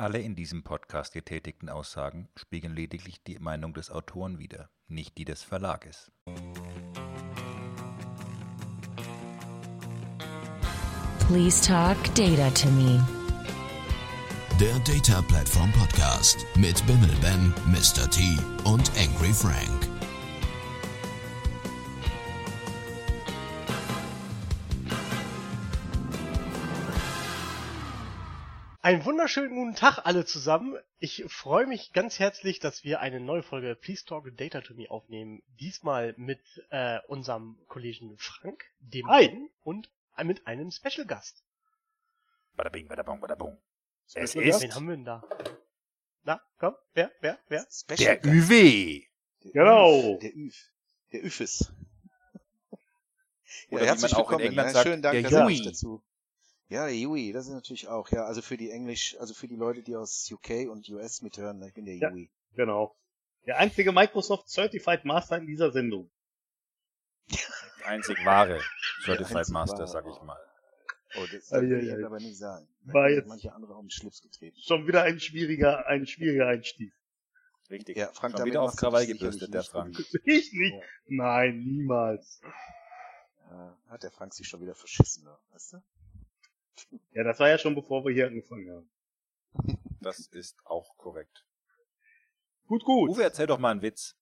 Alle in diesem Podcast getätigten Aussagen spiegeln lediglich die Meinung des Autoren wider, nicht die des Verlages. Please talk data to me. Der Data Platform Podcast mit Bimmel Ben, Mr. T und Angry Frank. Einen wunderschönen guten Tag alle zusammen. Ich freue mich ganz herzlich, dass wir eine neue Folge Please Talk Data to Me aufnehmen. Diesmal mit äh, unserem Kollegen Frank, dem Hi. Ben und mit einem Special Gast. Bada bing, bada bong, bada bong. Es Special ist Wen haben wir denn da? Na, komm, wer, wer, wer? der Guest. UW. Der Genau. Der Üf. Der Üfis. Oder wie herzlich man auch in willkommen, England ne? sagt, Schönen Dank, der mich dazu. Ja, der Yui, das ist natürlich auch, ja, also für die Englisch, also für die Leute, die aus UK und US mithören, ich bin der Ja. Yui. Genau. Der einzige Microsoft Certified Master in dieser Sendung. Einzig wahre Certified einzig Master, wahre. sag ich mal. Oh, das Ei, will ich jetzt aber nicht sagen. War Da sind jetzt- Manche andere auf den Schlips getreten. Schon wieder ein schwieriger, ein schwieriger Einstieg. Richtig. Ja, Frank, Schon wieder auf Krawall gebürstet, der nicht Frank. Ich nicht. Ja. Nein, niemals. Ja, hat der Frank sich schon wieder verschissen, ne? weißt du? Ja, das war ja schon bevor wir hier angefangen haben. Das ist auch korrekt. Gut, gut. Uwe, erzähl doch mal einen Witz.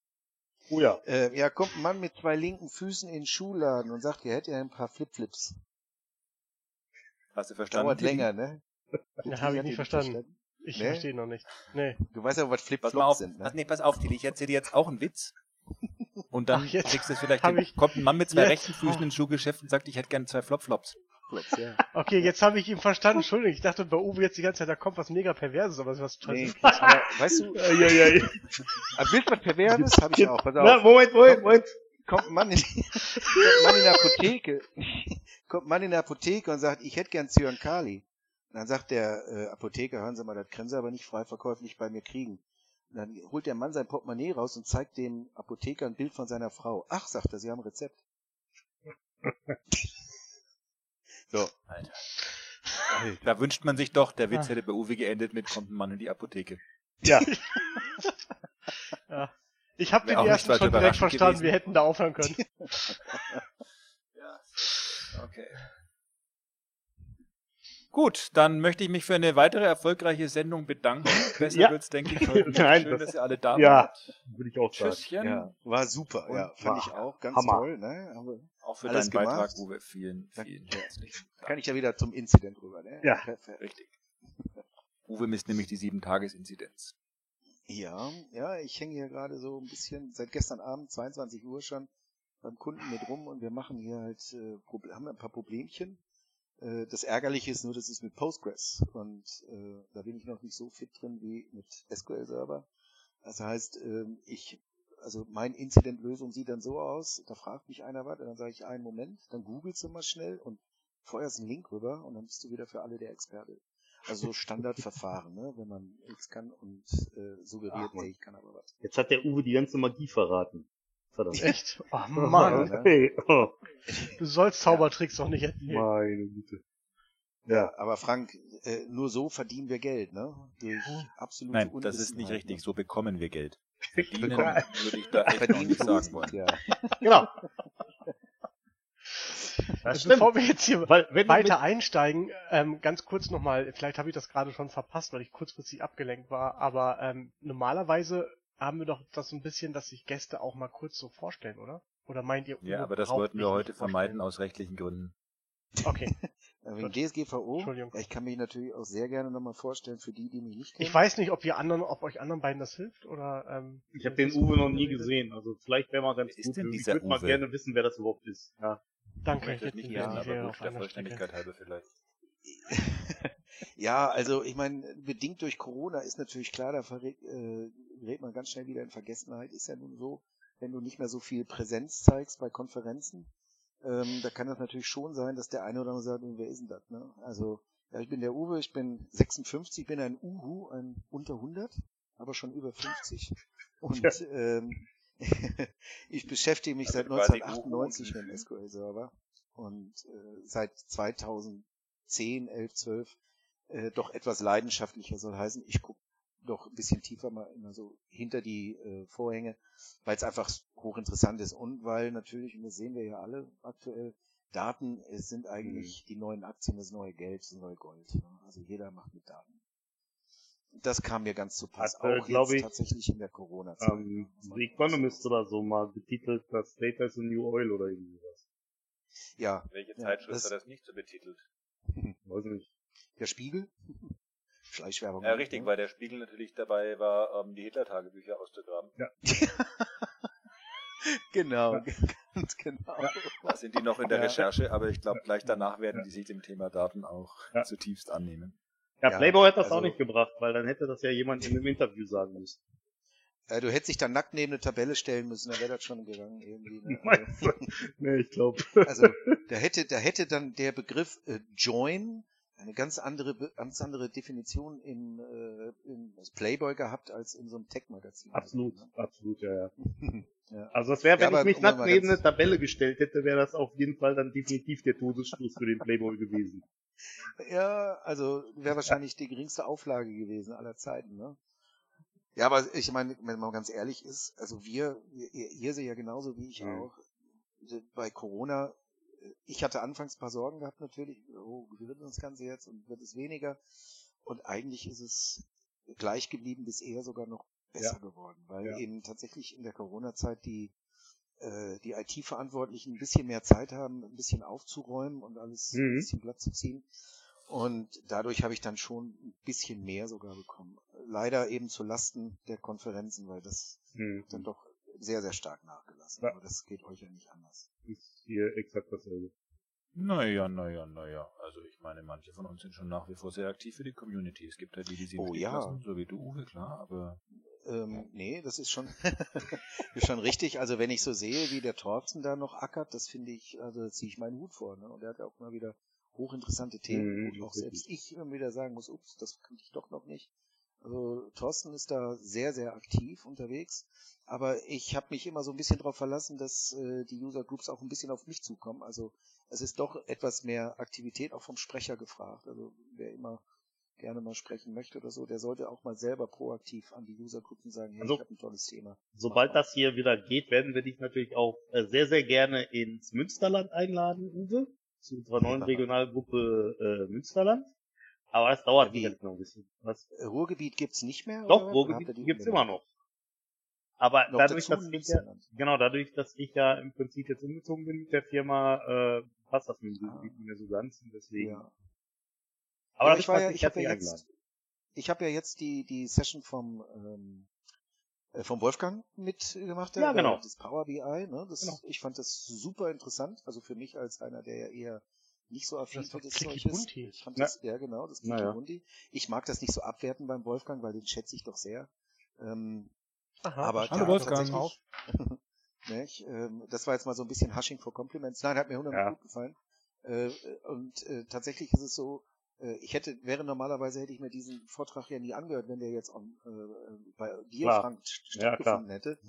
Oh ja. Äh, ja, kommt ein Mann mit zwei linken Füßen in den Schuhladen und sagt, er hätte ja ein paar Flipflips. Hast du verstanden? Dauert länger, ne? Ja, habe ich nicht ihr verstanden. Ich Nee? verstehe noch nicht. Nee. Du weißt ja, was Pass Flipflops sind, Pass, ne? nee, pass auf, Tilly. Ich erzähle dir jetzt auch einen Witz. Und dann Ach, jetzt kriegst du es vielleicht. hin. ich- kommt ein Mann mit zwei jetzt- rechten Füßen ins Schuhgeschäft und sagt, ich hätte gerne zwei Flopflops. Flipflops, ja. Okay, jetzt habe ich ihn verstanden. Entschuldigung, ich dachte bei Uwe jetzt die ganze Zeit, da kommt was mega Perverses, aber es ist was total Nee, aber weißt du, Ja, ja, ja. ein Bild was Perverses habe ich auch. Pass Na, auf. Moment, Moment, Moment. Kommt ein Mann in, kommt Mann in der Apotheke, kommt ein Mann in der Apotheke und sagt, ich hätte gern Zyankali. Und dann sagt der äh, Apotheker, hören Sie mal, das können Sie aber nicht frei verkäuflich bei mir kriegen. Und dann holt der Mann sein Portemonnaie raus und zeigt dem Apotheker ein Bild von seiner Frau. Ach, sagt er, Sie haben ein Rezept. So. Alter. Da wünscht man sich doch, der Witz Ah. hätte bei Uwe geendet mit, kommt ein Mann in die Apotheke. Ja. Ja. Ich habe den ersten schon direkt verstanden. gewesen. Wir hätten da aufhören können. Ja. Okay. Gut, dann möchte ich mich für eine weitere erfolgreiche Sendung bedanken. Besser Ja. wird's, denke ich, heute. Nein, Schön, das- dass ihr alle da Ja. wart. Würde ich auch sagen. Tschüsschen. Ja, war super. Ja, fand war ich auch. Ganz Hammer. toll, ne? Aber Auch für Alles deinen Beitrag, gemacht. Uwe. Vielen, vielen herzlichen Dank. kann ich ja wieder zum Incident rüber, ne? Ja. Perfekt. Richtig. Uwe misst nämlich die Sieben-Tages-Inzidenz. Ja, ja, ich hänge hier gerade so ein bisschen seit gestern Abend, 22 Uhr schon, beim Kunden mit rum und wir machen hier halt, äh, haben ein paar Problemchen. Äh, das Ärgerliche ist nur, das ist mit Postgres und äh, da bin ich noch nicht so fit drin wie mit SQL-Server. Das heißt, ähm, ich, also meine Incident-Lösung sieht dann so aus, da fragt mich einer was, und dann sage ich einen Moment, dann googelst du mal schnell und feuerst einen Link rüber und dann bist du wieder für alle der Experte. Also so Standardverfahren, ne? wenn man nichts kann und äh, suggeriert, Ach, ey, ich kann aber was. Jetzt hat der Uwe die ganze Magie verraten. Verdammt. Echt? Oh Mann, ne? Hey, oh, du sollst Zaubertricks doch nicht erzählen. meine Güte. Ja, aber Frank, äh, nur so verdienen wir Geld, ne? Durch absolute Nein, das ist nicht richtig. Ne? So bekommen wir Geld. Verdienen Bekommen. würde ich da echt noch nicht sagen wollen. Ja. Genau. Das Also bevor wir jetzt hier Weil, weiter einsteigen, ähm, ganz kurz nochmal, vielleicht habe ich das gerade schon verpasst, weil ich kurzfristig abgelenkt war, aber ähm, normalerweise haben wir doch das so ein bisschen, dass sich Gäste auch mal kurz so vorstellen, oder? Oder meint ihr? Ja, aber das wollten wir heute vermeiden aus rechtlichen Gründen. Okay. Äh, Wegen. DSGVO, Entschuldigung. ja, ich kann mich natürlich auch sehr gerne nochmal vorstellen, für die, die mich nicht kennen. Ich weiß nicht, ob ihr anderen, ob euch anderen beiden das hilft oder. Ähm, Ich habe den Uwe noch nie gesehen, also vielleicht wäre mal ganz ist gut. denn Ich würde mal Uwe? gerne wissen, wer das überhaupt ist. Ja. Danke, Ich möchte nicht bin wissen, aber gut, der Vollständigkeit halber vielleicht. ja, also ich meine, bedingt durch Corona ist natürlich klar, da verrät, äh, gerät man ganz schnell wieder in Vergessenheit. Ist ja nun so, wenn du nicht mehr so viel Präsenz zeigst bei Konferenzen, ähm, da kann das natürlich schon sein, dass der eine oder andere sagt, wer ist denn das? Ne? Also, ja, ich bin der Uwe, ich bin 56, bin ein Uhu, ein unter 100, aber schon über 50. Und Ja. ähm, ich beschäftige mich Also seit quasi 1998 Uhu. mit dem SQL-Server und äh, seit 2010, 11, 12 äh, doch etwas leidenschaftlicher soll heißen, ich gucke doch ein bisschen tiefer mal immer so hinter die äh, Vorhänge, weil es einfach hochinteressant ist und weil natürlich, und das sehen wir ja alle aktuell, Daten es sind eigentlich die neuen Aktien, das neue Geld, das neue Gold. Ne? Also jeder macht mit Daten. Das kam mir ganz zu Pass, äh, auch glaub jetzt ich, tatsächlich in der Corona-Zeit. Ähm, The Economist oder so mal betitelt, das Data is a New Oil oder irgendwie was. Ja, Welche Ja, Zeitschrift das- hat das nicht so betitelt? Weiß nicht. Der Spiegel. Schleichwerbung. Ja, richtig, weil der Spiegel natürlich dabei war, ähm, die Hitler-Tagebücher auszugraben. Genau, ganz genau. Da sind die noch in der Ja. Recherche, aber ich glaube, gleich danach werden die sich dem Thema Daten auch Ja. zutiefst annehmen. Ja, Ja, Playboy hat das auch also- nicht gebracht, weil dann hätte das ja jemand in einem Interview sagen müssen. Äh, du hättest dich dann nackt neben eine Tabelle stellen müssen, dann wäre das schon gegangen irgendwie. Ne? Meinst du? nee, ich glaube. Also da hätte, da hätte dann der Begriff äh, Join eine ganz andere, ganz andere Definition im, äh, im Playboy gehabt als in so einem Tech-Magazin. Absolut, absolut, ja, ja. Ja. Also das wäre, wenn Ja, ich mich nackt neben eine Tabelle gestellt hätte, wäre das auf jeden Fall dann definitiv der Todesstoß für den Playboy gewesen. Ja, also wäre wahrscheinlich die geringste Auflage gewesen aller Zeiten, ne? Ja, aber ich meine, wenn man ganz ehrlich ist, also wir, ihr, ihr seht ja genauso wie ich Mhm. auch, bei Corona, ich hatte anfangs ein paar Sorgen gehabt natürlich, oh, wird das Ganze jetzt und wird es weniger? Und eigentlich ist es gleich geblieben, bis eher sogar noch besser Ja. geworden, weil Ja. eben tatsächlich in der Corona-Zeit die äh, die IT-Verantwortlichen ein bisschen mehr Zeit haben, ein bisschen aufzuräumen und alles ein Mhm. bisschen glatt zu ziehen. Und dadurch habe ich dann schon ein bisschen mehr sogar bekommen. Leider eben zu Lasten der Konferenzen, weil das Hm. dann doch sehr, sehr stark nachgelassen. Aber das geht euch ja nicht anders. Ist hier exakt dasselbe. Naja, naja, naja. Also ich meine, manche von uns sind schon nach wie vor sehr aktiv für die Community. Es gibt ja die, die sie Oh ja. lassen, so wie du, Uwe, klar, aber Ähm, nee, das ist schon, ist schon richtig. Also wenn ich so sehe, wie der Thorsten da noch ackert, das finde ich, also da ziehe ich meinen Hut vor. Ne? Und er hat ja auch mal wieder hochinteressante Themen, Mhm, wo auch selbst ich immer wieder sagen muss, ups, das kannte ich doch noch nicht. Also Thorsten ist da sehr, sehr aktiv unterwegs. Aber ich habe mich immer so ein bisschen darauf verlassen, dass äh, die User Groups auch ein bisschen auf mich zukommen. Also es ist doch etwas mehr Aktivität auch vom Sprecher gefragt. Also wer immer gerne mal sprechen möchte oder so, der sollte auch mal selber proaktiv an die Usergruppen sagen, hey, Also- ich habe ein tolles Thema. Sobald das hier wieder geht, werden wir dich natürlich auch äh, sehr, sehr gerne ins Münsterland einladen, Uwe, zu unserer neuen Regionalgruppe äh, Münsterland. Aber das dauert wie? noch ein bisschen. Was? Ruhrgebiet gibt's nicht mehr? Doch, oder? Ruhrgebiet gibt's immer noch. Aber Noch dadurch, dass ich ja, genau, dadurch, dass ich ja im Prinzip jetzt umgezogen bin mit der Firma, äh, passt das mit dem Ah. Ruhrgebiet nicht mehr so ganz und deswegen. Ja. Aber ja, das ich war ja, ich habe ja eingeladen. jetzt, ich habe ja jetzt die die Session vom ähm, äh, vom Wolfgang mitgemacht, Ja, äh, genau. das Power BI. Ne? Das, Genau. Ich fand das super interessant. Also für mich als einer, der ja eher nicht so affin Das ist für das Zeug ist. Ich fand Ja. das, ja genau, das Naja. Bunti. Ich mag das nicht so abwerten beim Wolfgang, weil den schätze ich doch sehr. Ähm, Aha, aber Hallo, Wolfgang. tatsächlich Auf. Nicht? Ähm, das war jetzt mal so ein bisschen Hushing for Compliments. Nein, hat mir unheimlich Ja. gut gefallen. Äh, und äh, tatsächlich ist es so, äh, ich hätte, wäre normalerweise hätte ich mir diesen Vortrag ja nie angehört, wenn der jetzt on, äh, bei dir, Klar. Frank, st- Ja, stattgefunden hätte.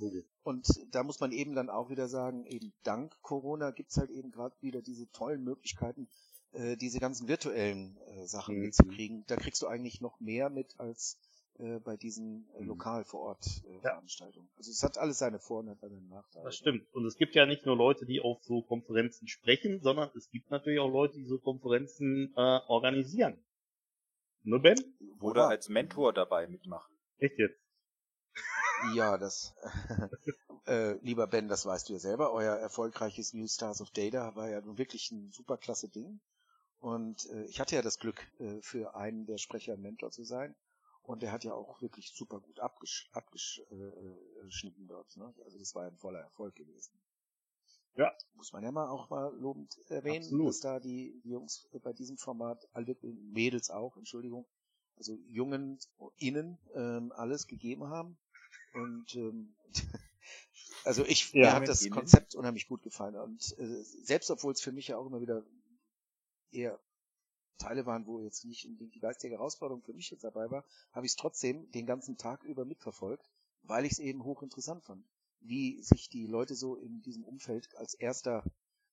Und da muss man eben dann auch wieder sagen, eben dank Corona gibt's halt eben gerade wieder diese tollen Möglichkeiten, äh, diese ganzen virtuellen äh, Sachen Mhm. mitzukriegen. Da kriegst du eigentlich noch mehr mit als äh, bei diesen äh, Mhm. lokal vor Ort äh, Ja. Veranstaltungen. Also es hat alles seine Vor- und hat seine Nachteile. Das stimmt. Und es gibt ja nicht nur Leute, die auf so Konferenzen sprechen, sondern es gibt natürlich auch Leute, die so Konferenzen äh, organisieren. Ne, Ben? oder Wunderbar. als Mentor dabei mitmachen. Echt jetzt? Ja, das, äh, lieber Ben, das weißt du ja selber. Euer erfolgreiches New Stars of Data war ja nun wirklich ein super klasse Ding. Und äh, ich hatte ja das Glück, äh, für einen der Sprecher ein Mentor zu sein. Und der hat ja auch wirklich super gut abgesch abgeschnitten äh, äh, dort. Ne? Also das war ja ein voller Erfolg gewesen. Ja. Muss man ja mal auch mal lobend erwähnen, Absolut. dass da die Jungs bei diesem Format, alle Mädels auch, Entschuldigung, also Jungen, innen ähm, alles gegeben haben. Und ähm, also ich Ja. mir hat das. Konzept unheimlich gut gefallen. Und äh, selbst obwohl es für mich ja auch immer wieder eher Teile waren, wo jetzt nicht unbedingt die geistige Herausforderung für mich jetzt dabei war, habe ich es trotzdem den ganzen Tag über mitverfolgt, weil ich es eben hochinteressant fand, wie sich die Leute so in diesem Umfeld als erster,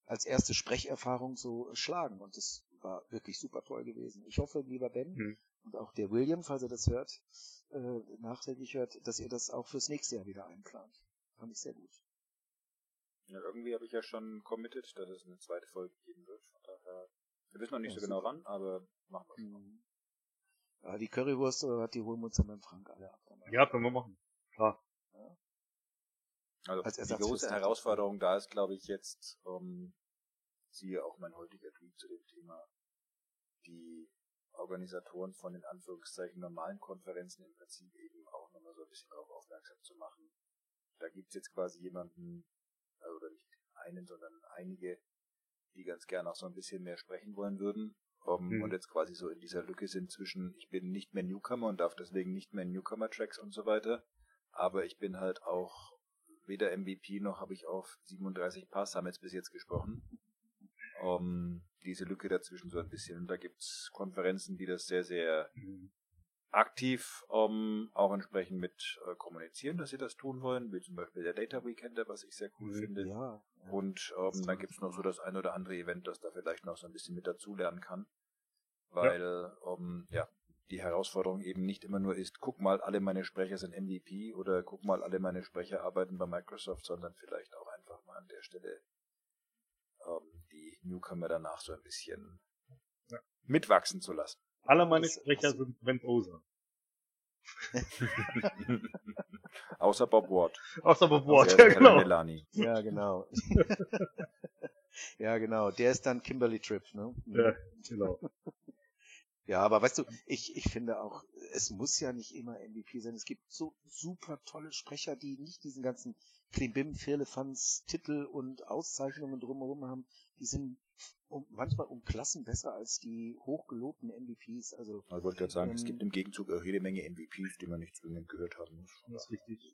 als erste Sprecherfahrung so schlagen. Und das war wirklich super toll gewesen. Ich hoffe, lieber Ben Hm. und auch der William, falls er das hört, äh, nachträglich hört, dass ihr das auch fürs nächste Jahr wieder einplant. Fand ich sehr gut. Ja, irgendwie habe ich ja schon committed, dass es eine zweite Folge geben wird. Von daher, wir wissen noch nicht Ja, so genau super. wann, aber machen wir schon. Mhm. Ja, die Currywurst oder was, die holen wir uns dann beim Frank alle ab. Ja, können wir machen. Klar. Also Als die große. Herausforderung da ist, glaube ich, jetzt, um, siehe auch mein heutiger Tweet zu dem Thema, die Organisatoren von den Anführungszeichen normalen Konferenzen im Prinzip eben auch nochmal so ein bisschen darauf aufmerksam zu machen. Da gibt's jetzt quasi jemanden, äh, oder nicht einen, sondern einige, die ganz gern auch so ein bisschen mehr sprechen wollen würden. Um, Mhm. Und jetzt quasi so in dieser Lücke sind zwischen, ich bin nicht mehr Newcomer und darf deswegen nicht mehr Newcomer-Tracks und so weiter. Aber ich bin halt auch weder MVP noch habe ich auf 37 Paar Summits bis jetzt gesprochen. Um, diese Lücke dazwischen so ein bisschen. Und da gibt's Konferenzen, die das sehr, sehr Mhm. Aktiv um, auch entsprechend mit äh, kommunizieren, dass sie das tun wollen, wie zum Beispiel der Data Weekender, was ich sehr cool Mhm. finde. Ja. ja. Und ähm, dann gibt's noch so das ein oder andere Event, das da vielleicht noch so ein bisschen mit dazulernen kann. Weil, ähm, ja, die Herausforderung eben nicht immer nur ist, guck mal, alle meine Sprecher sind MVP oder guck mal, alle meine Sprecher arbeiten bei Microsoft, sondern vielleicht auch einfach mal an der Stelle ähm, die Newcomer danach so ein bisschen Ja. mitwachsen zu lassen. Alle meine Das- Sprecher sind Brent Oser. Außer Bob Ward. Außer Bob Ward, Der ja, genau. Melanie. Ja, genau. ja, genau. Der ist dann Kimberly Tripp, ne? Ja, genau. Ja, aber weißt du, ich, ich finde auch, es muss ja nicht immer MVP sein. Es gibt so super tolle Sprecher, die nicht diesen ganzen Klimbim, Firlefanz, Titel und Auszeichnungen drumherum haben. Die sind um, manchmal um Klassen besser als die hochgelobten MVPs. Also Ich wollte gerade sagen, es Ähm, gibt im Gegenzug auch jede Menge MVPs, die man nicht zwingend gehört haben muss. Das ist richtig.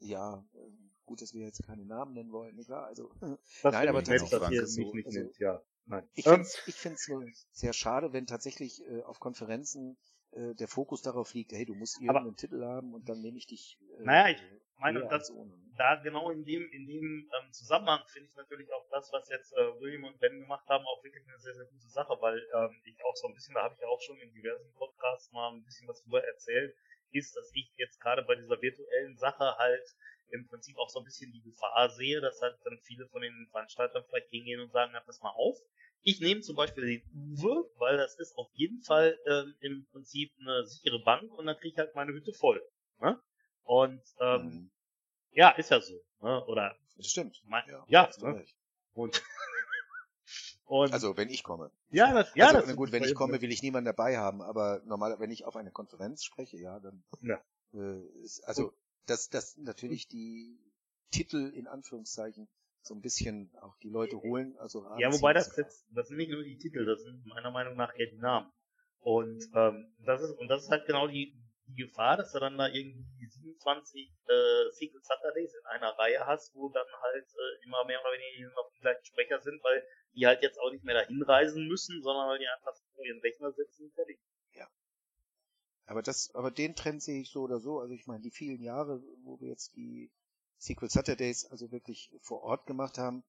ja, äh, gut, dass wir jetzt keine Namen nennen wollen, wahr? Also Das Nein, aber aber nett, dass ihr es mich so, nicht also- nennt, ja. Nein. Ich Ähm, finde es ich nur sehr schade, wenn tatsächlich äh, auf Konferenzen äh, der Fokus darauf liegt, hey, du musst Aber- irgendeinen Titel haben und dann nehme ich dich. Äh, Naja, ich äh, meine, höher das- ohne. Da genau in dem, in dem ähm, Zusammenhang finde ich natürlich auch das, was jetzt äh, William und Ben gemacht haben, auch wirklich eine sehr, sehr gute Sache, weil ähm, ich auch so ein bisschen, da habe ich ja auch schon in diversen Podcasts mal ein bisschen was drüber erzählt, ist, dass ich jetzt gerade bei dieser virtuellen Sache halt im Prinzip auch so ein bisschen die Gefahr sehe, dass halt dann viele von den Veranstaltern vielleicht hingehen und sagen, na, pass mal auf. Ich nehme zum Beispiel den Uwe, weil das ist auf jeden Fall ähm, im Prinzip eine sichere Bank und dann kriege ich halt meine Hütte voll. Ne? Und ähm, Mhm. Ja, ist ja so. Ne? Oder Das stimmt. mein, Ja, ja, ne? und, und Also, wenn ich komme. ja, das, ja, also, das gut, wenn ich komme, will ich niemanden dabei haben, aber normal, wenn ich auf eine Konferenz spreche, ja, dann Ja. Äh, ist, also dass dass natürlich die Titel in Anführungszeichen so ein bisschen auch die Leute holen, also Ja, wobei das jetzt, das sind nicht nur die Titel, das sind meiner Meinung nach eher die Namen. Und ähm, das ist und das ist halt genau die, die Gefahr, dass du dann da irgendwie 27 äh, Secret Saturdays in einer Reihe hast, wo dann halt äh, immer mehr oder weniger noch die gleichen Sprecher sind, weil die halt jetzt auch nicht mehr dahin reisen müssen, sondern weil die einfach vor ihren Rechner sitzen und fertig. Aber das, aber den Trend sehe ich so oder so. Also ich meine, die vielen Jahre, wo wir jetzt die Secret Saturdays also wirklich vor Ort gemacht haben,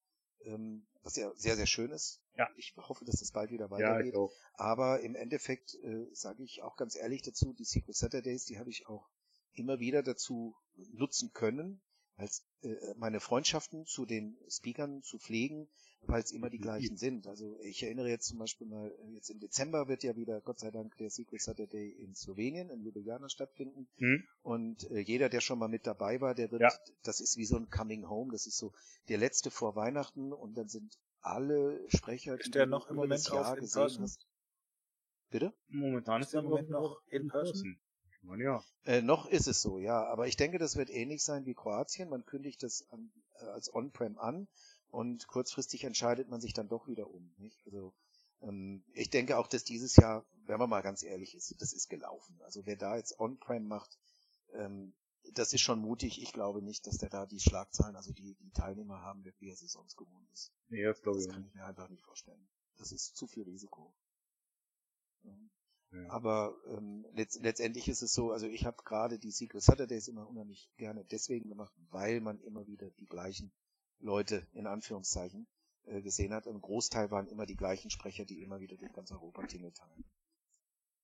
ähm, was ja sehr, sehr schön ist. Ja. Ich hoffe, dass das bald wieder Ja, weitergeht. auch. Aber im Endeffekt äh, sage ich auch ganz ehrlich dazu, die Secret Saturdays, die habe ich auch immer wieder dazu nutzen können, als äh, meine Freundschaften zu den Speakern zu pflegen, weil es immer die gleichen sind. Also ich erinnere jetzt zum Beispiel mal, äh, jetzt im Dezember wird ja wieder, Gott sei Dank, der Secret Saturday in Slowenien, in Ljubljana stattfinden. Hm? Und äh, jeder, der schon mal mit dabei war, der wird, Ja. das ist wie so ein Coming Home, das ist so der letzte vor Weihnachten und dann sind alle Sprecher, Ist die der du noch im Moment Jahr in gesehen person? hast. Bitte? Momentan Ist der im Moment noch in person? Ich meine, ja. Äh, noch ist es so, ja. Aber ich denke, das wird ähnlich sein wie Kroatien. Man kündigt das an, äh, als On-Prem an und kurzfristig entscheidet man sich dann doch wieder um. Nicht? Also ähm, ich denke auch, dass dieses Jahr, wenn man mal ganz ehrlich ist, das ist gelaufen. Also wer da jetzt On-Prem macht, ähm, das ist schon mutig. Ich glaube nicht, dass der da die Schlagzeilen, also die, die Teilnehmer haben wird, wie er sie sonst gewohnt ist. Nee, das glaube Das ich kann nicht. ich mir einfach nicht vorstellen. Das ist zu viel Risiko. Ja. Aber ähm, letzt, letztendlich ist es so, also ich habe gerade die Secret Saturdays immer unheimlich gerne deswegen gemacht, weil man immer wieder die gleichen Leute in Anführungszeichen äh, gesehen hat. Ein Großteil waren immer die gleichen Sprecher, die immer wieder durch ganz Europa tingelt haben.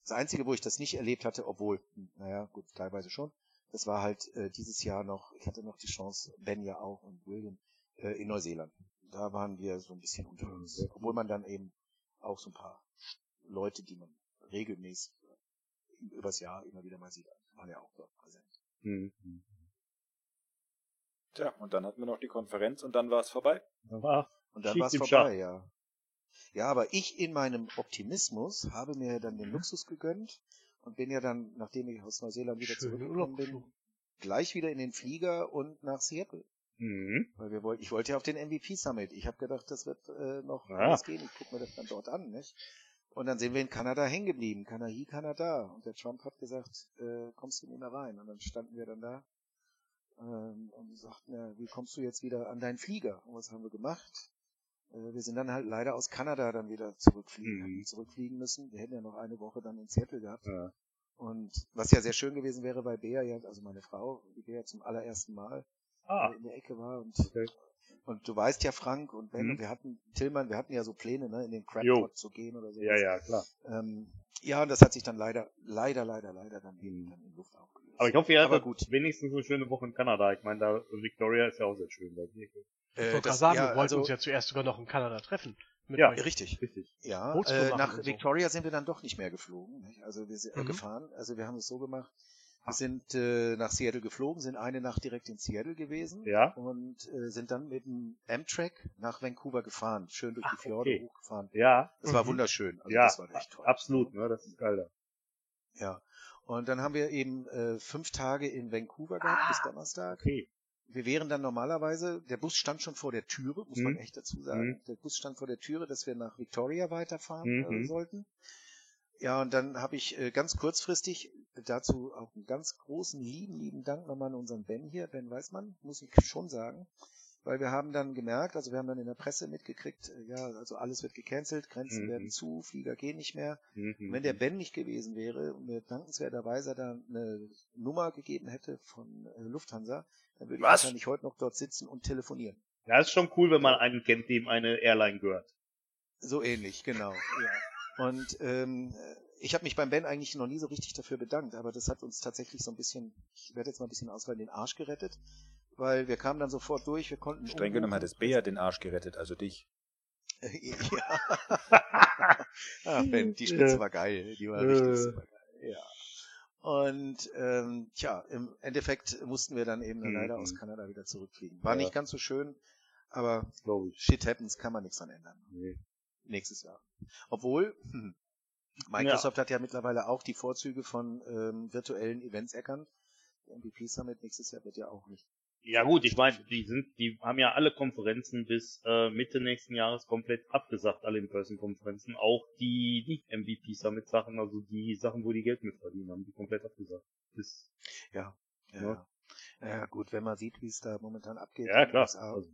Das Einzige, wo ich das nicht erlebt hatte, obwohl, hm, naja, gut, teilweise schon, das war halt äh, dieses Jahr noch, ich hatte noch die Chance, Ben ja auch und William, äh, in Neuseeland. Da waren wir so ein bisschen unter uns. Obwohl man dann eben auch so ein paar Leute, die man regelmäßig übers Jahr immer wieder mal sieht, waren ja auch dort präsent. Mhm. Tja, und dann hatten wir noch die Konferenz und dann war es vorbei. Dann war Und dann war es vorbei, ja. Ja, aber ich in meinem Optimismus habe mir dann Mhm. den Luxus gegönnt und bin ja dann, nachdem ich aus Neuseeland wieder Schön in zurückgekommen bin, gleich wieder in den Flieger und nach Seattle. Mhm. Weil wir wollten, ich wollte ja auf den MVP Summit. Ich habe gedacht, das wird äh, noch Ja. alles gehen. Ich gucke mir das dann dort an, nicht? Und dann sind wir in Kanada hängen geblieben. Kanahi, Kanada. Und der Trump hat gesagt, äh, kommst du nicht mehr rein. Und dann standen wir dann da ähm, und sagten, ja, wie kommst du jetzt wieder an deinen Flieger? Und was haben wir gemacht? Äh, wir sind dann halt leider aus Kanada dann wieder zurückfliegen, Mhm. zurückfliegen müssen. Wir hätten ja noch eine Woche dann in Seattle gehabt. Ja. Und was ja sehr schön gewesen wäre, weil Bea ja, also meine Frau, die Bea zum allerersten Mal Ah, äh, in der Ecke war und okay. und du weißt ja, Frank und Ben, Mhm. wir hatten, Tillmann, wir hatten ja so Pläne, ne, in den Jo. Crabpot zu gehen oder so. Ja, ja, klar. Ähm, ja, und das hat sich dann leider, leider, leider, leider dann Mhm. dann in Luft aufgelöst. Aber ich hoffe, ihr hattet gut. wenigstens eine schöne Woche in Kanada. Ich meine, da Victoria ist ja auch sehr schön. Da. Äh, Ich wollte gerade sagen, ja, wir wollten also, uns ja zuerst sogar noch in Kanada treffen. Mit Ja. euch. Richtig. Richtig. Ja, äh, nach so. Victoria sind wir dann doch nicht mehr geflogen. Nicht? Also wir sind äh, Mhm. gefahren. Also wir haben es so gemacht. Wir sind äh, nach Seattle geflogen, sind eine Nacht direkt in Seattle gewesen Ja. und äh, sind dann mit dem Amtrak nach Vancouver gefahren, schön durch die Ach, Fjorde okay. hochgefahren. Ja, Das war Mhm. wunderschön. Also ja, das war echt toll. absolut, ne? Das ist geil da. Ja. Und dann haben wir eben äh, fünf Tage in Vancouver gehabt bis Donnerstag. Okay. Wir wären dann normalerweise, der Bus stand schon vor der Türe, muss man Mhm. echt dazu sagen. Mhm. Der Bus stand vor der Türe, dass wir nach Victoria weiterfahren Mhm. äh, sollten. Ja, und dann habe ich äh, ganz kurzfristig dazu auch einen ganz großen, lieben, lieben Dank nochmal an unseren Ben hier, Ben Weißmann, muss ich schon sagen. Weil wir haben dann gemerkt, also wir haben dann in der Presse mitgekriegt, äh, ja, also alles wird gecancelt, Grenzen Mhm. werden zu, Flieger gehen nicht mehr. Mhm. Und wenn der Ben nicht gewesen wäre und mir dankenswerterweise da eine Nummer gegeben hätte von äh, Lufthansa, dann würde ich Was? wahrscheinlich heute noch dort sitzen und telefonieren. Ja, ist schon cool, wenn man einen kennt, dem eine Airline gehört. So ähnlich, genau. Ja. Und ähm, ich habe mich beim Ben eigentlich noch nie so richtig dafür bedankt, aber das hat uns tatsächlich so ein bisschen, ich werde jetzt mal ein bisschen ausweichen, den Arsch gerettet, weil wir kamen dann sofort durch, wir konnten Streng genommen hat es Bea den Arsch gerettet, also dich. ja. Ach, Ben, die Spitze war geil. Die war richtig super geil. Ja. Und ähm, tja, im Endeffekt mussten wir dann eben Mhm. leider aus Kanada wieder zurückfliegen. War Ja. nicht ganz so schön, aber Glaube ich. shit happens, kann man nichts dran ändern. Nee. Nächstes Jahr. Obwohl, hm, Microsoft hat ja mittlerweile auch die Vorzüge von ähm, virtuellen Events erkannt. Der MVP Summit nächstes Jahr wird ja auch nicht. Ja gut, ich meine, die sind, die haben ja alle Konferenzen bis äh, Mitte nächsten Jahres komplett abgesagt, alle In-Person-Konferenzen, auch die nicht MVP Summit Sachen, also die Sachen, wo die Geld mit verdienen, haben die komplett abgesagt. Bis, Ja. Ja, Ja. ja. ja gut, wenn man sieht, wie es da momentan abgeht. ja klar. USA, Also,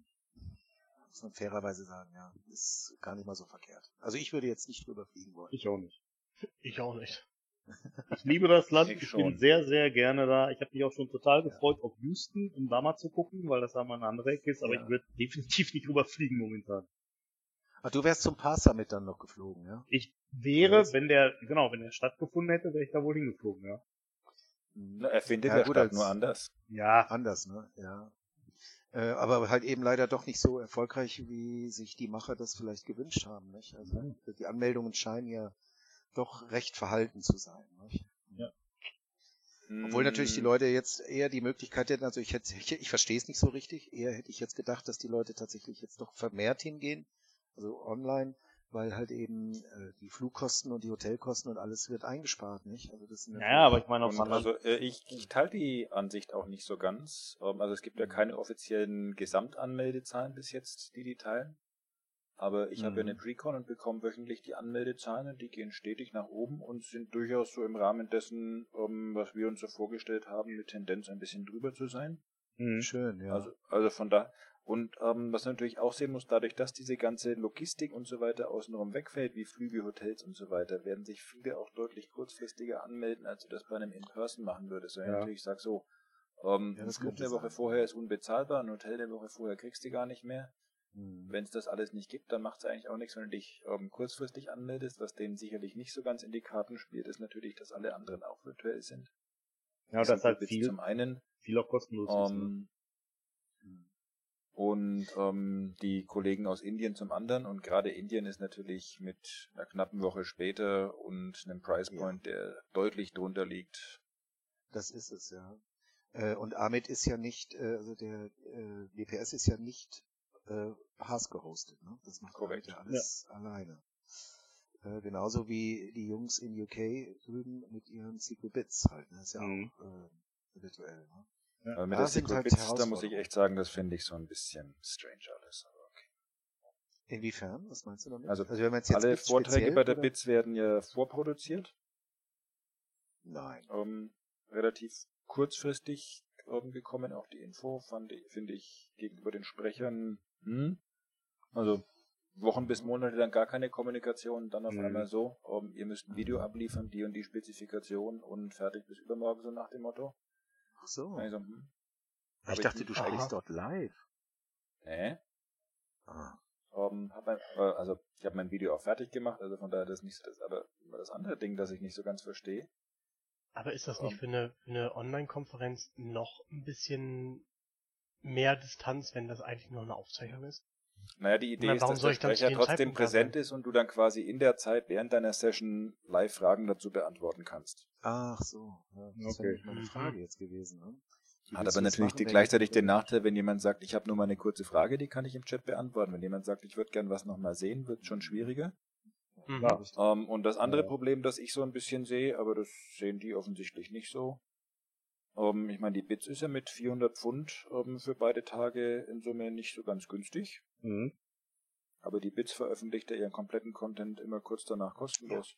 muss man fairerweise sagen, ja, ist gar nicht mal so verkehrt. Also ich würde jetzt nicht drüber fliegen wollen. ich auch nicht. Ich auch nicht. Ich liebe das Land, Ich ich, schon. bin sehr, sehr gerne da. Ich habe mich auch schon total gefreut auf Houston, um da mal zu gucken, weil das da mal eine andere Ecke ist, aber Ja. ich würde definitiv nicht drüber fliegen momentan. Ach, du wärst zum Pass Summit dann noch geflogen, ja? Ich wäre, wenn der, genau, wenn der stattgefunden hätte, wäre ich da wohl hingeflogen, ja. Na, er findet Ja, ja, gut, als- nur anders. Ja, Anders, ne? Ja. Äh, aber halt eben leider doch nicht so erfolgreich, wie sich die Macher das vielleicht gewünscht haben, nicht? Also Mhm. die Anmeldungen scheinen ja doch recht verhalten zu sein, nicht? Obwohl natürlich die Hm, Leute jetzt eher die Möglichkeit hätten, also ich hätte, ich, ich verstehe es nicht so richtig, eher hätte ich jetzt gedacht, dass die Leute tatsächlich jetzt doch vermehrt hingehen, also online, weil halt eben äh, die Flugkosten und die Hotelkosten und alles wird eingespart, nicht? Also das sind naja, aber ich meine, anderen also äh, ich, ich teile die Ansicht auch nicht so ganz. Ähm, also es gibt ja keine offiziellen Gesamtanmeldezahlen bis jetzt, die die teilen. Aber ich habe ja Mhm. eine Precon und bekomme wöchentlich die Anmeldezahlen und die gehen stetig nach oben und sind durchaus so im Rahmen dessen, ähm, was wir uns so vorgestellt haben, mit Tendenz ein bisschen drüber zu sein. Mhm. schön, ja. Also, also von da. Und ähm, was man natürlich auch sehen muss, dadurch, dass diese ganze Logistik und so weiter außenrum wegfällt, wie Flüge, Hotels und so weiter, werden sich viele auch deutlich kurzfristiger anmelden, als du das bei einem In-Person machen würdest. Wenn Ja. ich natürlich sag so, ähm, Ja, ein das Flug Woche sein. vorher ist unbezahlbar, ein Hotel eine Woche vorher kriegst du gar nicht mehr. Mhm. Wenn es das alles nicht gibt, dann macht es eigentlich auch nichts, wenn du dich ähm, kurzfristig anmeldest. Was denen sicherlich nicht so ganz in die Karten spielt, ist natürlich, dass alle anderen auch virtuell sind. Ja, Das das ist halt viel, Zum einen. viel auch kostenlos ist. ne? Ähm, und ähm, die Kollegen aus Indien zum anderen. Und gerade Indien ist natürlich mit einer knappen Woche später und einem Price Ja. Point, der deutlich drunter liegt. Das ist es, ja. Äh, und Amit ist ja nicht, äh, also der äh, WPS ist ja nicht äh, Haas gehostet, ne? Das macht Korrekt. Ja alles alleine. Äh, genauso wie die Jungs in UK drüben mit ihren Secret Bits halt, ne? ist ja Mhm. auch äh, virtuell, ne? Aber mit Da der Secret halt Bits, da muss ich echt sagen, das finde ich so ein bisschen strange alles. Aber okay. Inwiefern? Was meinst du damit? Also, wenn man jetzt jetzt Alle Bits Vorträge bei der oder? Bits werden ja vorproduziert. Nein. ähm, relativ kurzfristig gekommen, auch die Info, fand finde ich gegenüber den Sprechern, hm, also Wochen bis Monate dann gar keine Kommunikation, dann auf Mhm. einmal so, ähm, ihr müsst ein Video abliefern, die und die Spezifikation und fertig bis übermorgen, so nach dem Motto. Ach so. Also, hm, ich dachte, nicht- du sprichst dort live. nee, Ah. ähm, hab mein, äh, also ich habe mein Video auch fertig gemacht, also von daher das nicht so das, aber das andere Ding, das ich nicht so ganz verstehe, Aber ist das nicht Ähm. für eine, für eine Online-Konferenz noch ein bisschen mehr Distanz, wenn das eigentlich nur eine Aufzeichnung ist? Naja, die Idee meine, ist, dass der ich dann zu Sprecher dem trotzdem Zeitpunkt präsent sein? ist und du dann quasi in der Zeit während deiner Session live Fragen dazu beantworten kannst. Ach so. Ja, das wäre Okay. nämlich meine. Frage jetzt gewesen. Ne? Hat aber natürlich machen, gleichzeitig den Nachteil, wenn jemand sagt, ich habe nur mal eine kurze Frage, die kann ich im Chat beantworten. Wenn jemand sagt, ich würde gern was nochmal sehen, wird schon schwieriger. Mhm. Ja. Ähm, und das andere Ja. Problem, das ich so ein bisschen sehe, aber das sehen die offensichtlich nicht so. Ähm, ich meine, die Bits ist ja mit 400 Pfund ähm, für beide Tage in Summe nicht so ganz günstig. Mhm. Aber die Bits veröffentlicht ja ihren kompletten Content immer kurz danach kostenlos.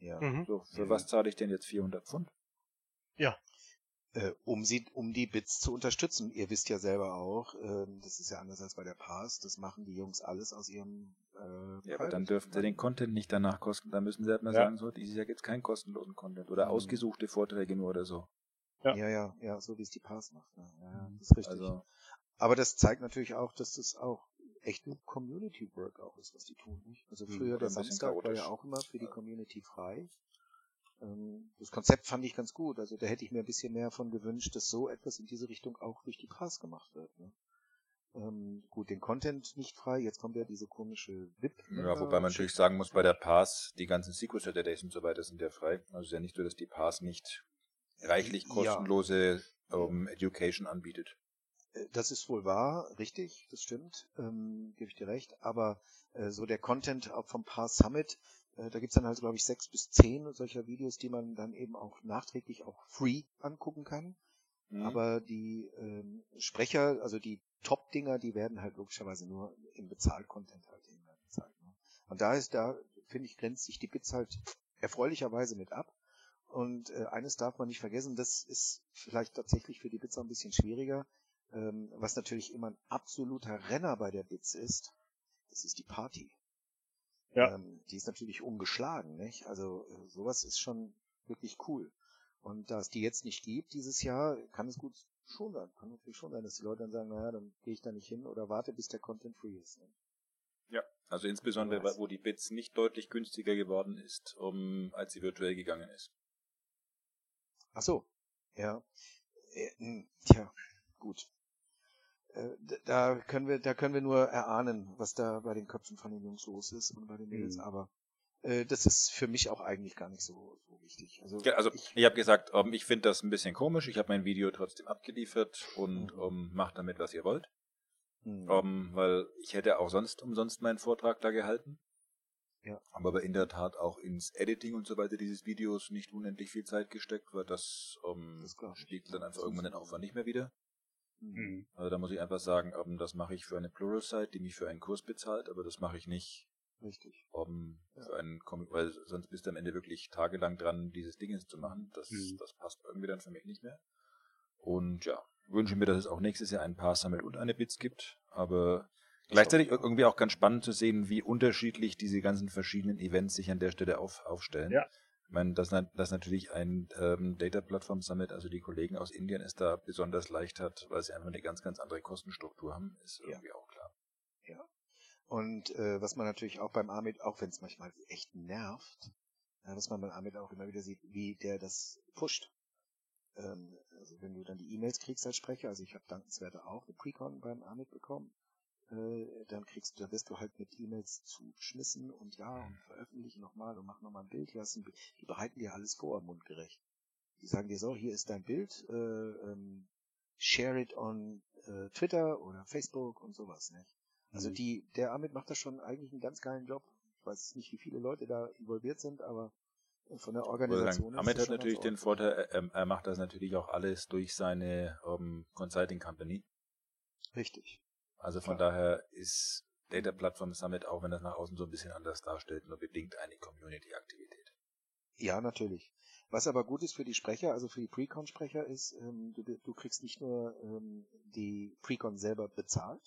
Ja. Mhm. So, für Ja. was zahle ich denn jetzt 400 Pfund? Äh, um sie, um die Bits zu unterstützen. Ihr wisst ja selber auch, ähm, das ist ja anders als bei der Pass, das machen die Jungs alles aus ihrem äh, Ja, aber dann dürfen sie den Content nicht danach kosten. Dann müssen sie halt mal Ja. sagen, so, dieses Jahr gibt's keinen kostenlosen Content oder Mhm. ausgesuchte Vorträge nur oder so. Ja. Ja, ja, ja, so wie es die Pass macht. Ja, ja, Mhm. das ist richtig. Also, Aber das zeigt natürlich auch, dass das auch echte Community Work auch ist, was die tun. Nicht? Also Mhm, früher der ein Samstag war ja auch immer für die Community frei. Ähm, Das Konzept fand ich ganz gut. Also da hätte ich mir ein bisschen mehr von gewünscht, dass so etwas in diese Richtung auch durch die Pass gemacht wird. Ne? Ähm, gut, den Content nicht frei. Jetzt kommt ja diese komische VIP. ja, wobei man natürlich sagen muss, bei der Pass, die ganzen Secret Saturdays und so weiter sind ja frei. Also es ist ja nicht so, dass die Pass nicht reichlich Ja. kostenlose ähm, Education anbietet. Äh, Das ist wohl wahr, richtig, das stimmt, ähm, gebe ich dir recht. Aber äh, so der Content auch vom Paar Summit, äh, da gibt's dann halt, glaube ich, sechs bis zehn solcher Videos, die man dann eben auch nachträglich auch free angucken kann. Mhm. Aber die ähm, Sprecher, also die Top-Dinger, die werden halt logischerweise nur im Bezahl-Content halt eben gezeigt. Ne? Und da ist, da finde ich, grenzt sich die Bits halt erfreulicherweise mit ab. Und äh, eines darf man nicht vergessen, das ist vielleicht tatsächlich für die Bits auch ein bisschen schwieriger. Ähm, was natürlich immer ein absoluter Renner bei der Bits ist, das ist die Party. Ja. Ähm, die ist natürlich ungeschlagen, nicht? Also äh, sowas ist schon wirklich cool. Und da es die jetzt nicht gibt dieses Jahr, kann es gut schon sein. Kann natürlich schon sein, dass die Leute dann sagen, naja, dann gehe ich da nicht hin oder warte, bis der Content free ist. Ne? Ja, also insbesondere, wo die Bits nicht deutlich günstiger geworden ist, um, als sie virtuell gegangen ist. Ach so, ja. Äh, Tja, gut. Äh, Da können wir, da können wir nur erahnen, was da bei den Köpfen von den Jungs los ist und bei den Mädels, Mhm. aber äh, das ist für mich auch eigentlich gar nicht so, so wichtig. Also, also ich, ich habe gesagt, ähm, ich finde das ein bisschen komisch. Ich habe mein Video trotzdem abgeliefert und Mhm. ähm, macht damit, was ihr wollt. mh, Ähm, weil ich hätte auch sonst umsonst meinen Vortrag da gehalten. Ja. Habe aber in der Tat auch ins Editing und so weiter dieses Videos nicht unendlich viel Zeit gesteckt, weil das, ähm, Das spiegelt dann einfach Das irgendwann den Aufwand nicht mehr wieder. mh, Mhm. Also da muss ich einfach sagen, ähm, das mache ich für eine Plural-Site, die mich für einen Kurs bezahlt, aber das mache ich nicht richtig. um, Ja. für einen Comic, weil sonst bist du am Ende wirklich tagelang dran, dieses Ding zu machen. Das, Mhm. das passt irgendwie dann für mich nicht mehr. Und ja, wünsche mir, dass es auch nächstes Jahr ein paar Summit und eine Bits gibt, aber gleichzeitig irgendwie auch ganz spannend zu sehen, wie unterschiedlich diese ganzen verschiedenen Events sich an der Stelle auf, aufstellen. Ja. Ich meine, dass, dass natürlich ein ähm, Data Platform Summit, also die Kollegen aus Indien es da besonders leicht hat, weil sie einfach eine ganz, ganz andere Kostenstruktur haben, ist Ja. irgendwie auch klar. Ja. Und äh, was man natürlich auch beim Amit, auch wenn es manchmal echt nervt, ja, was man beim Amit auch immer wieder sieht, wie der das pusht. Ähm, also wenn du dann die E-Mails kriegst als Sprecher, also ich habe dankenswerte auch eine Precon beim Amit bekommen, äh, dann kriegst du, da wirst du halt mit E-Mails zugeschmissen und ja, und veröffentliche nochmal und mach nochmal ein Bild, hast ein Bild. Die bereiten dir alles vor, mundgerecht. Die sagen dir so, hier ist dein Bild, äh, ähm, share it on äh, Twitter oder Facebook und sowas, nicht? Also Mhm. die, der Amit macht da schon eigentlich einen ganz geilen Job. Ich weiß nicht, wie viele Leute da involviert sind, aber von der Organisation sagen, Ahmed das hat natürlich den ordentlich. Vorteil, er, er macht das natürlich auch alles durch seine ähm, Consulting Company. Richtig. Also von Klar. daher ist Data Platform Summit, auch wenn das nach außen so ein bisschen anders darstellt, nur bedingt eine Community-Aktivität. Ja, natürlich. Was aber gut ist für die Sprecher, also für die Precon-Sprecher, ist, ähm, du, du kriegst nicht nur ähm, die Precon selber bezahlt.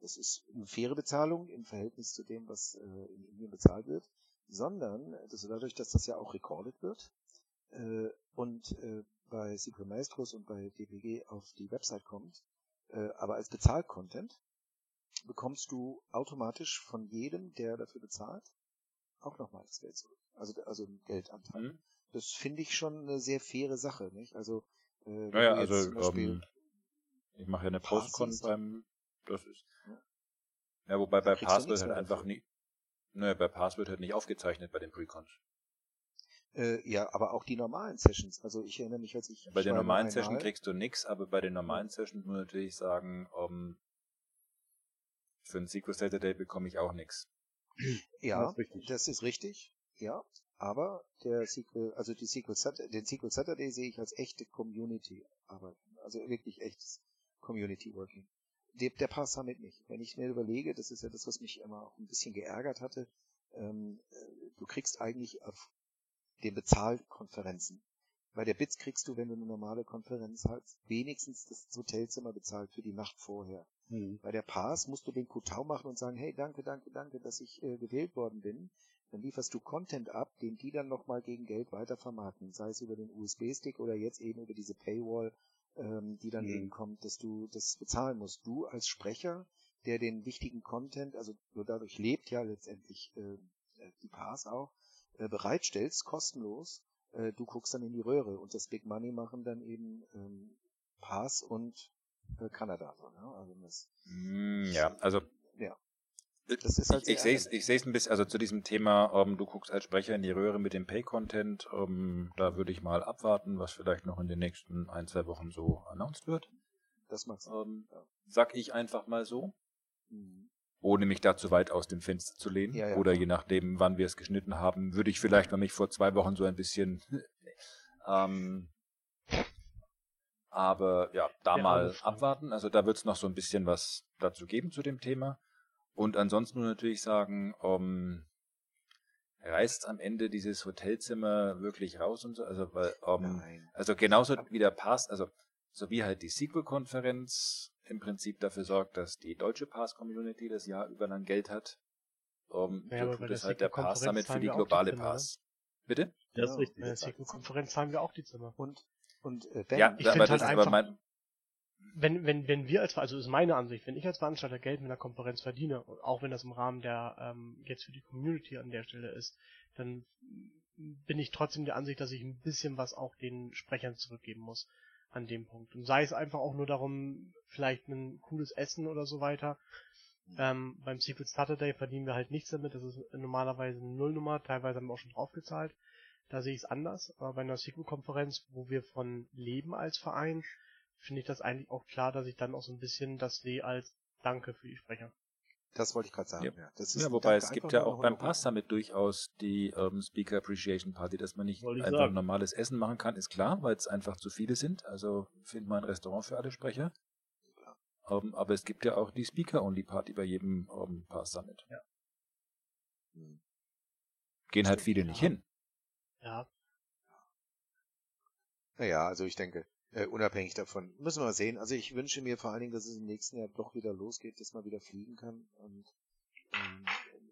Das ist eine faire Bezahlung im Verhältnis zu dem, was äh, in Indien bezahlt wird, sondern das, dadurch, dass das ja auch recorded wird äh, und äh, bei Secret Maestros und bei DPG auf die Website kommt, aber als Bezahlt-Content bekommst du automatisch von jedem, der dafür bezahlt, auch nochmal das Geld zurück. Also, also einen Geldanteil. Hm? Das finde ich schon eine sehr faire Sache, nicht? Also, äh, du jetzt also Beispiel, ähm, ich mache ja eine Postcon beim, das ist, Ja. ja, wobei bei Pass wird halt einfach nie, naja, bei Pass wird halt nicht aufgezeichnet bei den Precons. Äh, ja, aber auch die normalen Sessions. Also ich erinnere mich, als ich Bei den normalen Sessions kriegst du nix, aber bei den normalen Sessions muss man natürlich sagen, ähm, für einen Secret Saturday bekomme ich auch nix. Ja, Das ist richtig. das ist richtig. Ja, aber der Sequel, also die Sequel Saturday, den Sequel Saturday sehe ich als echte Community Arbeit. Also wirklich echtes Community Working. Der, der Pass damit nicht. Wenn ich mir überlege, das ist ja das, was mich immer auch ein bisschen geärgert hatte, ähm, äh, du kriegst eigentlich auf den Bezahlkonferenzen. Bei der BITS kriegst du, wenn du eine normale Konferenz hast, wenigstens das Hotelzimmer bezahlt für die Nacht vorher. Hm. Bei der Pass musst du den Kutau machen und sagen, hey, danke, danke, danke, dass ich äh, gewählt worden bin. Dann lieferst du Content ab, den die dann nochmal gegen Geld weiter vermarkten. Sei es über den USB-Stick oder jetzt eben über diese Paywall, ähm, die dann Mhm. eben kommt, dass du das bezahlen musst. Du als Sprecher, der den wichtigen Content, also nur dadurch lebt ja letztendlich äh, äh, die Pass auch, äh, bereitstellst, kostenlos, äh, du guckst dann in die Röhre und das Big Money machen dann eben ähm, Pass und äh, Kanada. So, ne? Also das, Hm, ja, also ja. Das ist halt ich, sehe es ich seh's ein bisschen, also zu diesem Thema, ähm, du guckst als Sprecher in die Röhre mit dem Pay-Content, ähm, da würde ich mal abwarten, was vielleicht noch in den nächsten ein, zwei Wochen so announced wird. Das magst du. Ähm, Ja. sag ich einfach mal so, Mhm. Ohne mich da zu weit aus dem Fenster zu lehnen. Ja, ja, Oder je nachdem, wann wir es geschnitten haben, würde ich vielleicht, wenn mich vor zwei Wochen so ein bisschen ähm, aber ja, da Ja, mal abwarten. Also da wird es noch so ein bisschen was dazu geben zu dem Thema. Und ansonsten nur natürlich sagen, ähm, reißt am Ende dieses Hotelzimmer wirklich raus und so. Also, weil, ähm, Nein. also genauso wie der Pass, also so wie halt die Sequel-Konferenz im Prinzip dafür sorgt, dass die deutsche Pass-Community das Jahr über dann Geld hat, ähm, Ja, aber so tut der es halt der Pass damit für die die globale Zimmer, ne? Pass. Bitte? Das ist richtig. Bei der SQL-Konferenz zahlen wir auch die Zimmer. Und, und äh, Ben, Ja, ich aber das halt ist aber einfach- mein, wenn, wenn, wenn wir als, also ist meine Ansicht, wenn ich als Veranstalter Geld mit einer Konferenz verdiene, auch wenn das im Rahmen der, ähm, jetzt für die Community an der Stelle ist, dann bin ich trotzdem der Ansicht, dass ich ein bisschen was auch den Sprechern zurückgeben muss an dem Punkt. Und sei es einfach auch nur darum, vielleicht ein cooles Essen oder so weiter. Ähm, beim Secret Saturday verdienen wir halt nichts damit, das ist normalerweise eine Nullnummer, teilweise haben wir auch schon draufgezahlt. Da sehe ich es anders, aber bei einer Sequel-Konferenz, wo wir von leben als Verein, finde ich das eigentlich auch klar, dass ich dann auch so ein bisschen das sehe als Danke für die Sprecher. Das wollte ich gerade sagen. Ja. Ja. Das ist ja, wobei es gibt ja auch beim. Pass damit durchaus die ähm, Speaker Appreciation Party, dass man nicht einfach sagen. normales Essen machen kann, ist klar, weil es einfach zu viele sind. Also findet man ein Restaurant für alle Sprecher. Ähm, aber es gibt ja auch die Speaker-Only-Party bei jedem ähm, Pass Summit. Hm. Gehen halt viele nicht Ja. hin. Ja, Naja, also ich denke, äh, unabhängig davon, müssen wir mal sehen. Also ich wünsche mir vor allen Dingen, dass es im nächsten Jahr doch wieder losgeht, dass man wieder fliegen kann. Und ähm,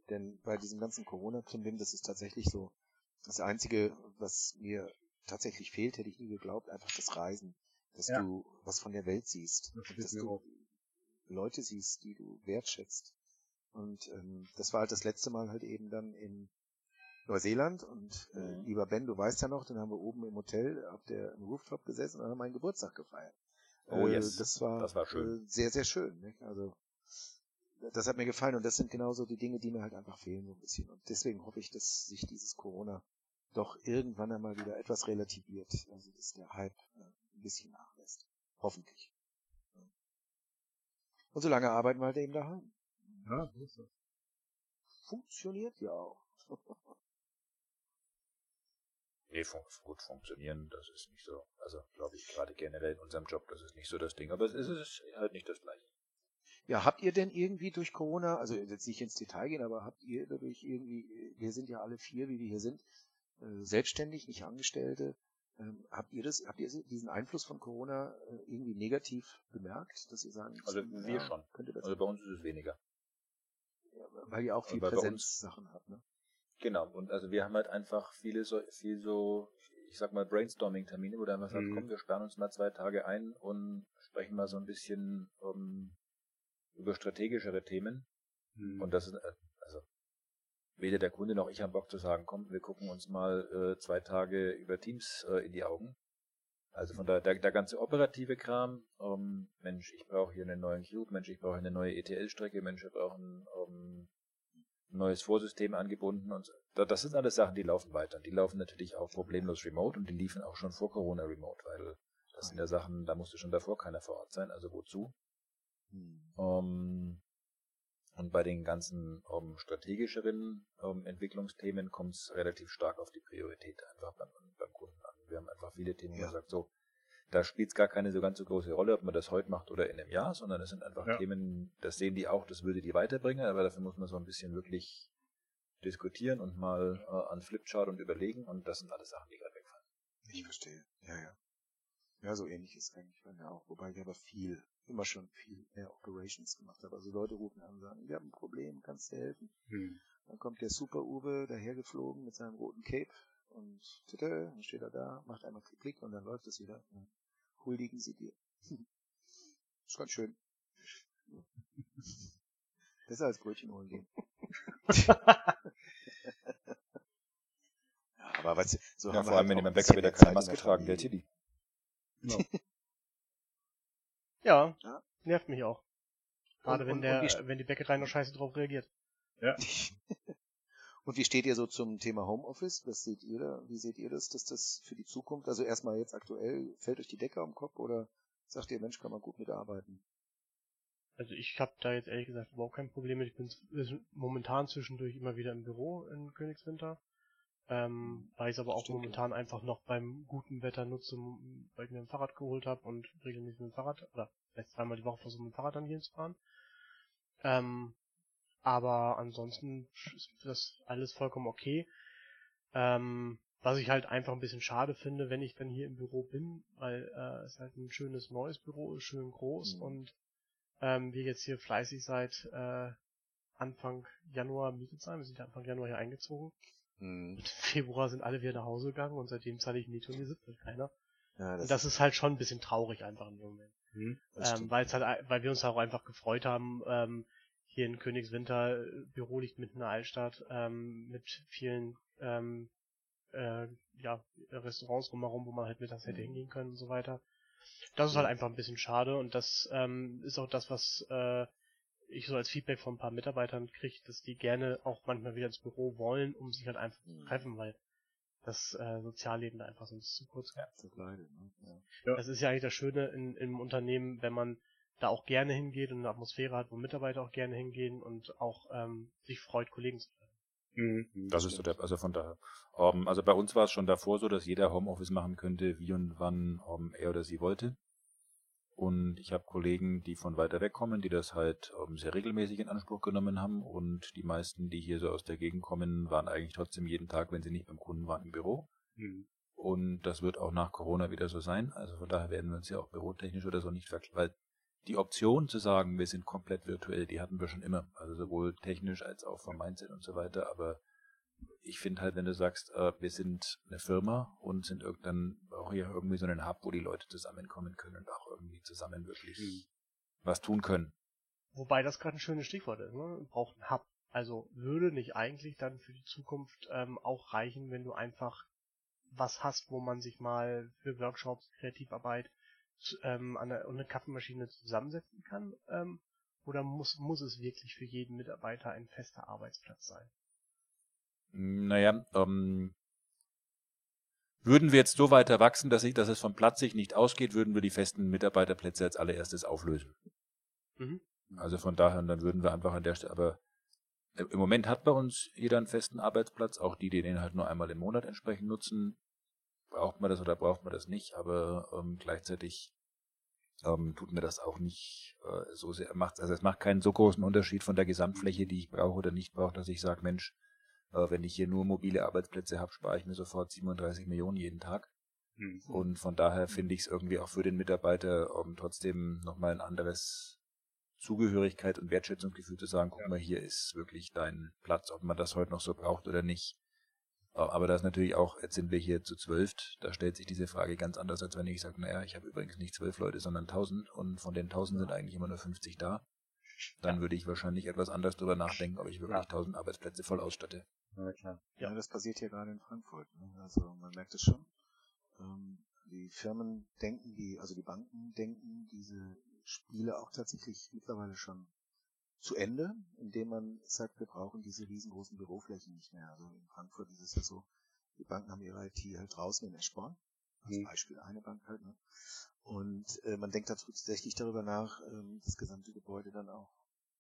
denn bei diesem ganzen Corona-Klimbim, das ist tatsächlich so. Das Einzige, was mir tatsächlich fehlt, hätte ich nie geglaubt, einfach das Reisen. Dass Ja. du was von der Welt siehst. Das dass du auch. Leute siehst, die du wertschätzt. Und ähm, das war halt das letzte Mal halt eben dann in Neuseeland. Und äh, Mhm. lieber Ben, du weißt ja noch, dann haben wir oben im Hotel auf der im Rooftop gesessen und haben meinen Geburtstag gefeiert. Oh, Äh, yes. Das war, Das war schön. Äh, sehr, sehr schön. Nicht? Also das hat mir gefallen und das sind genauso die Dinge, die mir halt einfach fehlen so ein bisschen. Und deswegen hoffe ich, dass sich dieses Corona doch irgendwann einmal wieder etwas relativiert. Also dass der Hype äh, ein bisschen nachlässt. Hoffentlich. Ja. Und solange arbeiten wir halt eben daheim. Ja, so ist das. Funktioniert ja auch. Nee, fun gut funktionieren, das ist nicht so. Also, glaube ich, gerade generell in unserem Job, das ist nicht so das Ding. Aber es ist, halt nicht das Gleiche. Ja, habt ihr denn irgendwie durch Corona, also jetzt nicht ins Detail gehen, aber habt ihr dadurch irgendwie, wir sind ja alle vier, wie wir hier sind, äh, selbstständig, nicht Angestellte, ähm, habt ihr das, habt ihr diesen Einfluss von Corona äh, irgendwie negativ bemerkt, dass ihr sagen, Also, ja, wir schon. Könnte das, Also bei uns ist es weniger. ja, weil ihr auch viel bei uns- Präsenzsachen habt, ne? Genau, und also wir haben halt einfach viele so, viel so, ich sag mal, Brainstorming-Termine, wo dann einfach sagt, Mhm. komm, wir sperren uns mal zwei Tage ein und sprechen mal so ein bisschen um, über strategischere Themen. Mhm. Und das ist, äh, also, weder der Kunde noch ich haben Bock zu sagen, komm, wir gucken uns mal äh, zwei Tage über Teams äh, in die Augen. Also von daher, der, der ganze operative Kram, ähm, Mensch, ich brauche hier einen neuen Cube, Mensch, ich brauche eine neue ETL-Strecke, Mensch, wir brauchen ähm, ein neues Vorsystem angebunden und das sind alles Sachen, die laufen weiter. Und die laufen natürlich auch problemlos remote und die liefen auch schon vor Corona remote, weil das sind ja Sachen, da musste schon davor keiner vor Ort sein, also wozu? Hm. Ähm, und bei den ganzen ähm, strategischeren ähm, Entwicklungsthemen kommt es relativ stark auf die Priorität einfach beim, beim Kunden an. Wir haben einfach viele Themen, wo Ja. man sagt, so, da spielt es gar keine so ganz so große Rolle, ob man das heute macht oder in einem Jahr, sondern es sind einfach Ja. Themen, das sehen die auch, das würde die weiterbringen, aber dafür muss man so ein bisschen wirklich diskutieren und mal äh, an Flipchart und überlegen und das sind alles Sachen, die gerade wegfallen. Ich verstehe. Ja, ja. Ja, so ähnlich ist eigentlich bei mir auch. Wobei ich aber viel, immer schon viel mehr Operations gemacht habe. Also Leute rufen an und sagen, wir haben ein Problem, kannst du helfen? Mhm. Dann kommt der Super Uwe dahergeflogen mit seinem roten Cape und tüte, dann steht er da, macht einmal Klick, Klick und dann läuft es wieder. Dann huldigen sie dir. ist ganz schön. Besser als Brötchen holen gehen. ja, aber was, so Ja, haben vor wir allem, halt wenn ein Bäcker wieder mehr keine Maske der tragen, gell, Familie. Tilly? Ja, Ja. nervt mich auch. Gerade Und- wenn und- der, und wie- wenn die Bäckerei noch scheiße drauf reagiert. Und wie steht ihr so zum Thema Homeoffice? Was seht ihr da? Wie seht ihr das, dass das für die Zukunft, also erstmal jetzt aktuell, fällt euch die Decke am Kopf oder sagt ihr, Mensch, kann man gut mitarbeiten? Also ich habe da jetzt ehrlich gesagt überhaupt kein Problem mit. Ich bin momentan zwischendurch immer wieder im Büro in Königswinter. Ähm, weil ich es aber auch Stimmt, ja. momentan einfach noch beim guten Wetter nutze, weil ich mir ein Fahrrad geholt habe und regelmäßig mit dem Fahrrad, oder vielleicht zweimal die Woche versuche mit dem Fahrrad dann hier zu fahren. Ähm, aber ansonsten ist das alles vollkommen okay. Ähm, was ich halt einfach ein bisschen schade finde, wenn ich dann hier im Büro bin, weil äh, es halt ein schönes neues Büro ist, schön groß Mhm. und ähm, wir jetzt hier fleißig seit äh, Anfang Januar mietet sein. Wir sind ja Anfang Januar hier eingezogen. Hm. Und im Februar sind alle wieder nach Hause gegangen und seitdem zahle ich Miete und hier sitzt halt keiner. Ja, und das ist halt schon ein bisschen traurig einfach in dem Moment. Mhm. das Ähm, weil es halt, ei- weil wir uns auch einfach gefreut haben, ähm, hier in Königswinter äh, Büro liegt mitten in der Altstadt, ähm, mit vielen ähm, äh, ja, Restaurants rumherum, wo man halt mittags hätte Mhm. hingehen können und so weiter. Das ist halt einfach ein bisschen schade und das ähm, ist auch das, was äh, ich so als Feedback von ein paar Mitarbeitern kriege, dass die gerne auch manchmal wieder ins Büro wollen, um sich halt einfach zu Mhm. treffen, weil das äh, Sozialleben da einfach sonst zu kurz kommt. Das leidet, ne? ja. Ja. Das ist ja eigentlich das Schöne in, im Unternehmen, wenn man da auch gerne hingeht und eine Atmosphäre hat, wo Mitarbeiter auch gerne hingehen und auch ähm, sich freut, Kollegen zu treffen. Mhm. Das ist so der, also von daher. Ähm, also bei uns war es schon davor so, dass jeder Homeoffice machen könnte, wie und wann ähm, er oder sie wollte. Und ich habe Kollegen, die von weiter weg kommen, die das halt ähm, sehr regelmäßig in Anspruch genommen haben. Und die meisten, die hier so aus der Gegend kommen, waren eigentlich trotzdem jeden Tag, wenn sie nicht beim Kunden waren, im Büro. Mhm. Und das wird auch nach Corona wieder so sein. Also von daher werden wir uns ja auch bürotechnisch oder so nicht verkleiden. Weil die Option zu sagen, wir sind komplett virtuell, die hatten wir schon immer. Also sowohl technisch als auch vom Mindset und so weiter. Aber ich finde halt, wenn du sagst, äh, wir sind eine Firma und sind irgendwann auch hier irgendwie so einen Hub, wo die Leute zusammenkommen können und auch irgendwie zusammen wirklich Mhm. was tun können. wobei das gerade ein schönes Stichwort ist, ne? Braucht einen Hub. Also würde nicht eigentlich dann für die Zukunft ähm, auch reichen, wenn du einfach was hast, wo man sich mal für Workshops, Kreativarbeit ähm, an eine, eine Kaffeemaschine zusammensetzen kann? Ähm, oder muss, muss es wirklich für jeden Mitarbeiter ein fester Arbeitsplatz sein? Naja, ähm, würden wir jetzt so weiter wachsen, dass, ich, dass es vom Platz sich nicht ausgeht, würden wir die festen Mitarbeiterplätze als allererstes auflösen. Mhm. Also von daher, dann würden wir einfach an der Stelle, aber im Moment hat bei uns jeder einen festen Arbeitsplatz, auch die, die den halt nur einmal im Monat entsprechend nutzen. Braucht man das oder braucht man das nicht, aber ähm, gleichzeitig ähm, tut mir das auch nicht äh, so sehr. Macht, also es macht keinen so großen Unterschied von der Gesamtfläche, die ich brauche oder nicht brauche, dass ich sage, Mensch, äh, wenn ich hier nur mobile Arbeitsplätze habe, spare ich mir sofort 37 Millionen jeden Tag. Mhm. Und von daher finde ich es irgendwie auch für den Mitarbeiter um, trotzdem nochmal ein anderes Zugehörigkeit und Wertschätzungsgefühl zu sagen, guck Ja. mal, hier ist wirklich dein Platz, ob man das heute noch so braucht oder nicht. Aber das ist natürlich auch, jetzt sind wir hier zu zwölf, da stellt sich diese Frage ganz anders, als wenn ich sage, naja, ich habe übrigens nicht zwölf Leute, sondern tausend und von den tausend sind eigentlich immer nur 50 da. Dann würde ich wahrscheinlich etwas anders drüber nachdenken, ob ich wirklich Ja. tausend Arbeitsplätze voll ausstatte. Ja, klar. Ja, das passiert hier gerade in Frankfurt. Ne? Also man merkt es schon. Ähm, die Firmen denken, die, also die Banken denken diese Spiele auch tatsächlich mittlerweile schon zu Ende, indem man sagt, wir brauchen diese riesengroßen Büroflächen nicht mehr. Also in Frankfurt ist es ja so, die Banken haben ihre IT halt draußen in Eschborn. Als Mhm. Beispiel eine Bank halt. Ne? Und äh, man denkt da tatsächlich darüber nach, ähm, das gesamte Gebäude dann auch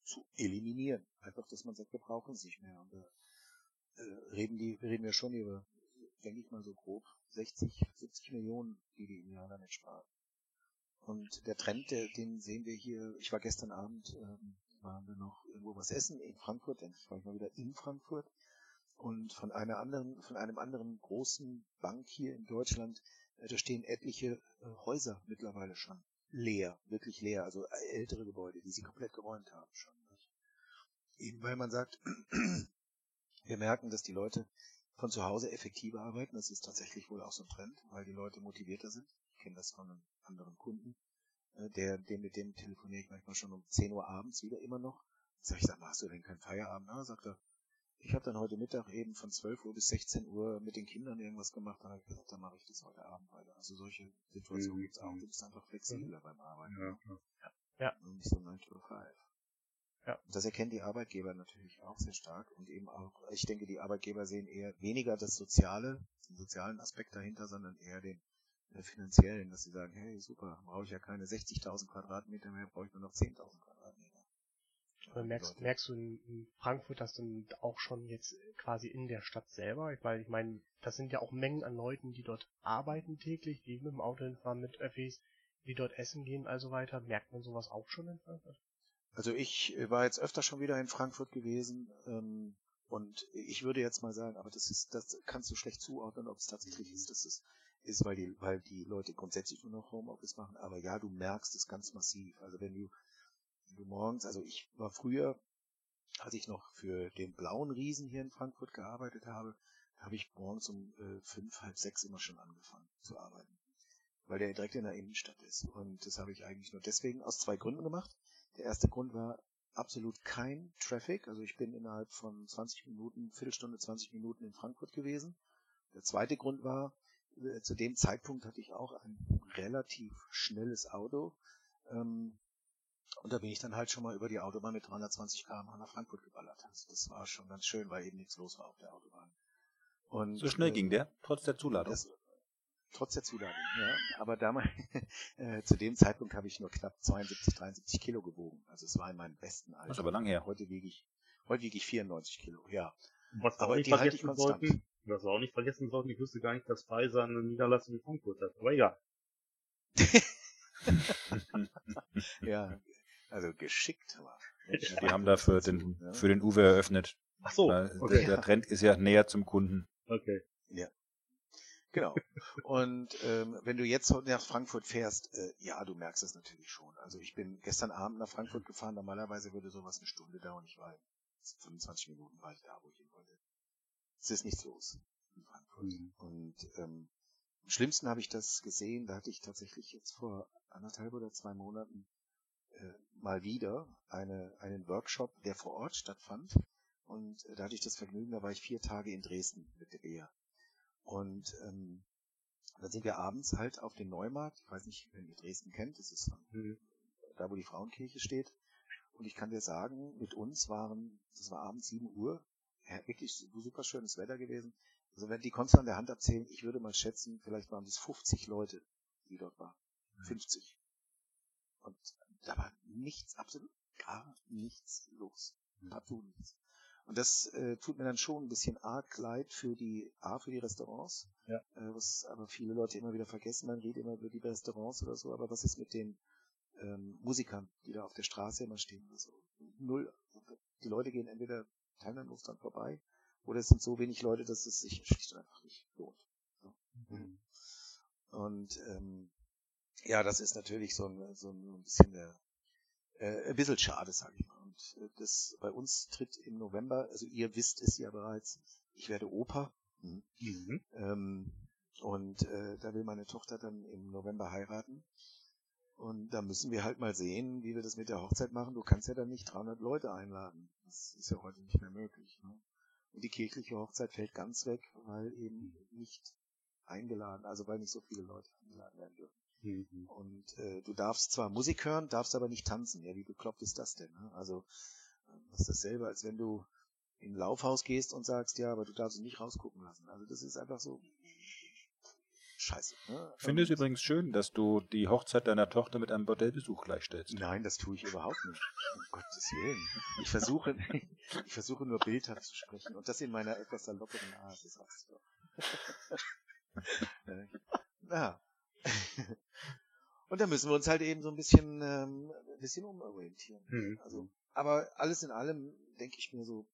zu eliminieren. Einfach, dass man sagt, wir brauchen es nicht mehr. Und da äh, reden die, reden wir schon über, denke ich mal so grob, 60, 70 Millionen, die die im Jahr damit sparen. Und der Trend, der, den sehen wir hier, ich war gestern Abend, ähm, waren wir noch irgendwo was essen in Frankfurt, endlich war ich mal wieder in Frankfurt. Und von einer anderen, von einem anderen großen Bank hier in Deutschland, äh, da stehen etliche äh, Häuser mittlerweile schon leer, wirklich leer, also äh, ältere Gebäude, die sie komplett geräumt haben schon. Eben weil man sagt, wir merken, dass die Leute von zu Hause effektiver arbeiten. Das ist tatsächlich wohl auch so ein Trend, weil die Leute motivierter sind. Ich kenne das von anderen Kunden. Äh, Der, dem, mit dem telefoniere ich manchmal schon um 10 Uhr abends wieder immer noch. Sag ich, sag mal, hast du denn keinen Feierabend? Na, sagt er, ich habe dann heute Mittag eben von 12 Uhr bis 16 Uhr mit den Kindern irgendwas gemacht. Dann habe ich gesagt, dann mache ich das heute Abend weiter. Also solche Situationen Mhm. gibt's auch. Du bist einfach flexibler beim Arbeiten. Ja, klar. Und nicht so 9 to 5. Ja. Und das erkennen die Arbeitgeber natürlich auch sehr stark und eben auch, ich denke, die Arbeitgeber sehen eher weniger das Soziale, den sozialen Aspekt dahinter, sondern eher den äh, finanziellen, dass sie sagen, hey, super, brauche ich ja keine 60.000 Quadratmeter mehr, brauche ich nur noch 10.000 Quadratmeter. Aber merkst, merkst du in, Frankfurt das dann auch schon jetzt quasi in der Stadt selber? Weil ich meine, das sind ja auch Mengen an Leuten, die dort arbeiten täglich, die mit dem Auto hinfahren, mit Öffis, die dort essen gehen, also weiter. Merkt man sowas auch schon in Frankfurt? Also ich äh, war jetzt öfter schon wieder in Frankfurt gewesen ähm, und ich würde jetzt mal sagen, aber das ist, das kannst du schlecht zuordnen, ob es tatsächlich ist, dass es ist, weil die, weil die Leute grundsätzlich nur noch Homeoffice machen. Aber ja, du merkst es ganz massiv. Also wenn du, wenn du morgens, also ich war früher, als ich noch für den blauen Riesen hier in Frankfurt gearbeitet habe, habe ich morgens um äh, fünf, halb sechs immer schon angefangen zu arbeiten, weil der direkt in der Innenstadt ist. Und das habe ich eigentlich nur deswegen aus zwei Gründen gemacht. Der erste Grund war absolut kein Traffic. Also ich bin innerhalb von 20 Minuten, Viertelstunde, 20 Minuten in Frankfurt gewesen. Der zweite Grund war, äh, zu dem Zeitpunkt hatte ich auch ein relativ schnelles Auto. Ähm, und da bin ich dann halt schon mal über die Autobahn mit 320 km/h nach Frankfurt geballert. Also das war schon ganz schön, weil eben nichts los war auf der Autobahn. Und, So schnell äh, ging der, trotz der Zuladung. das, trotz der Zuladung, ja. Aber damals, äh, zu dem Zeitpunkt habe ich nur knapp 72, 73 Kilo gewogen. Also es war in meinem besten Alter. Das ist aber lang her. Heute wiege ich, heute wiege ich 94 Kilo, ja. Was Aber die halte ich konstant. sollten, was wir auch nicht vergessen sollten, ich wusste gar nicht, dass Pfizer eine Niederlassung in Frankfurt hat. Aber egal. Ja, also geschickt, aber. Die haben da für den, für den Uwe eröffnet. Ach so, okay. der, der Trend ist ja näher zum Kunden. okay. Genau. Und ähm, wenn du jetzt nach Frankfurt fährst, äh, ja, du merkst es natürlich schon. Also ich bin gestern Abend nach Frankfurt gefahren, normalerweise würde sowas eine Stunde dauern. Ich war 25 Minuten war ich da, wo ich hin. Es ist nichts los in Frankfurt. Mhm. Und ähm, am schlimmsten habe ich das gesehen, da hatte ich tatsächlich jetzt vor anderthalb oder zwei Monaten äh, mal wieder eine, einen Workshop, der vor Ort stattfand. Und äh, da hatte ich das Vergnügen, da war ich vier Tage in Dresden mit der Bea. Und ähm, dann sind wir abends halt auf den Neumarkt. Ich weiß nicht, wenn ihr Dresden kennt, das ist Mhm. da, wo die Frauenkirche steht. Und ich kann dir sagen, mit uns waren, das war abends 7 Uhr, ja, wirklich super schönes Wetter gewesen. Also wenn die konntest du an der Hand abzählen, ich würde mal schätzen, vielleicht waren das 50 Leute, die dort waren. 50. Und da war nichts, absolut gar nichts los. Partout nichts. Und das äh, tut mir dann schon ein bisschen arg leid für die A, für die Restaurants, Ja. äh, was aber viele Leute immer wieder vergessen. Man redet immer über die Restaurants oder so, aber was ist mit den ähm, Musikern, die da auf der Straße immer stehen oder so? Null. Die Leute gehen entweder teilnahmlos dann vorbei oder es sind so wenig Leute, dass es sich schlicht und einfach nicht lohnt. So. Und ähm, ja, das ist natürlich so ein, so ein bisschen der, äh, ein bisschen schade, sage ich mal. Und äh, das bei uns tritt im November, also ihr wisst es ja bereits, ich werde Opa. Mhm. Mhm. Ähm, und äh, da will meine Tochter dann im November heiraten. Und da müssen wir halt mal sehen, wie wir das mit der Hochzeit machen. Du kannst ja dann nicht 300 Leute einladen. Das ist ja heute nicht mehr möglich. Ne? Und die kirchliche Hochzeit fällt ganz weg, weil eben nicht eingeladen, also weil nicht so viele Leute eingeladen werden dürfen. Mhm. Und äh, du darfst zwar Musik hören, darfst aber nicht tanzen. Ja, wie bekloppt ist das denn? Ne? Also äh, das ist dasselbe, als wenn du in ein Laufhaus gehst und sagst, ja, aber du darfst ihn nicht rausgucken lassen. Also das ist einfach so scheiße. Ne? Ich finde es Und- übrigens schön, dass du die Hochzeit deiner Tochter mit einem Bordellbesuch gleichstellst. Nein, das tue ich überhaupt nicht. Um Gottes Willen. Ich versuche, ich versuche nur bildhaft zu sprechen und das in meiner etwas salopperen Art. Das sagst du doch. Äh, ja. Und da müssen wir uns halt eben so ein bisschen, ähm, ein bisschen umorientieren. Mhm. Also, aber alles in allem denke ich mir so,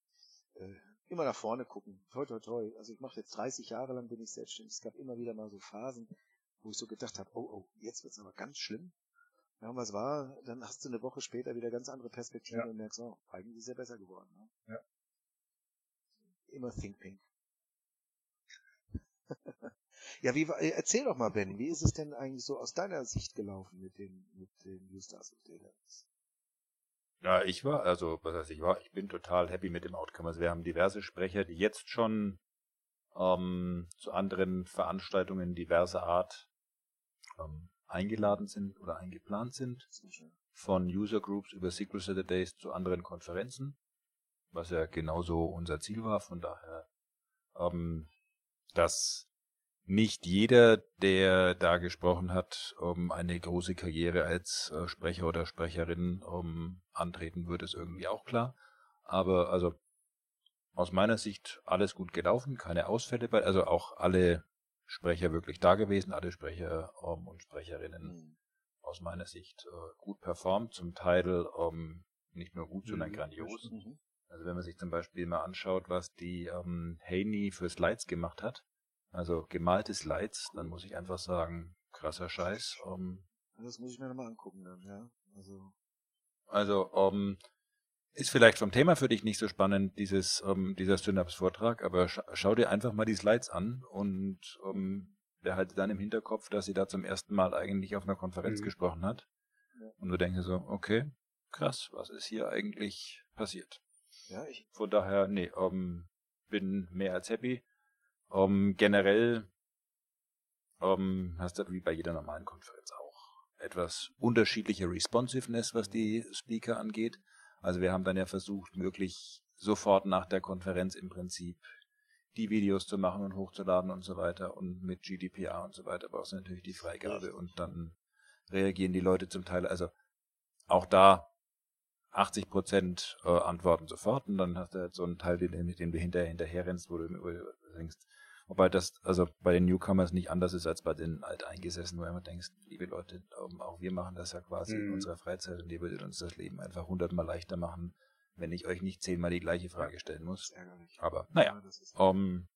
äh, immer nach vorne gucken. Toi, toi, toi. Also ich mache jetzt 30 Jahre lang bin ich selbstständig. Es gab immer wieder mal so Phasen, wo ich so gedacht habe, oh, oh, jetzt wird's aber ganz schlimm. Ja, und was war? Dann hast du eine Woche später wieder ganz andere Perspektiven Ja. und merkst, oh, eigentlich ist er besser geworden. Ne? Ja. Immer Think Pink. ja, wie war, äh, erzähl doch mal, Ben, wie ist es denn eigentlich so aus deiner Sicht gelaufen mit den, mit den New Stars of Data? Ja, ich war, also, was heißt ich war, ich bin total happy mit dem Outcome. Also wir haben diverse Sprecher, die jetzt schon ähm, zu anderen Veranstaltungen diverser Art ähm, eingeladen sind oder eingeplant sind. Von User Groups über Secret Saturdays zu anderen Konferenzen, was ja genauso unser Ziel war. Von daher, ähm, dass nicht jeder, der da gesprochen hat, um eine große Karriere als äh, Sprecher oder Sprecherin um, antreten würde, ist irgendwie auch klar. Aber also aus meiner Sicht alles gut gelaufen, keine Ausfälle, bei, also auch alle Sprecher wirklich da gewesen, alle Sprecher um, und Sprecherinnen Hm. aus meiner Sicht äh, gut performt, zum Teil ähm, nicht nur gut, sondern Mhm. grandios. Mhm. Also wenn man sich zum Beispiel mal anschaut, was die ähm, Haney für Slides gemacht hat, also gemalte Slides, dann muss ich einfach sagen, krasser Scheiß. Ähm, Das muss ich mir nochmal angucken dann, ja. Also, also ähm, ist vielleicht vom Thema für dich nicht so spannend, dieses, ähm, dieser Synapse-Vortrag, aber scha schau dir einfach mal die Slides an und ähm, behalte dann im Hinterkopf, dass sie da zum ersten Mal eigentlich auf einer Konferenz Mhm. gesprochen hat. Ja. Und du denkst dir so, okay, krass, was ist hier eigentlich passiert? ja, ich, Von daher, nee, ähm, bin mehr als happy. Ähm, generell ähm, hast du wie bei jeder normalen Konferenz auch etwas unterschiedliche Responsiveness, was die Speaker angeht. Also wir haben dann ja versucht, möglich sofort nach der Konferenz im Prinzip die Videos zu machen und hochzuladen und so weiter. Und mit GDPR und so weiter brauchst du natürlich die Freigabe und dann reagieren die Leute zum Teil. Also auch da 80 Prozent äh, antworten sofort und dann hast du halt so einen Teil, den, mit dem du hinterher rennst, wo du, denkst, wobei das also bei den Newcomers nicht anders ist als bei den Alteingesessenen, wo du immer denkst, liebe Leute, ähm, auch wir machen das ja quasi in Mhm. unserer Freizeit und ihr würdet uns das Leben einfach hundertmal leichter machen, wenn ich euch nicht zehnmal die gleiche Frage stellen muss. Aber naja, das ist, ähm,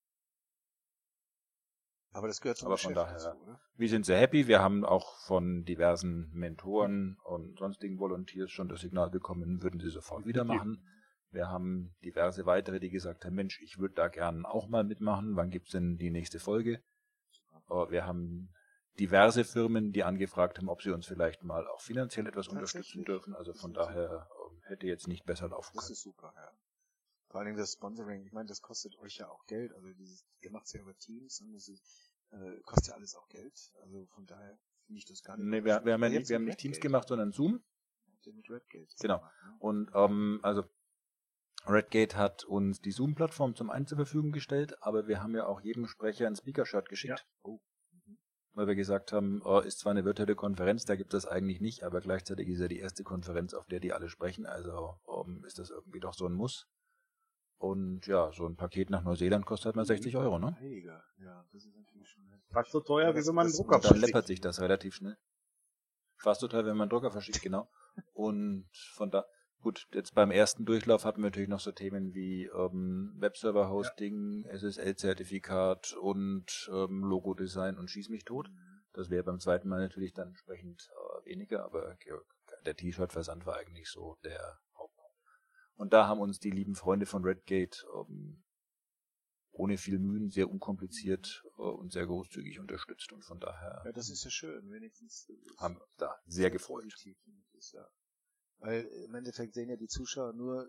aber das gehört zum aber von daher- dazu, oder? wir sind sehr happy. Wir haben auch von diversen Mentoren und sonstigen Volunteers schon das Signal bekommen, würden sie sofort wieder machen. Wir haben diverse weitere, die gesagt haben, Mensch, ich würde da gern auch mal mitmachen. Wann gibt's denn die nächste Folge? Wir haben diverse Firmen, die angefragt haben, ob sie uns vielleicht mal auch finanziell etwas unterstützen dürfen. Also von Das daher ähm, hätte jetzt nicht besser laufen Das können. ist super, ja. Vor allem das Sponsoring, ich meine, das kostet euch ja auch Geld. Also dieses, ihr macht's ja über Teams und das ist, äh, kostet ja alles auch Geld. Also von daher finde ich das gar nicht. Nee, wir, wir haben ja nicht, wir haben nicht Teams Redgate. gemacht, sondern Zoom. Genau. ne? Und ähm, also Redgate hat uns die Zoom-Plattform zum einen zur Verfügung gestellt, aber wir haben ja auch jedem Sprecher ein Speaker-Shirt geschickt. Oh. Weil wir gesagt haben, oh, ist zwar eine virtuelle Konferenz, da gibt es das eigentlich nicht, aber gleichzeitig ist ja die erste Konferenz, auf der die alle sprechen, also ähm, ist das irgendwie doch so ein Muss. Und ja, so ein Paket nach Neuseeland kostet halt mal 60 Euro, ne? Heiliger. Ja, das ist natürlich schon. Fast so teuer, wie wenn man einen Drucker Und dann verschickt. läppert sich das relativ schnell. Fast total, wenn man einen Drucker verschickt, genau. Und von da, gut, jetzt beim ersten Durchlauf hatten wir natürlich noch so Themen wie ähm, Webserver-Hosting, SSL-Zertifikat und ähm, Logo-Design und Schieß mich tot. Das wäre beim zweiten Mal natürlich dann entsprechend äh, weniger, aber der T-Shirt-Versand war eigentlich so der. Und da haben uns die lieben Freunde von Redgate ähm, ohne viel Mühen, sehr unkompliziert äh, und sehr großzügig unterstützt und von daher Ja, das ist ja schön, wenigstens. äh, haben wir uns da sehr gefreut. das, ja. Weil im Endeffekt sehen ja die Zuschauer nur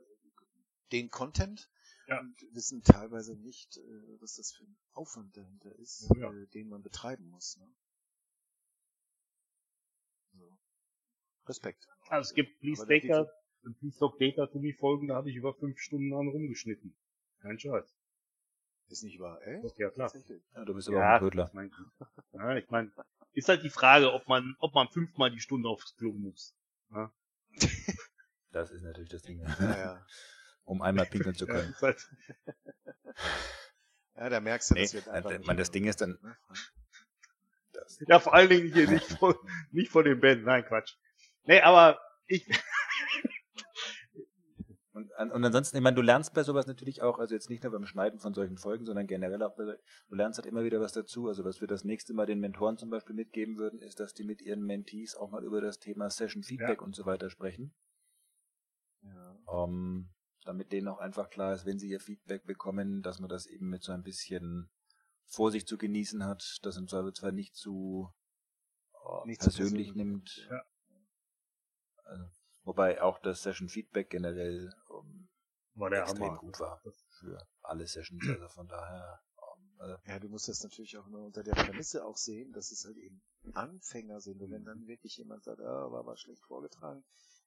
den Content Ja. und wissen teilweise nicht, äh, was das für ein Aufwand dahinter ist, Ja. äh, den man betreiben muss. Ne? So. Respekt. Also es gibt Please Aber Data, Please Talk Data to me Folgen, da habe ich über fünf Stunden an rumgeschnitten. Kein Scheiß. Ist nicht wahr, ey? Ja, klar. Ja, du bist aber auch Ja, ein Brötler. ich mein, ja, ich meine, ist halt die Frage, ob man, ob man fünfmal die Stunde aufs Klo muss. Das ist natürlich das Ding. Ja, ja. Um einmal pinkeln zu Ja, können. ist halt, ja, da merkst du, Nee, das wird einfach nicht man, das Ding ist dann, ne? das, ja, vor allen Dingen hier nicht von, nicht von den Band. Nein, Quatsch. Nee, aber ich, und, und ansonsten, ich meine, du lernst bei sowas natürlich auch, also jetzt nicht nur beim Schneiden von solchen Folgen, sondern generell auch bei, du lernst halt immer wieder was dazu. Also was wir das nächste Mal den Mentoren zum Beispiel mitgeben würden, ist, dass die mit ihren Mentees auch mal über das Thema Session Feedback und so weiter sprechen. Ja. ähm, damit denen auch einfach klar ist, wenn sie ihr Feedback bekommen, dass man das eben mit so ein bisschen Vorsicht zu genießen hat, das im Zweifelsfall nicht zu äh, Nicht zu persönlich persönlich nimmt. Ja. Also, wobei auch das Session Feedback generell war der extrem Hammer. gut war für alle Sessions. Also von daher, also Ja, du musst das natürlich auch immer unter der Prämisse auch sehen, dass es halt eben Anfänger sind. Und wenn dann wirklich jemand sagt, ah, war aber schlecht vorgetragen,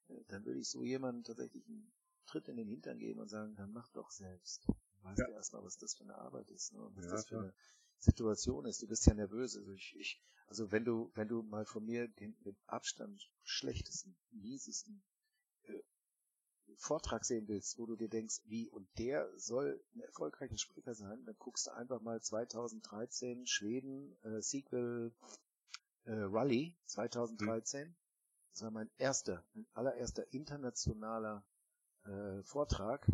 äh, dann würde ich so jemandem tatsächlich einen Tritt in den Hintern geben und sagen, dann mach doch selbst. Du weißt ja, Ja. erstmal, was das für eine Arbeit ist, ne? und was Ja, das für klar. eine Situation ist. Du bist ja nervös. Also ich, ich, also wenn du, wenn du mal von mir den mit Abstand schlechtesten, miesesten Vortrag sehen willst, wo du dir denkst, wie und der soll ein erfolgreicher Sprecher sein, dann guckst du einfach mal 2013 Schweden äh, Sequel äh, Rally 2013. Das war mein erster, mein allererster internationaler äh, Vortrag.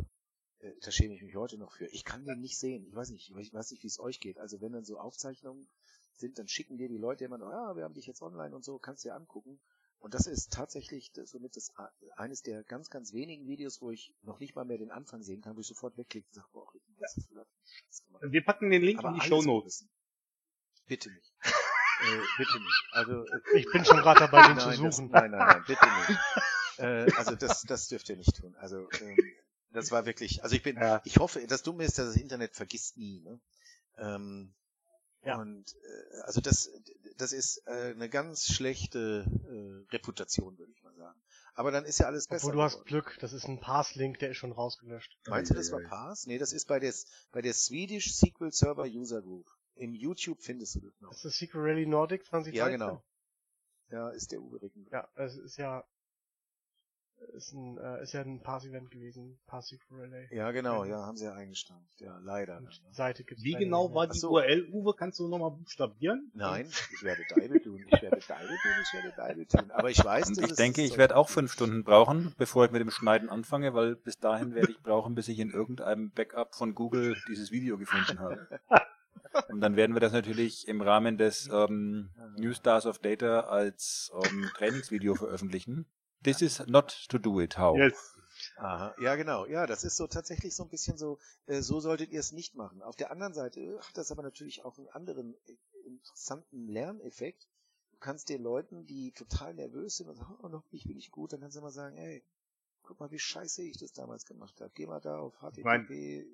Äh, da schäme ich mich heute noch für. Ich kann den nicht sehen. Ich weiß nicht, ich weiß nicht, wie es euch geht. Also wenn dann so Aufzeichnungen sind, dann schicken dir die Leute immer noch, ah, wir haben dich jetzt online und so, kannst dir angucken. Und das ist tatsächlich das, somit das a- eines der ganz, ganz wenigen Videos, wo ich noch nicht mal mehr den Anfang sehen kann, wo ich sofort wegklicke und sage, boah, was da für Scheiß gemacht? Wir packen den Link Aber in die Show Notes. Bitte nicht. äh, bitte nicht. Also, äh, Ich bin schon gerade dabei, den nein, zu das, suchen. nein, nein, nein, bitte nicht. äh, also das, das dürft ihr nicht tun. Also ähm, das war wirklich, also ich bin, Ja. ich hoffe, das Dumme ist, dass das Internet vergisst nie. Ne? Ähm, Ja. Und äh, also das, das ist äh, eine ganz schlechte äh, Reputation, würde ich mal sagen. Aber dann ist ja alles besser. Obwohl du hast geworden. Glück, das ist ein Pass-Link, der ist schon rausgelöscht. Meinst du, das war Pass? Nee, das ist bei der, bei der Swedish SQL Server User Group. Im YouTube findest du das noch. Das ist Secret Rally Nordic 2013. Ja, genau. Ja, ist der Uwe Ricken. Ja, es ist ja ist ein äh, ist ja ein Pass-Event gewesen, Pass Secret Rally. Ja, genau, ja, haben sie ja eingestampft. Ja, leider. Und die Seite gibt's Wie genau war die so. URL, Uwe? Kannst du nochmal buchstabieren? Nein, ich werde Deibel tun, ich werde Deibel tun, ich werde Deibel tun. Aber ich weiß, Und dass ich denke, ich werde auch fünf Stunden brauchen, bevor ich mit dem Schneiden anfange, weil bis dahin werde ich brauchen, bis ich in irgendeinem Backup von Google dieses Video gefunden habe. Und dann werden wir das natürlich im Rahmen des ähm, New Stars of Data als ähm, Trainingsvideo veröffentlichen. This is not to do it, how? Yes. Aha, ja, genau. Ja, das ist so tatsächlich so ein bisschen so, äh, so solltet ihr es nicht machen. Auf der anderen Seite hat das aber natürlich auch einen anderen äh, interessanten Lerneffekt. kannst den Leuten, die total nervös sind und sagen, oh, noch nicht, bin ich gut, dann kannst du immer sagen, ey, guck mal, wie scheiße ich das damals gemacht habe. Geh mal da auf http,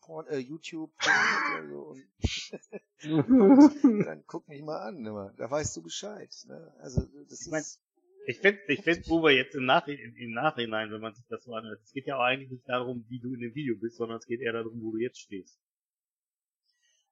Porn, äh, YouTube und dann guck mich mal an, immer. da weißt du Bescheid. Ne? Also das Ich mein, ist Ich finde, ich find, wo wir jetzt im, Nachhinein, im Nachhinein, wenn man sich das so anhört, es geht ja auch eigentlich nicht darum, wie du in dem Video bist, sondern es geht eher darum, wo du jetzt stehst.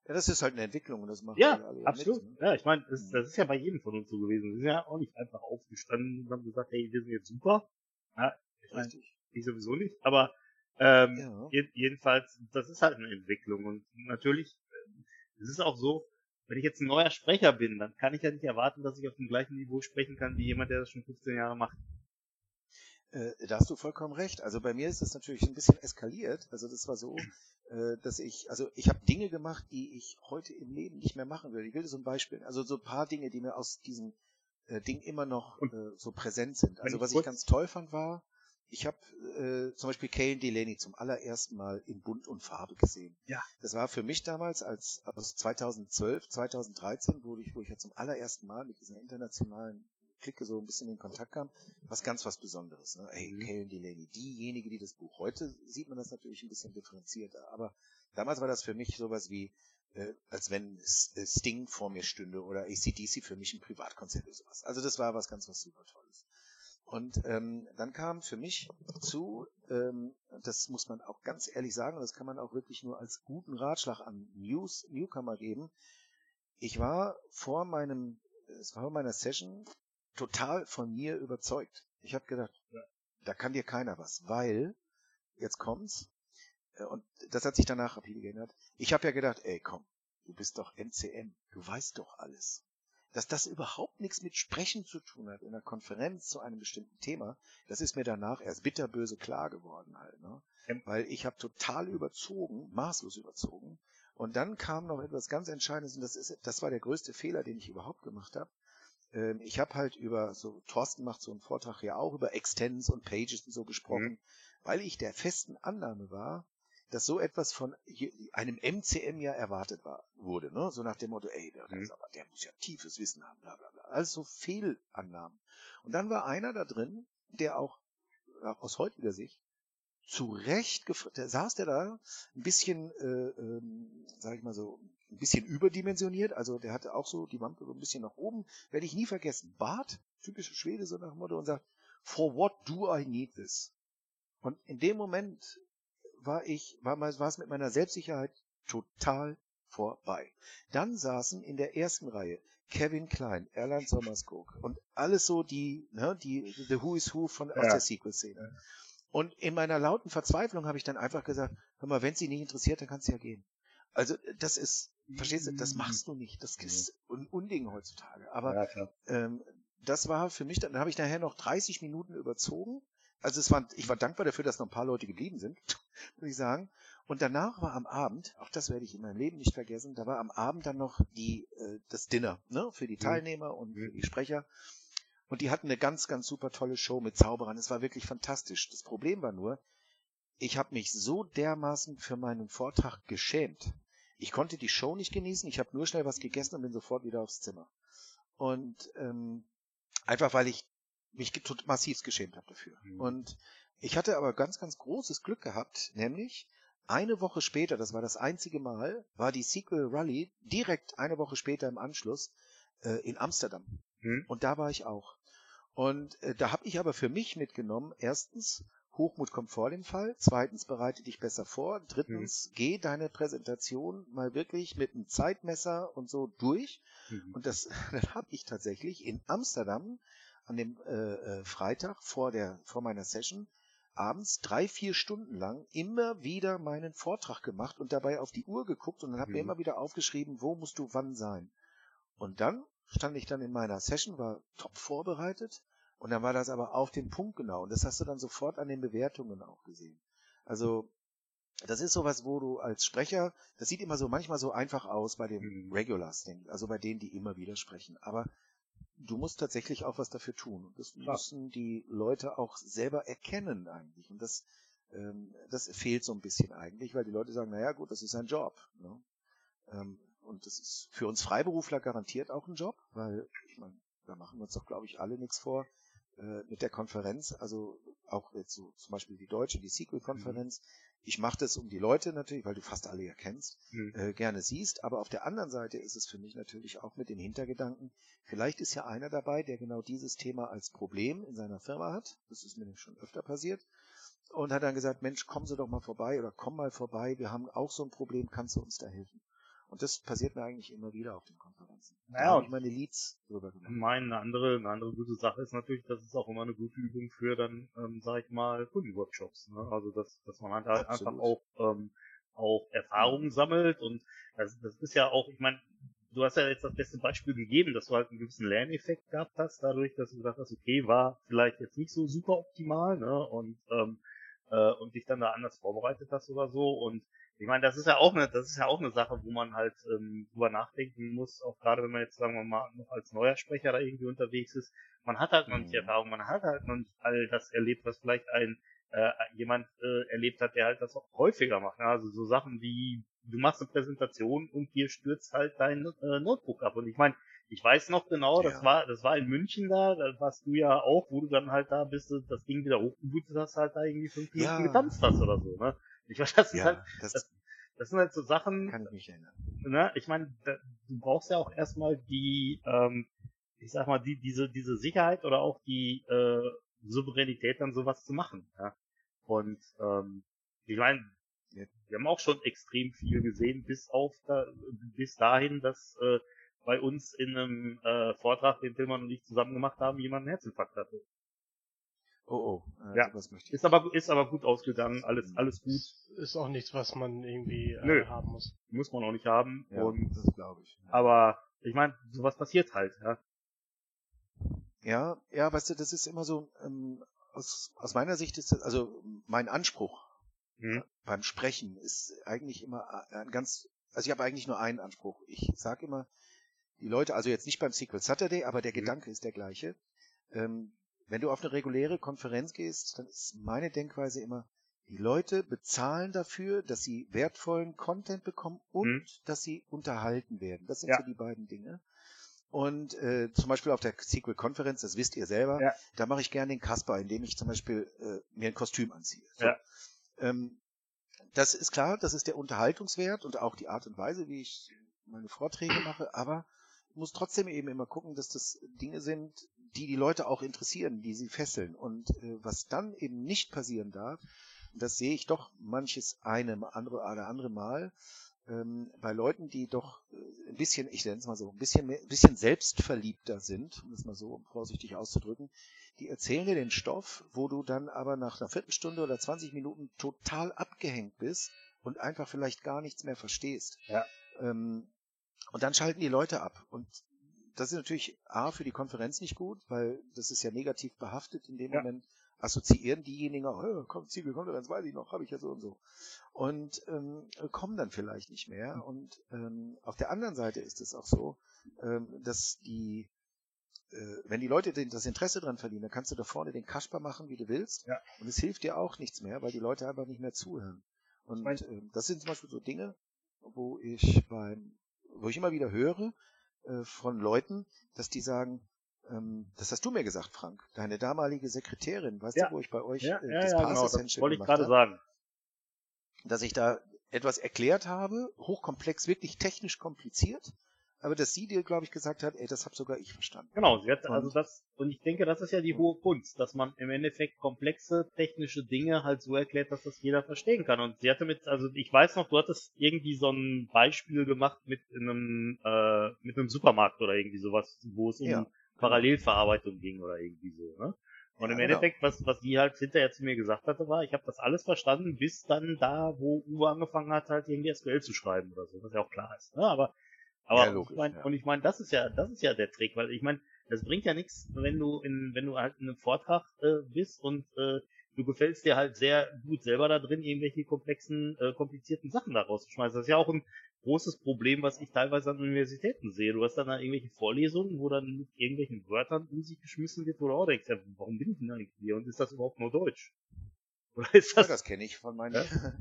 ja, das ist halt eine Entwicklung und das machen Ja, absolut. Mit, ne? Ja, ich meine, das, das ist ja bei jedem von uns so gewesen. Wir sind ja auch nicht einfach aufgestanden und haben gesagt, hey, wir sind jetzt super. Ja, ich meine, Richtig. ich sowieso nicht, aber ähm, Ja. je, jedenfalls, das ist halt eine Entwicklung und natürlich, ähm, es ist auch so, wenn ich jetzt ein neuer Sprecher bin, dann kann ich ja nicht erwarten, dass ich auf dem gleichen Niveau sprechen kann wie jemand, der das schon 15 Jahre macht. Äh, da hast du vollkommen recht. Also bei mir ist das natürlich ein bisschen eskaliert. Also das war so, äh, dass ich, also ich habe Dinge gemacht, die ich heute im Leben nicht mehr machen würde. Ich will so ein Beispiel, also so ein paar Dinge, die mir aus diesem äh, Ding immer noch äh, so präsent sind. Also was ich ganz toll fand war, ich habe äh, zum Beispiel Kane Delaney zum allerersten Mal in Bunt und Farbe gesehen. Ja. Das war für mich damals als aus 2012, 2013, wo ich, wo ich ja zum allerersten Mal mit dieser internationalen Clique so ein bisschen in Kontakt kam, was ganz was Besonderes. Ne? Hey, Mhm. Kalen Delaney, diejenige, die das Buch. Heute sieht man das natürlich ein bisschen differenzierter, aber damals war das für mich sowas wie, äh, als wenn äh, Sting vor mir stünde oder ACDC für mich ein Privatkonzert oder sowas. Also das war was ganz was super Tolles. Und ähm, dann kam für mich zu, ähm, das muss man auch ganz ehrlich sagen, und das kann man auch wirklich nur als guten Ratschlag an News, Newcomer geben. Ich war vor meinem, es war vor meiner Session total von mir überzeugt. Ich habe gedacht, da kann dir keiner was, weil, jetzt kommt's, äh, und das hat sich danach rapide geändert. Ich habe ja gedacht, ey komm, du bist doch MCM, du weißt doch alles. Dass das überhaupt nichts mit Sprechen zu tun hat in einer Konferenz zu einem bestimmten Thema, das ist mir danach erst bitterböse klar geworden halt. Ne? Ähm. Weil ich habe total überzogen, maßlos überzogen. Und dann kam noch etwas ganz Entscheidendes und das ist, das war der größte Fehler, den ich überhaupt gemacht habe. Ähm, ich habe halt über so Thorsten macht so einen Vortrag ja auch über Extends und Pages und so gesprochen, weil ich der festen Annahme war, dass so etwas von einem MCM ja erwartet war, wurde, ne? So nach dem Motto, ey, der, Mhm. aber, der muss ja tiefes Wissen haben, bla bla bla. Also Fehlannahmen. Und dann war einer da drin, der auch, auch aus heutiger Sicht zu Recht der saß der da ein bisschen, äh, ähm, sag ich mal so, ein bisschen überdimensioniert, also der hatte auch so die Wampe so ein bisschen nach oben, werde ich nie vergessen. Bart, typische Schwede, so nach dem Motto und sagt, for what do I need this? Und in dem Moment war ich, war, war es mit meiner Selbstsicherheit total vorbei. Dann saßen in der ersten Reihe Kevin Klein, Erland Sommerskog und alles so die, ne, die, the who is who von, aus Ja. der Sequel-Szene. Und in meiner lauten Verzweiflung habe ich dann einfach gesagt, hör mal, wenn sie nicht interessiert, dann kannst du ja gehen. Also das ist, verstehst du, das machst du nicht. Das ist ein Unding heutzutage. Aber ja, ähm, das war für mich, dann habe ich nachher noch 30 Minuten überzogen. Also es war, ich war dankbar dafür, dass noch ein paar Leute geblieben sind, muss ich sagen. Und danach war am Abend, auch das werde ich in meinem Leben nicht vergessen, da war am Abend dann noch die, äh, das Dinner, ne, für die Teilnehmer und für Mhm. die Sprecher. Und die hatten eine ganz, ganz super tolle Show mit Zauberern. Es war wirklich fantastisch. Das Problem war nur, ich habe mich so dermaßen für meinen Vortrag geschämt. Ich konnte die Show nicht genießen. Ich habe nur schnell was gegessen und bin sofort wieder aufs Zimmer. Und ähm, einfach weil ich mich massivst geschämt habe dafür. Mhm. Und ich hatte aber ganz, ganz großes Glück gehabt, nämlich eine Woche später, das war das einzige Mal, war die Sequel Rally direkt eine Woche später im Anschluss äh, in Amsterdam. Mhm. Und da war ich auch. Und äh, da habe ich aber für mich mitgenommen, erstens, Hochmut kommt vor dem Fall, zweitens, bereite dich besser vor, drittens, geh deine Präsentation mal wirklich mit einem Zeitmesser und so durch. Mhm. Und das, das habe ich tatsächlich in Amsterdam an dem äh, äh, Freitag vor der vor meiner Session abends drei vier Stunden lang immer wieder meinen Vortrag gemacht und dabei auf die Uhr geguckt und dann habe mir Mhm. immer wieder aufgeschrieben, wo musst du wann sein. Und dann stand ich dann in meiner Session, war top vorbereitet und dann war das aber auf den Punkt genau und das hast du dann sofort an den Bewertungen auch gesehen. Also das ist sowas, wo du als Sprecher, das sieht immer so manchmal so einfach aus bei den Mhm. Regulars, denk- also bei denen, die immer wieder sprechen. Aber du musst tatsächlich auch was dafür tun. Und das Klar. müssen die Leute auch selber erkennen eigentlich. Und das, ähm, das fehlt so ein bisschen eigentlich, weil die Leute sagen, naja gut, das ist ein Job. Ne? Ähm, Und das ist für uns Freiberufler garantiert auch ein Job, weil, ich meine, da machen wir uns doch, glaube ich, alle nichts vor äh, mit der Konferenz, also auch jetzt so zum Beispiel die deutsche, die Sequel-Konferenz. Mhm. Ich mache das um die Leute natürlich, weil du fast alle ja kennst, mhm. äh, gerne siehst. Aber auf der anderen Seite ist es für mich natürlich auch mit dem Hintergedanken, vielleicht ist ja einer dabei, der genau dieses Thema als Problem in seiner Firma hat. Das ist mir nämlich schon öfter passiert. Und hat dann gesagt, Mensch, kommen Sie doch mal vorbei oder komm mal vorbei, wir haben auch so ein Problem, kannst du uns da helfen? Und das passiert mir eigentlich immer wieder auf den Konferenzen. Naja, da habe ich meine Leads drüber gemacht. Meine andere, eine andere gute Sache ist natürlich, dass es auch immer eine gute Übung für dann, ähm, sag ich mal, Kundenworkshops. Ne? Also dass, dass man halt, halt einfach auch, ähm, auch Erfahrungen sammelt und das, das ist ja auch, ich meine, du hast ja jetzt das beste Beispiel gegeben, dass du halt einen gewissen Lerneffekt gehabt hast, dadurch, dass du gesagt hast, okay, war vielleicht jetzt nicht so super optimal, ne? Und ähm, äh, und dich dann da anders vorbereitet hast oder so. Und ich meine, das ist ja auch eine, das ist ja auch eine Sache, wo man halt ähm, drüber nachdenken muss, auch gerade wenn man jetzt, sagen wir mal, noch als neuer Sprecher da irgendwie unterwegs ist. Man hat halt noch nicht mhm. Erfahrung, man hat halt noch nicht all das erlebt, was vielleicht ein äh, jemand äh, erlebt hat, der halt das auch häufiger macht. Ne? Also so Sachen wie, du machst eine Präsentation und dir stürzt halt dein äh, Notebook ab. Und ich meine, ich weiß noch genau, ja. das war, das war in München da, da warst du ja auch, wo du dann halt da bist, das Ding wieder hochgebootet hast, halt da irgendwie fünf Minuten ja. getanzt hast oder so, ne? Ich weiß, das ja, ist halt, das, das, das, sind halt so Sachen. Kann ich mich erinnern. Ne? Ich meine, du brauchst ja auch erstmal die, ähm, ich sag mal, die, diese, diese Sicherheit oder auch die äh, Souveränität, dann sowas zu machen. Ja? Und ähm, ich meine, wir haben auch schon extrem viel gesehen, bis auf da, bis dahin, dass äh, bei uns in einem äh, Vortrag, den Tillmann und ich zusammen gemacht haben, jemand einen Herzinfarkt hatte. Oh, oh. Äh, ja. Ist aber, ist aber gut ausgegangen, alles, hm. alles gut. Ist auch nichts, was man irgendwie äh, haben muss. Muss man auch nicht haben. Ja, und, das glaube ich. Ja. Aber, ich meine, sowas passiert halt, ja. Ja, ja, weißt du, das ist immer so, ähm, aus, aus meiner Sicht ist das, also mein Anspruch mhm. beim Sprechen ist eigentlich immer ein ganz, also ich habe eigentlich nur einen Anspruch. Ich sage immer, die Leute, also jetzt nicht beim Sequel Saturday, aber der mhm. Gedanke ist der gleiche. Ähm, wenn du auf eine reguläre Konferenz gehst, dann ist meine Denkweise immer, die Leute bezahlen dafür, dass sie wertvollen Content bekommen und mhm. dass sie unterhalten werden. Das sind ja. so die beiden Dinge. Und äh, zum Beispiel auf der Sequel-Konferenz, das wisst ihr selber, ja. da mache ich gerne den Kasper, indem ich zum Beispiel äh, mir ein Kostüm anziehe. So. Ja. Ähm, das ist klar, das ist der Unterhaltungswert und auch die Art und Weise, wie ich meine Vorträge mache, aber ich muss trotzdem eben immer gucken, dass das Dinge sind, die die Leute auch interessieren, die sie fesseln. Und äh, was dann eben nicht passieren darf, das sehe ich doch manches eine andere oder andere Mal, ähm, bei Leuten, die doch äh, ein bisschen, ich nenne es mal so, ein bisschen, mehr, ein bisschen selbstverliebter sind, um es mal so vorsichtig auszudrücken, die erzählen dir den Stoff, wo du dann aber nach einer Viertelstunde oder 20 Minuten total abgehängt bist und einfach vielleicht gar nichts mehr verstehst. Ja. Ähm, und dann schalten die Leute ab. Und das ist natürlich A für die Konferenz nicht gut, weil das ist ja negativ behaftet in dem ja. Moment. Assoziieren diejenigen auch, oh, komm, Zielkonferenz, weiß ich noch, habe ich ja so und so. Und ähm, kommen dann vielleicht nicht mehr. Hm. Und ähm, auf der anderen Seite ist es auch so, ähm, dass die, äh, wenn die Leute das Interesse dran verlieren, dann kannst du da vorne den Kasper machen, wie du willst. Ja. Und es hilft dir auch nichts mehr, weil die Leute einfach nicht mehr zuhören. Und äh, das sind zum Beispiel so Dinge, wo ich beim, wo ich immer wieder höre, äh, von Leuten, dass die sagen, ähm, das hast du mir gesagt, Frank, deine damalige Sekretärin, weißt ja. du, wo ich bei euch ja, äh, ja, das ja, genau, das wollte ich gerade sagen. Dass ich da etwas erklärt habe, hochkomplex, wirklich technisch kompliziert, aber dass sie dir, glaube ich, gesagt hat, ey, das habe sogar ich verstanden. Genau, sie hat, also das, und ich denke, das ist ja die hohe Kunst, dass man im Endeffekt komplexe technische Dinge halt so erklärt, dass das jeder verstehen kann. Und sie hatte mit, also ich weiß noch, du hattest irgendwie so ein Beispiel gemacht mit einem, äh, mit einem Supermarkt oder irgendwie sowas, wo es um ja. Parallelverarbeitung ging oder irgendwie so, ne? Und ja, im genau. Endeffekt, was, was die halt hinterher zu mir gesagt hatte, war, ich habe das alles verstanden, bis dann da, wo Uwe angefangen hat, halt irgendwie SQL zu schreiben oder so, was ja auch klar ist. Ne? Aber aber ja, logisch, ich mein, ja. und ich meine, das ist ja, das ist ja der Trick, weil ich meine, das bringt ja nichts, wenn du in, wenn du halt in einem Vortrag äh, bist und äh, du gefällst dir halt sehr gut selber da drin, irgendwelche komplexen, äh, komplizierten Sachen da rauszuschmeißen. Das ist ja auch ein großes Problem, was ich teilweise an Universitäten sehe. Du hast dann da irgendwelche Vorlesungen, wo dann mit irgendwelchen Wörtern um sich geschmissen wird, wo du auch denkst, ja, warum bin ich denn eigentlich hier und ist das überhaupt nur Deutsch? Oder ist das? Ja, das kenne ich von meinen, ja?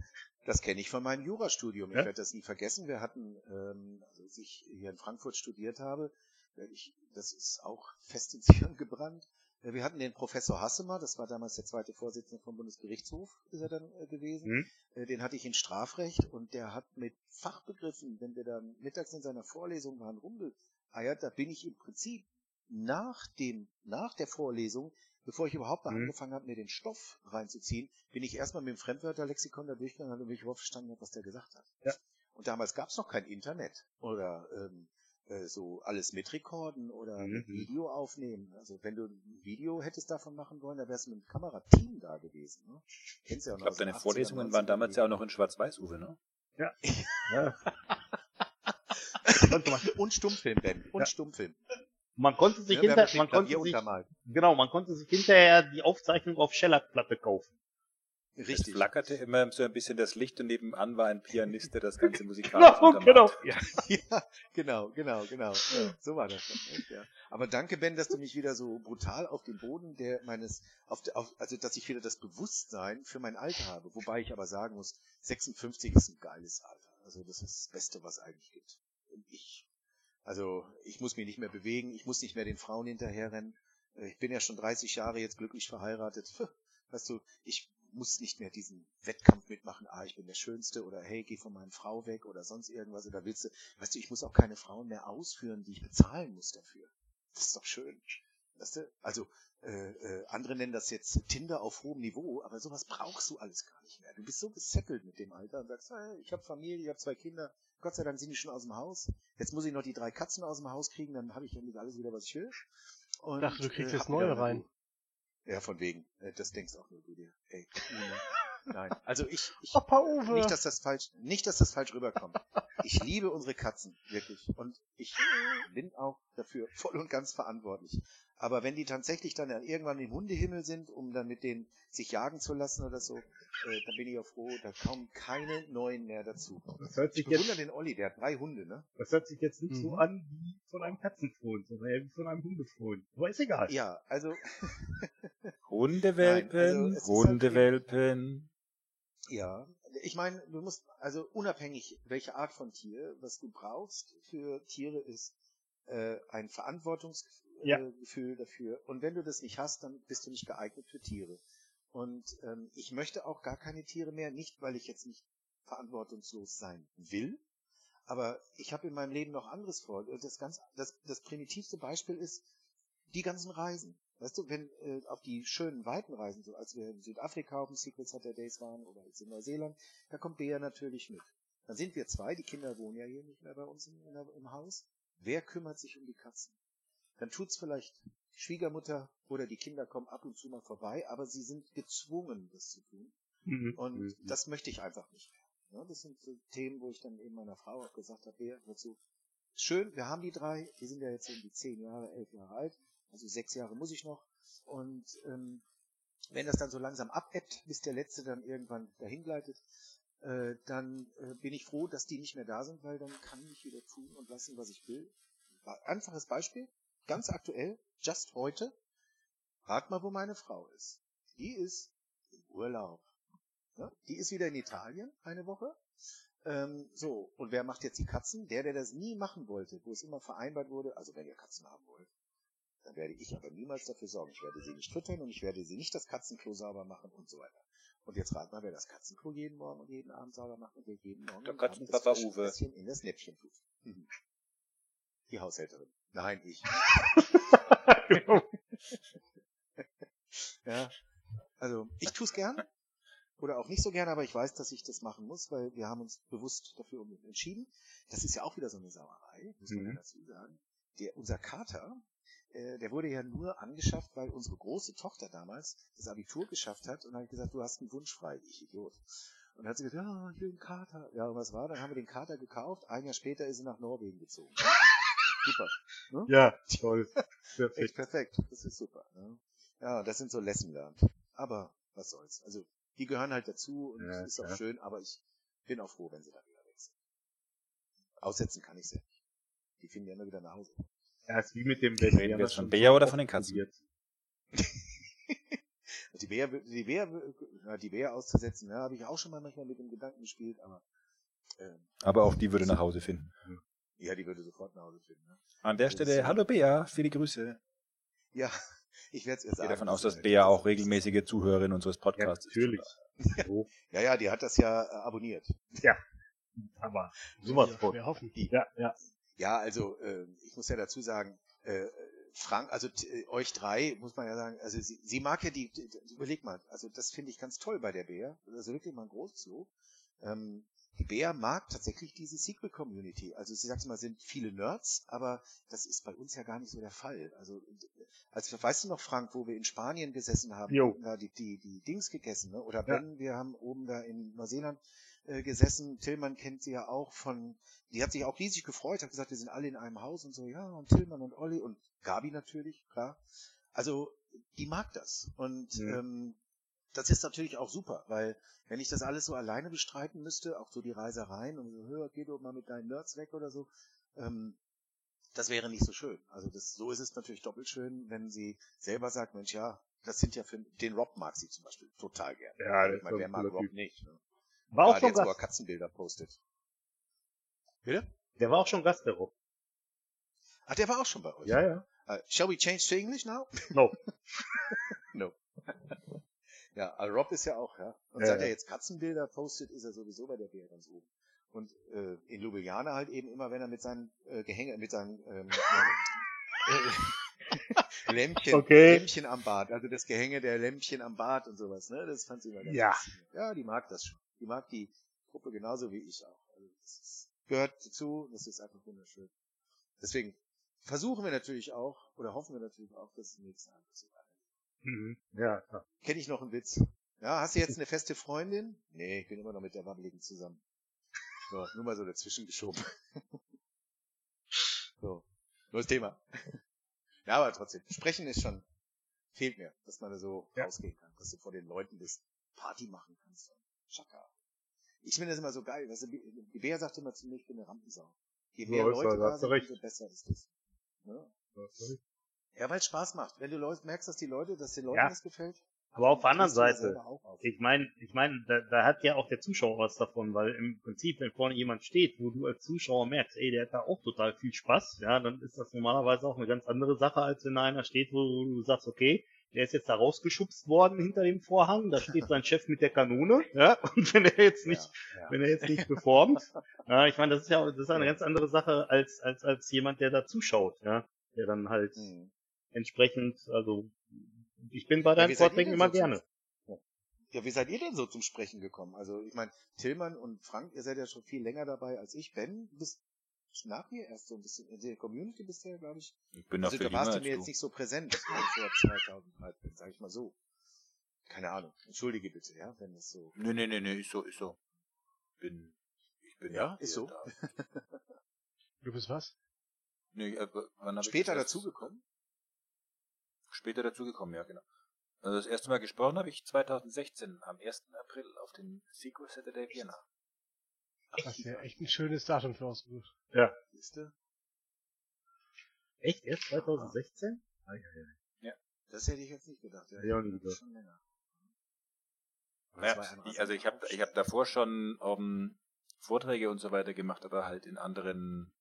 Das kenne ich von meinem Jurastudium. Ich Ja? werde das nie vergessen. Wir hatten, ähm, als ich hier in Frankfurt studiert habe, werde ich, das ist auch fest ins Hirn gebrannt. Äh, Wir hatten den Professor Hassemer, das war damals der zweite Vorsitzende vom Bundesgerichtshof, ist er dann äh, gewesen. Mhm. Äh, Den hatte ich in Strafrecht und der hat mit Fachbegriffen, wenn wir dann mittags in seiner Vorlesung waren, rumgeeiert, da bin ich im Prinzip nach dem, nach der Vorlesung, bevor ich überhaupt mal Mhm. angefangen habe, mir den Stoff reinzuziehen, bin ich erstmal mit dem Fremdwörterlexikon da durchgegangen, damit ich überhaupt verstanden habe, was der gesagt hat. Ja. Und damals gab es noch kein Internet oder ähm, äh, so alles mitrekorden oder Mhm. mit Video aufnehmen. Also wenn du ein Video hättest davon machen wollen, da wärst du mit einem Kamerateam da gewesen. Ne? Kennst du ja auch Ich noch glaube, aus den deine 80ern, Vorlesungen waren 90ern. damals ja auch noch in Schwarz-Weiß, Uwe, ne? Ja. Man, Und Stummfilm, Ben. Und Ja. Stummfilm. Man konnte sich Ja, haben hinter, man konnte sich, genau, man konnte sich hinterher die Aufzeichnung auf Shellac-Platte kaufen. Es Richtig. flackerte immer so ein bisschen das Licht und nebenan war ein Pianist, der das Ganze musikalisch Genau, genau. Ja. Ja, genau, genau, genau. Ja, so war das. Echt, ja. Aber danke, Ben, dass du mich wieder so brutal auf den Boden der meines, auf, der- auf, also dass ich wieder das Bewusstsein für mein Alter habe. Wobei ich aber sagen muss, 56 ist ein geiles Alter. Also das ist das Beste, was eigentlich gibt. Und ich, also ich muss mich nicht mehr bewegen, ich muss nicht mehr den Frauen hinterherrennen. Äh, Ich bin ja schon 30 Jahre jetzt glücklich verheiratet. Weißt du, ich muss nicht mehr diesen Wettkampf mitmachen, ah, ich bin der Schönste oder hey, geh von meiner Frau weg oder sonst irgendwas oder willst du, weißt du, ich muss auch keine Frauen mehr ausführen, die ich bezahlen muss dafür. Das ist doch schön. Weißt du? Also, äh, äh, andere nennen das jetzt Tinder auf hohem Niveau, aber sowas brauchst du alles gar nicht mehr. Du bist so gesettelt mit dem Alter und sagst, hey, ich habe Familie, ich habe zwei Kinder, Gott sei Dank sind die schon aus dem Haus. Jetzt muss ich noch die drei Katzen aus dem Haus kriegen, dann habe ich endlich alles wieder, was ich will. Und, Ich dachte, du kriegst äh, jetzt neue rein. Ja, von wegen. Äh, Das denkst auch nur du dir. Ey. Nein. Also ich, ich Opa Uwe. nicht, dass das falsch, nicht, dass das falsch rüberkommt. Ich liebe unsere Katzen, wirklich. Und ich bin auch dafür voll und ganz verantwortlich. Aber wenn die tatsächlich dann irgendwann im Hundehimmel sind, um dann mit denen sich jagen zu lassen oder so, äh, dann bin ich auch froh, da kommen keine neuen mehr dazu. Das hört Ich sich jetzt, bewundere den Olli, der hat drei Hunde, ne? das hört sich jetzt nicht so Mhm. an wie von einem Katzenfreund, sondern eher wie von einem Hundefreund. Aber ist egal. Ja, also, Hundewelpen, Nein, also halt Hundewelpen. Ja, ich meine, du musst, also unabhängig welche Art von Tier, was du brauchst für Tiere ist äh, ein Verantwortungsgefühl Ja. äh, dafür. Und wenn du das nicht hast, dann bist du nicht geeignet für Tiere. Und ähm, ich möchte auch gar keine Tiere mehr, nicht weil ich jetzt nicht verantwortungslos sein will, aber ich habe in meinem Leben noch anderes vor. Das ganz, das, das primitivste Beispiel ist die ganzen Reisen. Weißt du, wenn äh, auf die schönen weiten Reisen, so als wir in Südafrika auf dem Secret Saturdays waren oder jetzt in Neuseeland, da kommt Bea natürlich mit. Dann sind wir zwei, die Kinder wohnen ja hier nicht mehr bei uns im, in der, im Haus. Wer kümmert sich um die Katzen? Dann tut's vielleicht die Schwiegermutter oder die Kinder kommen ab und zu mal vorbei, aber sie sind gezwungen, das zu tun. Mhm. Und Mhm. das möchte ich einfach nicht mehr. Ja, das sind so Themen, wo ich dann eben meiner Frau auch gesagt habe, Bea, hör zu, schön, wir haben die drei, die sind ja jetzt um die zehn Jahre, elf Jahre alt, also sechs Jahre muss ich noch. Und ähm, wenn das dann so langsam abebbt, bis der letzte dann irgendwann dahin gleitet, äh, dann äh, bin ich froh, dass die nicht mehr da sind, weil dann kann ich wieder tun und lassen, was ich will. Einfaches Beispiel, ganz aktuell, just heute, rat mal, wo meine Frau ist. Die ist im Urlaub. Ja, die ist wieder in Italien eine Woche. Ähm, so, und wer macht jetzt die Katzen? Der, der das nie machen wollte, wo es immer vereinbart wurde, also wenn ihr Katzen haben wollt, dann werde ich aber niemals dafür sorgen. Ich werde sie nicht füttern und ich werde sie nicht das Katzenklo sauber machen und so weiter. Und jetzt rat mal, wer das Katzenklo jeden Morgen und jeden Abend sauber macht und wer jeden Morgen Der Katzenpapa das Uwe. Fischchen in das Näpfchen tut. Mhm. Die Haushälterin. Nein, ich. Ja. Also, ich tue es gern. Oder auch nicht so gern, aber ich weiß, dass ich das machen muss, weil wir haben uns bewusst dafür entschieden. Das ist ja auch wieder so eine Sauerei, muss man Mhm. ja dazu sagen. Der, unser Kater, äh, der wurde ja nur angeschafft, weil unsere große Tochter damals das Abitur geschafft hat und hat gesagt, du hast einen Wunsch frei, ich Idiot. Und dann hat sie gesagt, ja, ich will einen Kater. Ja, und was war? Dann haben wir den Kater gekauft. Ein Jahr später ist sie nach Norwegen gezogen. Super. Ja, toll. Echt Perfekt. perfekt. Das ist super. Ne? Ja, das sind so Lesson learned. Aber was soll's. Also, die gehören halt dazu und Ja, ist auch ja. schön, aber ich bin auch froh, wenn sie dann wieder weg sind. Aussetzen kann ich sie ja nicht. Die finden ja immer wieder nach Hause. Ja, ist wie mit dem Reden wir jetzt von Bea oder von den Katzen? die Bär, die Bär, ja, die Bär auszusetzen, ja, habe ich auch schon mal manchmal mit dem Gedanken gespielt, aber ähm, Aber auch die würde nach Hause finden. ja, die würde sofort nach Hause finden. Ne? An der Stelle, hallo Bea, viele Grüße. Ja, ich werde es erst Ich gehe sagen. davon aus, dass Bea auch regelmäßige Zuhörerin unseres Ja, Podcasts natürlich. ist. So, Ja, ja, die hat das ja äh, abonniert. aber Will sowas ja von. schwer hoffen. Ja, ja. Ja, also äh, ich muss ja dazu sagen, äh, Frank, also t- äh, euch drei, muss man ja sagen, also sie, sie mag ja die, die, überleg mal, also das finde ich ganz toll bei der Bär, also wirklich mal ein großes Lob. Ähm, die Bär mag tatsächlich diese Sequel-Community. Also sie sagt immer, sind viele Nerds, aber das ist bei uns ja gar nicht so der Fall. Also, äh, als weißt du noch, Frank, wo wir in Spanien gesessen haben, Jo. da die, die, die Dings gegessen, ne? Oder Ja. Ben, wir haben oben da in Neuseeland äh, gesessen. Tillmann kennt sie ja auch von, die hat sich auch riesig gefreut, hat gesagt, wir sind alle in einem Haus und so, ja, und Tillmann und Olli und Gabi natürlich, klar. Also, die mag das. Und Mhm. ähm, das ist natürlich auch super, weil wenn ich das alles so alleine bestreiten müsste, auch so die Reisereien und so, hör, geh doch mal mit deinen Nerds weg oder so, ähm, das wäre nicht so schön. Also das, so ist es natürlich doppelt schön, wenn sie selber sagt, Mensch, ja, das sind ja für den Rob mag sie zum Beispiel total gern. Ja, ich meine, wer mag Rob Typ. nicht? Ne? War auch Gerade schon jetzt, wo er Gast. Katzenbilder postet. Bitte? Der war auch schon Gast, der Rob. Ach, der war auch schon bei euch. Ja, ja. Uh, shall we change to English now? No. no. ja, aber Rob ist ja auch, ja. Und Ja, seit ja. er jetzt Katzenbilder postet, ist er sowieso bei der Bär ganz oben. Und äh, in Ljubljana halt eben immer, wenn er mit seinen äh, Gehänge, mit seinen ähm, äh, Lämpchen, Okay. Lämpchen am Bart, also das Gehänge der Lämpchen am Bart und sowas, ne? Das fand sie immer ganz Ja. Ja, die mag das schon. Die mag die Gruppe genauso wie ich auch. Also das ist, gehört dazu, das ist einfach wunderschön. Deswegen versuchen wir natürlich auch, oder hoffen wir natürlich auch, dass es nächstes Jahr so weitergeht. Mhm. Ja, klar. Kenne ich noch einen Witz? Ja, hast du jetzt eine feste Freundin? Nee, ich bin immer noch mit der Wabbeligen zusammen. So, nur mal so dazwischen geschoben. so, neues Thema. ja, aber trotzdem, sprechen ist schon, fehlt mir, dass man da so Ja. rausgehen kann, dass du vor den Leuten bist, Party machen kannst. Schaka. Ich finde das immer so geil, weißt du, die Bea sagt immer zu mir, ich bin eine Rampensau. Je So mehr ist Leute da sind, umso besser ist das. Ne? Ja, weil es Spaß macht. Wenn du merkst, dass die Leute, dass den Leuten Ja. das gefällt. Aber auf der anderen Seite, ich meine, ich meine, da, da hat ja auch der Zuschauer was davon, weil im Prinzip, wenn vorne jemand steht, wo du als Zuschauer merkst, ey, der hat da auch total viel Spaß, ja, dann ist das normalerweise auch eine ganz andere Sache, als wenn da einer steht, wo du sagst, okay, der ist jetzt da rausgeschubst worden hinter dem Vorhang, da steht sein Chef mit der Kanone, ja, und wenn er jetzt nicht, Ja, ja. wenn er jetzt nicht performt, ja, ich meine, das ist ja, das ist eine ganz andere Sache als, als, als jemand, der da zuschaut, ja, der dann halt Hm. entsprechend, also, ich bin bei deinen Vorträgen immer so zum- gerne. Ja, wie seid ihr denn so zum Sprechen gekommen? Also ich meine, Tillmann und Frank, ihr seid ja schon viel länger dabei als ich. Ben, du bist nach mir erst so ein bisschen in der Community ja, glaube ich. Ich bin Also da warst du mir du. jetzt nicht so präsent vor 2013, sag ich mal so. Keine Ahnung. Entschuldige bitte, ja, wenn das so. Nee, nee, nee, nee, ist so, ist so. Bin, ich bin Ja, ist so. Da. Du bist was? Nee, äh, wann hab Später dazugekommen? Später dazugekommen, ja, genau. Also das erste Mal gesprochen habe ich 2016, am 1. April, auf dem Sequel Saturday Vienna. Das ist ja echt ein schönes Datum für ausgesucht. Siehste? Echt? Erst 2016? Das hätte ich jetzt nicht gedacht. Ja, Ja, nicht das ist gedacht. schon länger. Ein ich, also ich habe ich hab davor schon ähm, Vorträge und so weiter gemacht, aber halt in anderen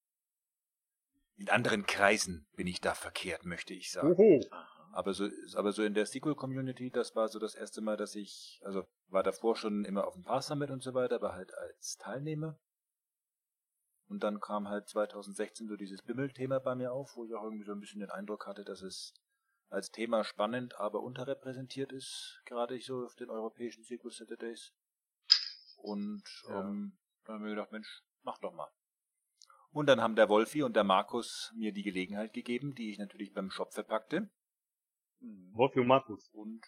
in anderen Kreisen bin ich da verkehrt, möchte ich sagen. Oho. Aber so, aber so in der Sequel-Community, das war so das erste Mal, dass ich, also war davor schon immer auf dem Pass Summit und so weiter, aber halt als Teilnehmer. Und dann kam halt 2016 so dieses Bimmel-Thema bei mir auf, wo ich auch irgendwie so ein bisschen den Eindruck hatte, dass es als Thema spannend, aber unterrepräsentiert ist, gerade so auf den europäischen Sequel Saturdays. Und Ja. ähm, dann haben wir gedacht, Mensch, mach doch mal. Und dann haben der Wolfi und der Markus mir die Gelegenheit gegeben, die ich natürlich beim Shop verpackte. Mhm. Wolfi und Markus. Und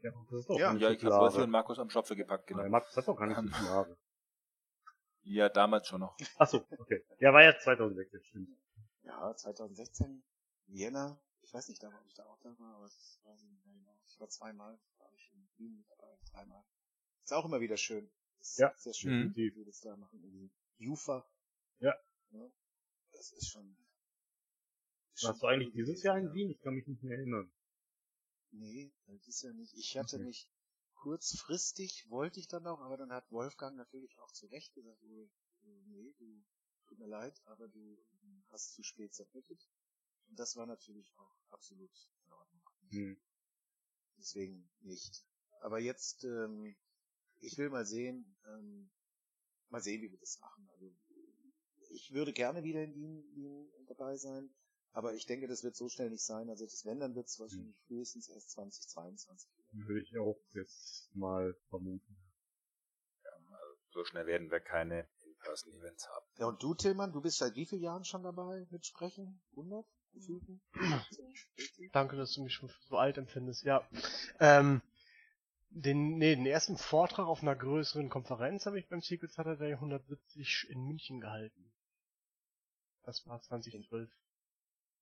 Ja, das ist doch Ja. ja, so ich habe viele Wolfi Haare. und Markus am Schopfe gepackt, Genau. genau. Markus hat doch gar nicht so viele Haare. Ja, damals schon noch. Achso, okay. Ja, war ja 2016, stimmt. Ja, 2016, Vienna. Ich weiß nicht, ob ich da auch da war, aber das weiß ich nicht mehr genau. Ich war zweimal, glaube ich, in Wien mit dabei, dreimal. Ist auch immer wieder schön. Ist Ja. sehr schön, Mhm. wie wir das da machen. Irgendwie Jufa. Ja. Das ist schon. Warst du eigentlich dieses Jahr in. Wien? Ich kann mich nicht mehr erinnern. Nee, das ist ja nicht. Ich hatte Okay. mich kurzfristig, wollte ich dann noch, aber dann hat Wolfgang natürlich auch zu Recht gesagt, äh, nee, du, tut mir leid, aber du hast zu spät submitted. Und das war natürlich auch absolut in Ordnung. Hm. Deswegen nicht. Aber jetzt, ähm, ich will mal sehen, ähm, mal sehen, wie wir das machen. Also, ich würde gerne wieder in Wien, Wien dabei sein, aber ich denke, das wird so schnell nicht sein. Also das wenn, dann wird es wahrscheinlich frühestens erst 2022. Würde ich auch jetzt mal vermuten. So schnell werden wir keine In-Person-Events haben. Ja, und du, Tillmann, du bist seit wie vielen Jahren schon dabei mit Sprechen? 100? Gefühlten? Danke, dass du mich schon so alt empfindest. Ja. Ähm, den, nee, den ersten Vortrag auf einer größeren Konferenz habe ich beim Secret Saturday 170 in München gehalten. Das war 2012.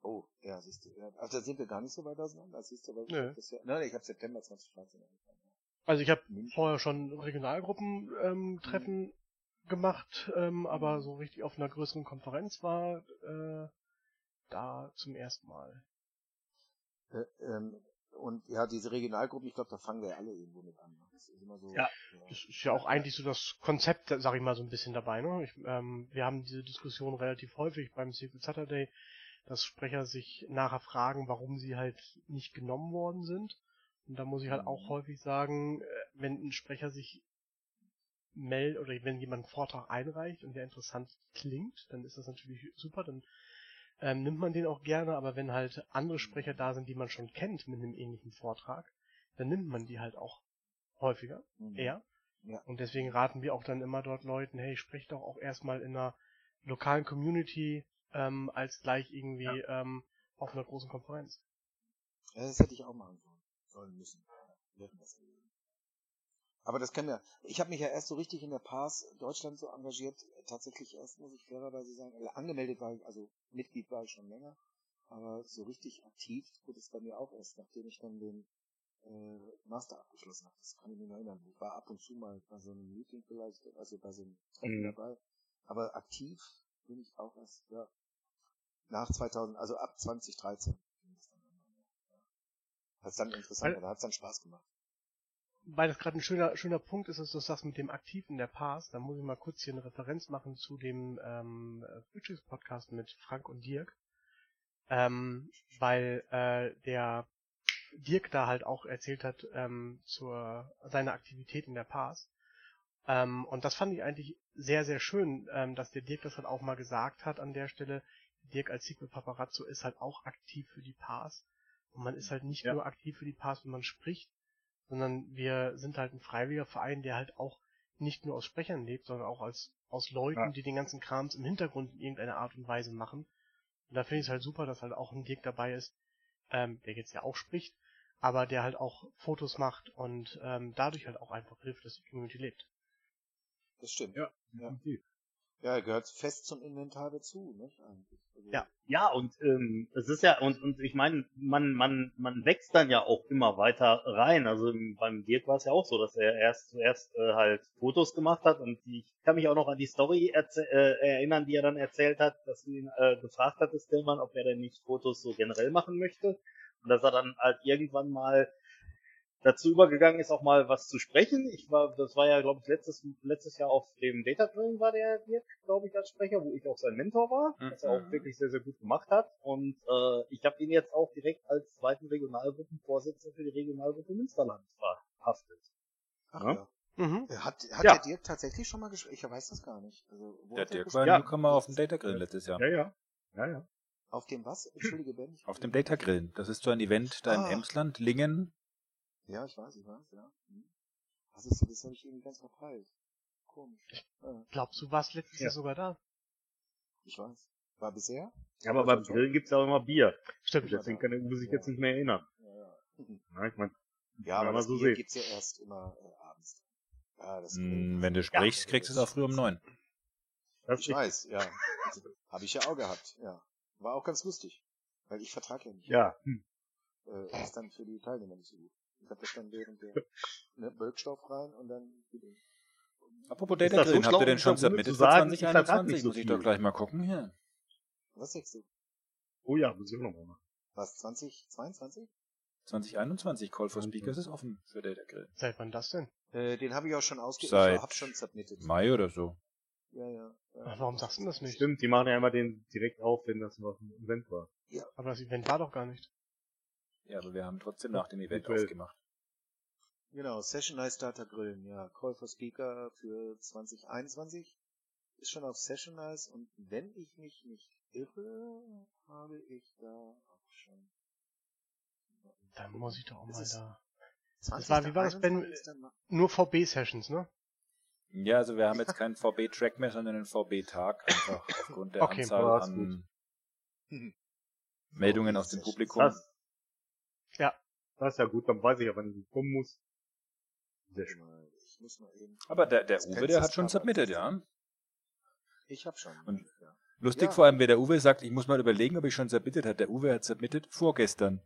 Oh, ja, siehst du. Ja. Also da sind wir gar nicht so weit auseinander. Siehst du, aber Nö. das ja, nein, ich habe September 2013 angefangen. Also ich habe vorher schon Regionalgruppen ähm, Treffen gemacht, ähm, aber so richtig auf einer größeren Konferenz war äh, da zum ersten Mal. Äh, ähm, und ja, diese Regionalgruppen, ich glaube, da fangen wir ja alle irgendwo mit an. ne? Das ist immer so. Ja. Das ist ja auch eigentlich so das Konzept, sag ich mal, so ein bisschen dabei. Ne? Ich, ähm, wir haben diese Diskussion relativ häufig beim Secret Saturday, dass Sprecher sich nachher fragen, warum sie halt nicht genommen worden sind. Und da muss ich halt auch häufig sagen, äh, wenn ein Sprecher sich meldet oder wenn jemand einen Vortrag einreicht und der interessant klingt, dann ist das natürlich super, dann ähm, nimmt man den auch gerne, aber wenn halt andere Sprecher da sind, die man schon kennt mit einem ähnlichen Vortrag, dann nimmt man die halt auch häufiger, Mhm. eher. Ja. Und deswegen raten wir auch dann immer dort Leuten, hey, sprecht doch auch erstmal in einer lokalen Community, ähm, als gleich irgendwie ähm, auf einer großen Konferenz. Ja, das hätte ich auch machen sollen, sollen müssen. Wir das gewesen. Aber das kann ja. Ich habe mich ja erst so richtig in der Pars Deutschland so engagiert. Tatsächlich erst, muss ich fairerweise sagen, äh, angemeldet war ich, also Mitglied war ich schon länger. Aber so richtig aktiv wurde es bei mir auch erst, nachdem ich dann den äh, Master abgeschlossen habe. Das kann ich mir noch erinnern. Ich war ab und zu mal bei so einem Meeting vielleicht, also bei so einem Treffen Mhm. dabei. Aber aktiv bin ich auch erst, ja, nach 2000, also ab 2013. ging das dann an. Ja. Hat's dann interessant, da hat's dann Spaß gemacht. Weil das gerade ein schöner, schöner Punkt ist, dass du sagst mit dem Aktiv in der Pars, da muss ich mal kurz hier eine Referenz machen zu dem ähm, Frühstücks Podcast mit Frank und Dirk. Ähm, weil äh, der Dirk da halt auch erzählt hat ähm, zur seiner Aktivität in der Pars. Ähm, und das fand ich eigentlich sehr, sehr schön, ähm, dass der Dirk das halt auch mal gesagt hat an der Stelle. Dirk als Sequel Paparazzo ist halt auch aktiv für die Pars. Und man ist halt nicht Ja. nur aktiv für die Pars, wenn man spricht, sondern wir sind halt ein freiwilliger Verein, der halt auch nicht nur aus Sprechern lebt, sondern auch als aus Leuten, Ja. die den ganzen Krams im Hintergrund in irgendeiner Art und Weise machen. Und da finde ich es halt super, dass halt auch ein Dirk dabei ist, ähm, der jetzt ja auch spricht, aber der halt auch Fotos macht und ähm, dadurch halt auch einfach hilft, dass die Community lebt. Das stimmt. Ja. Ja. definitiv. Ja, er gehört fest zum Inventar dazu, eigentlich. Also, Ja. Ja, und ähm, es ist ja, und, und ich meine, man, man, man wächst dann ja auch immer weiter rein. Also im- beim Dirk war es ja auch so, dass er erst zuerst äh, halt Fotos gemacht hat und ich kann mich auch noch an die Story äh, erinnern, die er dann erzählt hat, dass du ihn äh, gefragt hattest, Tillmann, ob er denn nicht Fotos so generell machen möchte. Und dass er dann halt irgendwann mal dazu übergegangen ist, auch mal was zu sprechen. Ich war, das war ja, glaube ich, letztes, letztes Jahr auf dem Data Drilling war der Dirk, glaube ich, als Sprecher, wo ich auch sein Mentor war, was er auch Mhm. wirklich sehr, sehr gut gemacht hat. Und äh, ich habe ihn jetzt auch direkt als zweiten Regionalgruppenvorsitzenden für die Regionalgruppe Münsterland verhaftet. Ach Ja. ja. Mhm. Äh, Hat, hat Ja. der Dirk tatsächlich schon mal gesprochen? Ich weiß das gar nicht. Also, wo Der er Dirk war Ja. Newcomer auf dem Data Grill letztes Jahr. Ja, ja. Ja, ja. Auf dem was? Entschuldige, Ben. ich- Auf dem Data Grill. Das ist so ein Event da Ah. in Emsland, Lingen. Ja, ich weiß, ich weiß, ja. Hm. Was ist das? Das habe ich irgendwie ganz verpeilt. Komisch. Ja, Glaubst du, warst letztes Ja. Jahr sogar da? ich weiß. War bisher? Ja, aber beim schon. Grillen gibt's ja auch immer Bier. Stimmt. Deswegen kann muss ich Ja. jetzt nicht mehr erinnern. Ja, ja. Ja, ich mein, Ja, Wenn aber man das so Bier sieht. gibt's ja erst immer äh, abends. Ja, das Hm, Wenn du sprichst, kriegst du es auch früh um neun. das Ich weiß, ja. Habe ich ja auch gehabt, ja. War auch ganz lustig. Weil ich vertrag ja nicht. Ja. Hm. Äh, ist dann für die Teilnehmer nicht so gut. Ich habe das dann während der ne, Bölkstoff rein und dann wieder. Apropos Ist Data Grill, habt schlau, ihr den in schon vertrag nicht 2021? so Muss ich doch gleich mal gucken hier. Was sagst du? Oh ja, muss ich auch noch mal machen. Was, 2022? 2021 Call for 21. Speakers ist offen für Data Grill. Seit wann das denn? Äh, den habe ich auch schon ausge... Seit ich hab schon submitted. Mai oder so. Ja, ja. ja. Ach, warum sagst du das nicht? Stimmt, die machen ja immer den direkt auf, wenn das was ein Event war. Aber das Event war doch gar nicht. Ja, aber wir haben trotzdem nach dem Event Grill. aufgemacht. Genau, Session Nice Data Grillen, ja. Call for Speaker für 2021 ist schon auf Session Nice und wenn ich mich nicht irre, habe ich da auch schon. Dann muss ich doch auch Das mal ist da. 20. war- wie war das, Ben? 21. dann ma- Nur VB-Sessions, ne? Ja, also wir haben jetzt keinen VB-Track mehr, sondern einen VB-Tag, einfach aufgrund der Okay, Anzahl an. Meldungen aus dem. Publikum. Das. Das ist ja gut, dann weiß ich ja, wann ich kommen muss. Sehr schön. Mal, Ich muss mal eben. Aber der, der Uwe, der hat schon submitted, ja. Ich hab schon. Und- ja. Lustig Ja. vor allem, wer der Uwe sagt, ich muss mal überlegen, ob ich schon submitted hat. Der Uwe hat submitted vorgestern.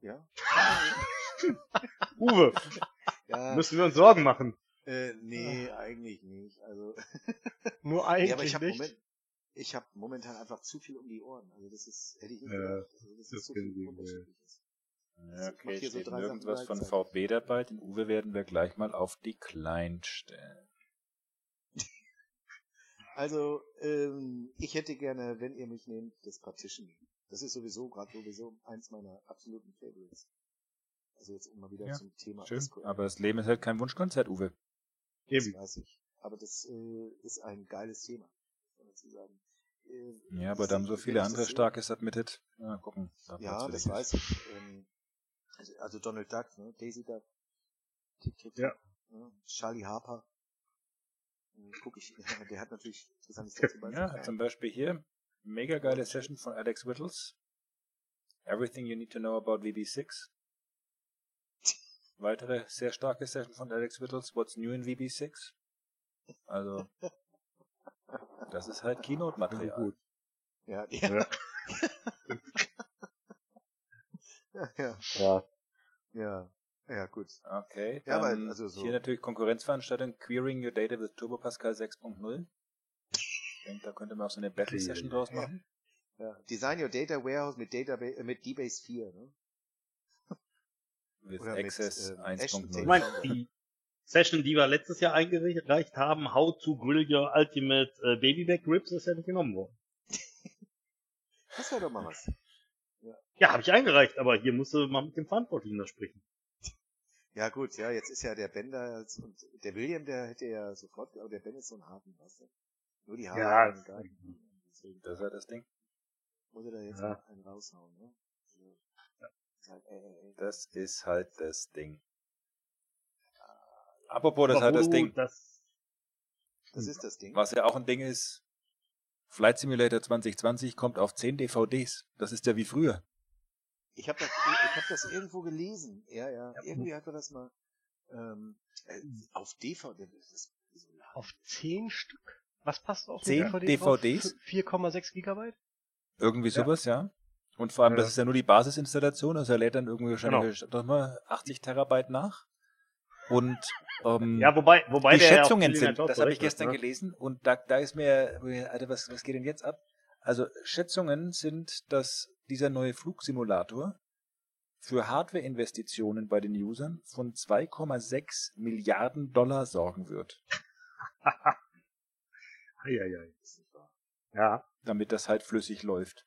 ja. Uwe, ja müssen wir uns Sorgen machen. äh, nee, eigentlich nicht. Also, Nur nee, eigentlich aber ich habe nicht. Moment, ich habe momentan einfach zu viel um die Ohren. Also das ist, hätte ich nicht Ja, gedacht. Also, das das ist so viel unterschiedliches. Ja, Also ich okay, hier so nirgendwas von. VB dabei. Den Uwe werden wir gleich mal auf die Client stellen. Also, ähm, ich hätte gerne, wenn ihr mich nehmt, das Partition. Das ist sowieso, gerade sowieso, eins meiner absoluten Favorites. Also jetzt mal wieder Ja, zum Thema Schön, SQL. aber das Leben ist halt kein Wunschkonzert, Uwe. Das Eben. weiß ich. Aber das äh, ist ein geiles Thema, muss man dazu sagen. Äh, Ja, aber das- da haben so viele ich das andere sehe- starke submitted. Mal gucken. da Ja, das weiß ist. ich. Ähm, also, also Donald Duck, ne? Daisy Duck. Tick, tick, Ja. ne? Charlie Harper. Hm, Guck ich, der hat natürlich interessantes dazu Ja, beigetragen. zum Beispiel hier, mega geile Session von Alex Whittles. Everything you need to know about VB6. Weitere sehr starke Session von Alex Whittles, What's New in VB6. Also, das ist halt Keynote-Material. Ja, die, Ja. ja, ja, Ja. ja, ja, gut. Okay, Ja, aber dann also so- hier natürlich Konkurrenzveranstaltung Querying Your Data with Turbo Pascal 6.0. Ich denke, da könnte man auch so eine Battle-Session draus machen. Ja. Design Your Data Warehouse mit, Database, äh, mit DBase 4, ne? With Oder mit, Access ähm, 1.0. Ich meine, die Session, die wir letztes Jahr eingereicht haben, How to Grill Your Ultimate äh, Babyback Ribs, ist ja nicht genommen worden. Das wäre doch mal was. Ja, habe ich eingereicht, aber hier musst du mal mit dem Verantwortlichen da sprechen. Ja gut, ja, jetzt ist ja der Ben da jetzt- und der William, der hätte ja sofort, aber der Ben ist so ein Haken, weißt du. Nur die Haare Ja, sind geil. Deswegen Das ist halt das Ding. muss er da jetzt Ja. einen raushauen, ne? So. Ist halt, ey, ey, ey. Das ist halt das Ding. Apropos, das ist halt das Ding. Das, Das ist das Ding. Was ja auch ein Ding ist, Flight Simulator 2020 kommt auf 10 DVDs. Das ist ja wie früher. Ich habe das, ich hab das irgendwo gelesen. Ja, ja. Irgendwie hat er das mal ähm, äh, auf DVD. Das ist so. Auf 10 Stück? Was passt auf 10 eine DVD? DVDs? 4,6 Gigabyte? Irgendwie sowas, ja. Und vor allem, Ja. das ist ja nur die Basisinstallation, also er lädt dann irgendwie wahrscheinlich Genau. nochmal 80 Terabyte nach. Und ähm, ja, wobei, wobei die ja Schätzungen in sind, das habe ich gestern ne? gelesen und da, da ist mir, Alter, was, was geht denn jetzt ab? Also Schätzungen sind, dass dieser neue Flugsimulator für Hardware-Investitionen bei den Usern von 2,6 Milliarden Dollar sorgen wird, Eieiei. Ja, damit das halt flüssig läuft.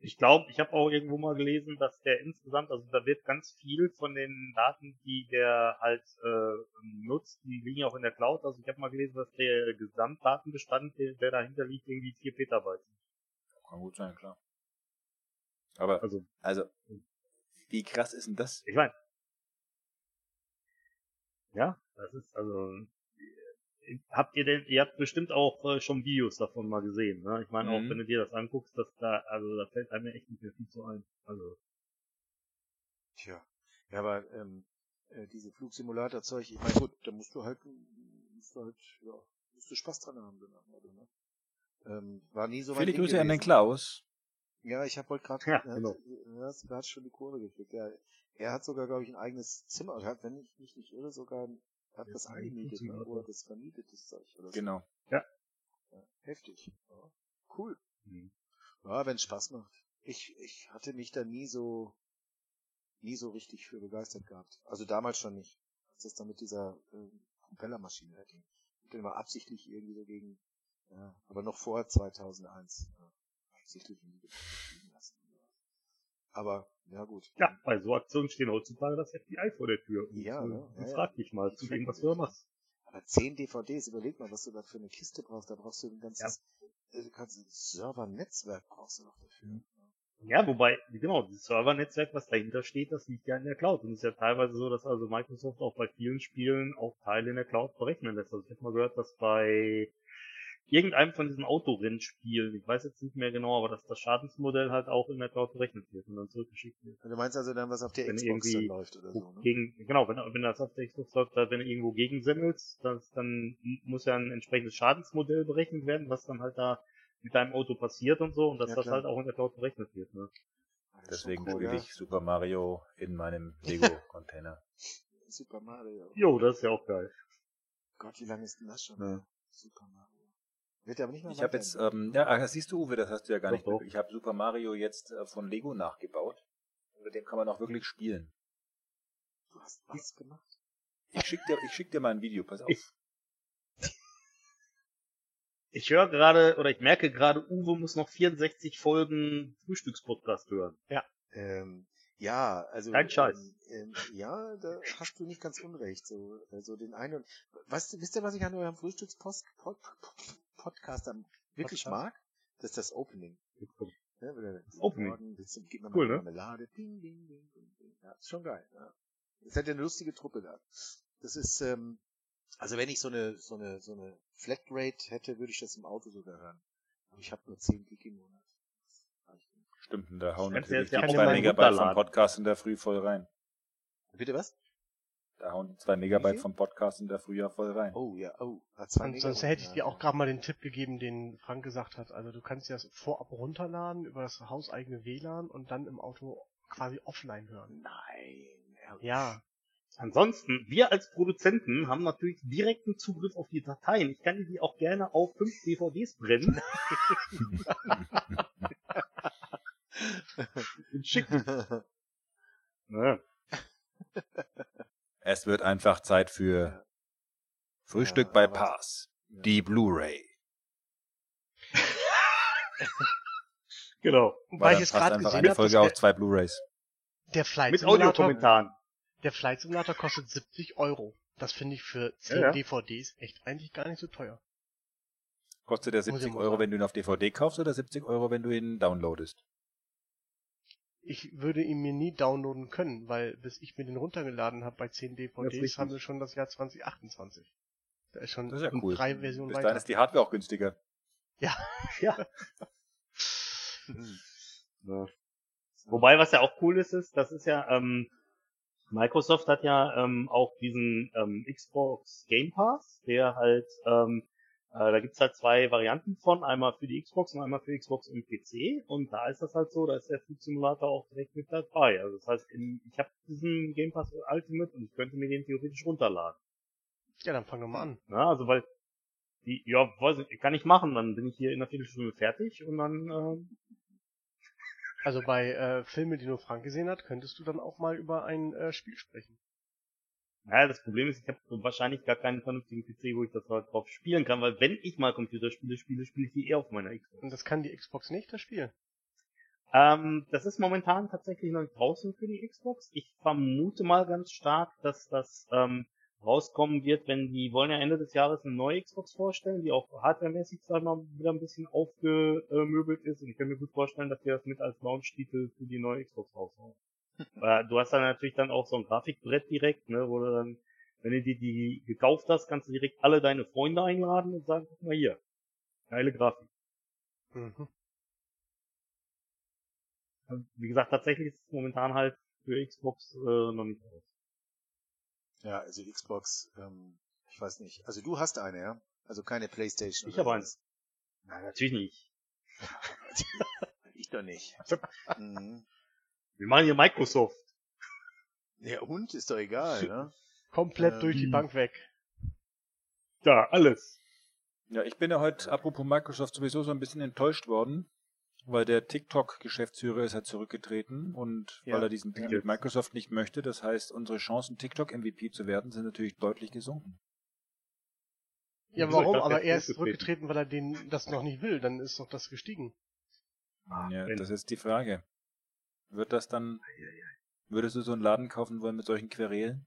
Ich glaube, ich habe auch irgendwo mal gelesen, dass der insgesamt, also da wird ganz viel von den Daten, die der halt äh, nutzt, die liegen ja auch in der Cloud. Also ich habe mal gelesen, dass der Gesamtdatenbestand, der, der dahinter liegt, irgendwie 4 Petabyte. sind. Kann gut sein, klar. Aber, Also, also, wie krass ist denn das? ich meine, ja, das ist also. Äh, Habt ihr denn, ihr habt bestimmt auch äh, schon Videos davon mal gesehen, ne? Ich meine, Mhm. auch wenn du dir das anguckst, dass da, also da fällt einem echt nicht mehr viel zu ein. Also, Tja. Ja, aber ähm, äh, diese Flugsimulator-Zeug, ich meine, gut, da musst du halt, musst du halt, ja, musst du Spaß dran haben, so Motto, ne? Ähm, war nie so Viele Grüße an den gewesen. Klaus. Ja, ich habe heute gerade, Ja, er genau. hat, er hat- er hat schon die Kurve gekriegt. Ja, er hat sogar, glaube ich, ein eigenes Zimmer, er hat, wenn ich mich nicht irre, sogar, ein- hat Ja, das ein angemietet, ne, Flugsimulator. wo er das vermietet, das Zeug, oder so. Genau. Ja, heftig. Ja, cool. hm. Ja, wenn Spaß macht. Ich, ich hatte mich da nie so nie so richtig für begeistert gehabt. Also damals schon nicht. Als das dann mit dieser äh, Propellermaschine da ging. Ich bin immer absichtlich irgendwie so gegen, ja, aber noch vor 2001. Ja, absichtlich lassen. Aber, ja gut. Ja, bei so Aktionen stehen heutzutage das FBI vor der Tür. Und, Ja, äh, ne? und Ja, ja. frag mich mal zu dem, was du da machst. Aber 10 DVDs, überleg mal, was du da für eine Kiste brauchst. Da brauchst du ein ganzes, äh, du kannst ein Server-Netzwerk brauchst du noch dafür. Ja, wobei, genau, das Servernetzwerk, was dahinter steht, das liegt ja in der Cloud. Und es ist ja teilweise so, dass also Microsoft auch bei vielen Spielen auch Teile in der Cloud berechnen lässt. Also ich habe mal gehört, dass bei irgendeinem von diesen Autorennspielen, ich weiß jetzt nicht mehr genau, aber dass das Schadensmodell halt auch in der Cloud berechnet wird und dann zurückgeschickt wird. Du meinst also dann, was auf der Wenn Xbox dann läuft oder so, ne? Gegen, genau, wenn, wenn das auf der Xbox läuft, da- wenn du irgendwo gegensemmelst, das, dann muss ja ein entsprechendes Schadensmodell berechnet werden, was dann halt da mit deinem Auto passiert und so, und dass Ja, das klar. halt auch in der Cloud berechnet wird. Ne? Deswegen cool, spiele ja. ich Super Mario in meinem Lego-Container. Super Mario. Jo, das ist ja auch geil. Gott, wie lange ist denn das schon? Ja. Super Mario. Wird aber nicht mehr Ich habe jetzt, ähm, ja, das siehst du, Uwe, das hast du ja gar Doch, nicht doch. Ich habe Super Mario jetzt äh, von Lego nachgebaut. Und mit dem kann man auch wirklich spielen. Du hast was gemacht? Ich schick dir, ich schick dir mal ein Video, pass auf. Ich- Ich höre gerade, oder ich merke gerade, Uwe muss noch 64 Folgen Frühstückspodcast hören. Ähm, ja, also Kein Scheiß. Ähm, ähm, ja, da hast du nicht ganz unrecht. So, also den einen. Was, wisst ihr, was ich an eurem Frühstückspost Pod, Pod, Podcast am wirklich Podcast? mag? Das ist das Opening. Ja, Opening. Morgen, jetzt gibt man Cool, mal ne? Marmelade. Ding, ding, ding, ding, ding. Ja, ist schon geil. Ja. Das hat ja eine lustige Truppe da. Das ist, ähm, also wenn ich so eine, so eine, so eine Flatrate hätte, würde ich das im Auto sogar hören. Aber ich habe nur 10 Gig im Monat. Stimmt, da hauen du natürlich jetzt ja die auch zwei mal Megabyte vom. Podcast in der Früh voll rein. Bitte was? Da hauen die zwei Megabyte vom Podcast in der Früh ja voll rein. Oh ja, oh. Hat zwei Und sonst Megabyte, hätte ich ja, dir auch ja. gerade mal den Tipp gegeben, den Frank gesagt hat. Also du kannst dir das vorab runterladen über das hauseigene WLAN und dann im Auto quasi offline hören. Nein. ehrlich. Ja, Ansonsten, wir als Produzenten haben natürlich direkten Zugriff auf die Dateien. Ich kann dir die auch gerne auf fünf DVDs brennen und schicken. Ne? Es wird einfach Zeit für Frühstück Ja, bei Pass. Die Blu-ray. Genau. Weil Weil ich passt gerade gesehen eine habe, Folge auf der, zwei Blu-rays. der Flight Mit Simulator, Audiokommentaren. der Flight Simulator kostet 70 Euro. Das finde ich für 10 ja. DVDs echt eigentlich gar nicht so teuer. Kostet der Muss ich 70 mal Euro, sagen. wenn du ihn auf DVD kaufst oder 70 Euro, wenn du ihn downloadest? Ich würde ihn mir nie downloaden können, weil bis ich mir den runtergeladen habe bei 10 DVDs haben wir schon das Jahr 2028. Da ist schon Das ist ja cool. drei Versionen Bis weiter. dahin ist die Hardware auch günstiger. Ja. Hm. Ja. Wobei, was ja auch cool ist, ist, das ist ja, ähm, Microsoft hat ja ähm, auch diesen ähm, Xbox Game Pass, der halt, ähm, äh, da gibt's halt zwei Varianten von, einmal für die Xbox und einmal für Xbox und PC. Und da ist das halt so, da ist der Flugsimulator auch direkt mit dabei. Also das heißt, in, ich habe diesen Game Pass Ultimate und ich könnte mir den theoretisch runterladen. Ja, dann fang doch mal an. Ja, also weil die, ja, weiß ich, kann ich machen, dann bin ich hier in einer Viertelstunde fertig und dann ähm, Also bei äh, Filmen, die nur Frank gesehen hat, könntest du dann auch mal über ein äh, Spiel sprechen. Naja, das Problem ist, ich habe wahrscheinlich gar keinen vernünftigen PC, wo ich das halt drauf spielen kann, weil wenn ich mal Computerspiele spiele, spiele ich die eher auf meiner Xbox. Und das kann die Xbox nicht, das Spiel. Ähm, das ist momentan tatsächlich noch nicht draußen für die Xbox. Ich vermute mal ganz stark, dass das ähm, rauskommen wird, wenn die wollen ja Ende des Jahres eine neue Xbox vorstellen, die auch hardwaremäßig sag mal wieder ein bisschen aufgemöbelt ist. Und ich kann mir gut vorstellen, dass wir das mit als Launch-Titel für die neue Xbox raushauen. Du hast dann natürlich dann auch so ein Grafikbrett direkt, ne, wo du dann, wenn du die, die gekauft hast, kannst du direkt alle deine Freunde einladen und sagen, guck mal hier, geile Grafik. Mhm. Wie gesagt, tatsächlich ist es momentan halt für Xbox äh, noch nicht raus. Ja, also Xbox, ähm, ich weiß nicht. Also du hast eine, ja? Also keine Playstation. Ich habe eine. sowas. Nein, natürlich nicht. ich doch nicht. mhm. Wir machen hier Microsoft. Der Hund ist doch egal, ne? Komplett Ähm, durch die Bank weg. Ja, alles. Ja, ich bin ja heute, apropos Microsoft, sowieso so ein bisschen enttäuscht worden, weil der TikTok-Geschäftsführer ist ja zurückgetreten und Ja. weil er diesen Deal Ja. mit Microsoft nicht möchte. Das heißt, unsere Chancen, TikTok-MVP zu werden, sind natürlich deutlich gesunken. Ja, warum? dachte, Aber er ist zurückgetreten, weil er den das noch nicht will. Dann ist doch das gestiegen. ja, das ist die Frage. Wird das dann, würdest du so einen Laden kaufen wollen mit solchen Querelen?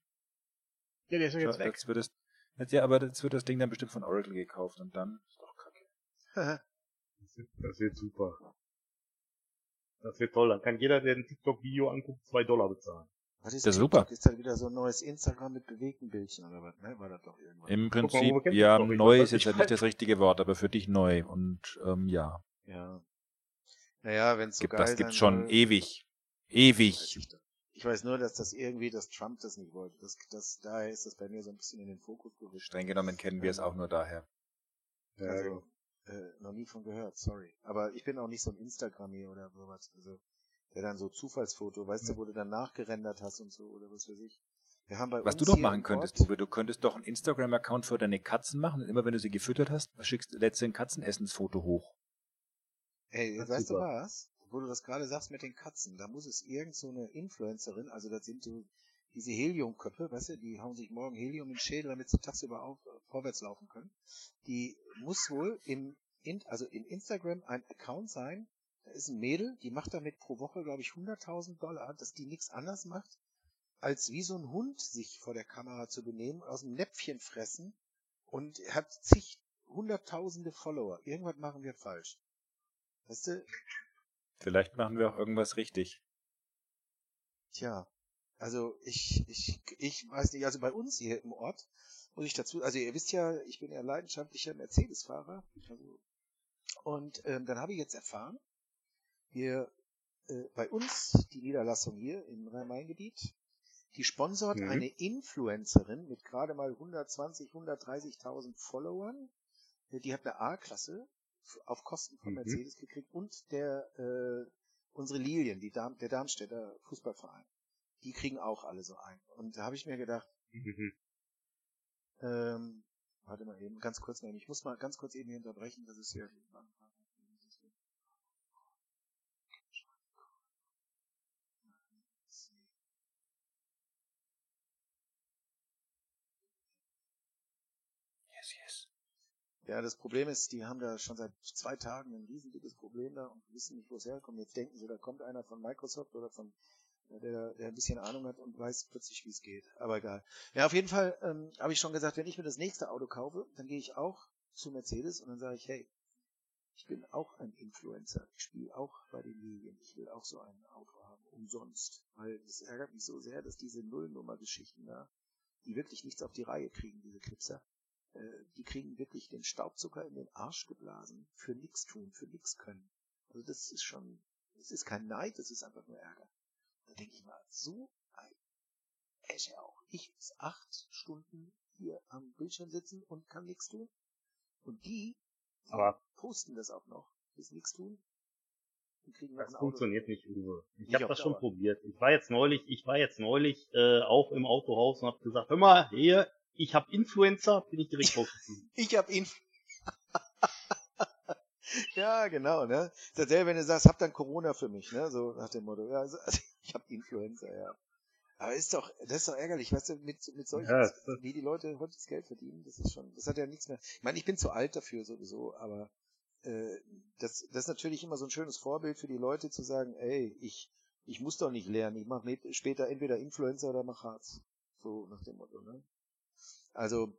Ja, der ist ja jetzt weg. Jetzt wird es, jetzt, ja, aber jetzt wird das Ding dann bestimmt von Oracle gekauft und dann ist doch kacke. Das wird, das wird super. Das wird toll. Dann kann jeder, der ein TikTok-Video anguckt, zwei Dollar bezahlen. Was ist Das ist super. Ist dann wieder so ein neues Instagram mit bewegten Bildchen oder was? Ne? War das doch irgendwann. Im mal, Prinzip, wir kennen ja, neu ist jetzt nicht, halt nicht das richtige Wort, aber für dich neu und ähm, ja, Ja. Naja, wenn es so gibt, geil das gibt's schon soll, ewig. Ewig. ich, weiß nur, dass das irgendwie, dass Trump das nicht wollte. Das, das, daher ist das bei mir so ein bisschen in den Fokus gerückt. Streng genommen kennen wir es auch nur daher. Also, äh, noch nie von gehört, sorry. Aber ich bin auch nicht so ein Instagrammer oder sowas. Also, der dann so Zufallsfoto, weißt du, wo du dann nachgerendert hast und so, oder was weiß ich. Wir haben bei Was du doch machen könntest, Uwe, du könntest doch einen Instagram-Account für deine Katzen machen und immer wenn du sie gefüttert hast, schickst letzte ein Katzenessensfoto hoch. Ey, weißt du super. was? Wo du das gerade sagst mit den Katzen, da muss es irgend so eine Influencerin, also das sind so diese Heliumköpfe, weißt du, die hauen sich morgen Helium in den Schädel, damit sie tagsüber auf, vorwärts laufen können. Die muss wohl im, in, also in Instagram ein Account sein, da ist ein Mädel, die macht damit pro Woche, glaube ich, 100.000 Dollar, dass die nichts anderes macht, als wie so ein Hund sich vor der Kamera zu benehmen, aus dem Näpfchen fressen und hat zig hunderttausende Follower. Irgendwas machen wir falsch. Weißt du, Vielleicht machen wir auch irgendwas richtig. Tja, also ich, ich, ich weiß nicht, also bei uns hier im Ort, muss ich dazu, also ihr wisst ja, ich bin ja leidenschaftlicher Mercedes-Fahrer. Also, und ähm, dann habe ich jetzt erfahren, wir äh, bei uns, die Niederlassung hier im Rhein-Main-Gebiet, die sponsort Mhm. eine Influencerin mit gerade mal 120, 130.000 Followern. Äh, Die hat eine A-Klasse auf Kosten von Mhm. Mercedes gekriegt und der äh, unsere Lilien, die Darm, der Darmstädter Fußballverein, die kriegen auch alle so ein. Und da habe ich mir gedacht, Mhm. ähm, warte mal eben, ganz kurz, nein, ich muss mal ganz kurz eben hier unterbrechen, das ist hier. Ja, das Problem ist, die haben da schon seit zwei Tagen ein riesendickes Problem da und wissen nicht, wo es herkommt. Jetzt denken sie, da kommt einer von Microsoft oder von äh, der, der ein bisschen Ahnung hat und weiß plötzlich, wie es geht. Aber egal. Ja, auf jeden Fall ähm, habe ich schon gesagt, wenn ich mir das nächste Auto kaufe, dann gehe ich auch zu Mercedes und dann sage ich, hey, ich bin auch ein Influencer. Ich spiele auch bei den Lilien. Ich will auch so ein Auto haben, umsonst. Weil es ärgert mich so sehr, dass diese Nullnummer-Geschichten da, die wirklich nichts auf die Reihe kriegen, diese Clipser, äh, die kriegen wirklich den Staubzucker in den Arsch geblasen für nix tun, für nix können. Also das ist schon, es ist kein Neid, das ist einfach nur Ärger. Da denke ich mal, so ein Esche auch. Ich muss acht Stunden hier am Bildschirm sitzen und kann nichts tun. Und die, Aber posten das auch noch, bis nichts tun. Das funktioniert nicht, Uwe. Ich habe das schon Dauer. probiert. Ich war jetzt neulich, ich war jetzt neulich äh, auch im Autohaus und habe gesagt, hör mal, hier, ich habe Influencer, bin ich direkt rausgeflogen. Ich hab ihn. ja, genau, ne? Ist dasselbe, wenn du sagst, hab dann Corona für mich, ne? So nach dem Motto. Ja, also, ich hab Influenza, ja. Aber ist doch, das ist doch ärgerlich, weißt du, mit, mit solchen, Ja, wie die Leute heute das Geld verdienen, das ist schon, das hat ja nichts mehr. Ich meine, ich bin zu alt dafür sowieso, aber äh, das, das ist natürlich immer so ein schönes Vorbild für die Leute zu sagen, ey, ich, ich muss doch nicht lernen, ich mache später entweder Influencer oder mach Harz. So nach dem Motto, ne? Also,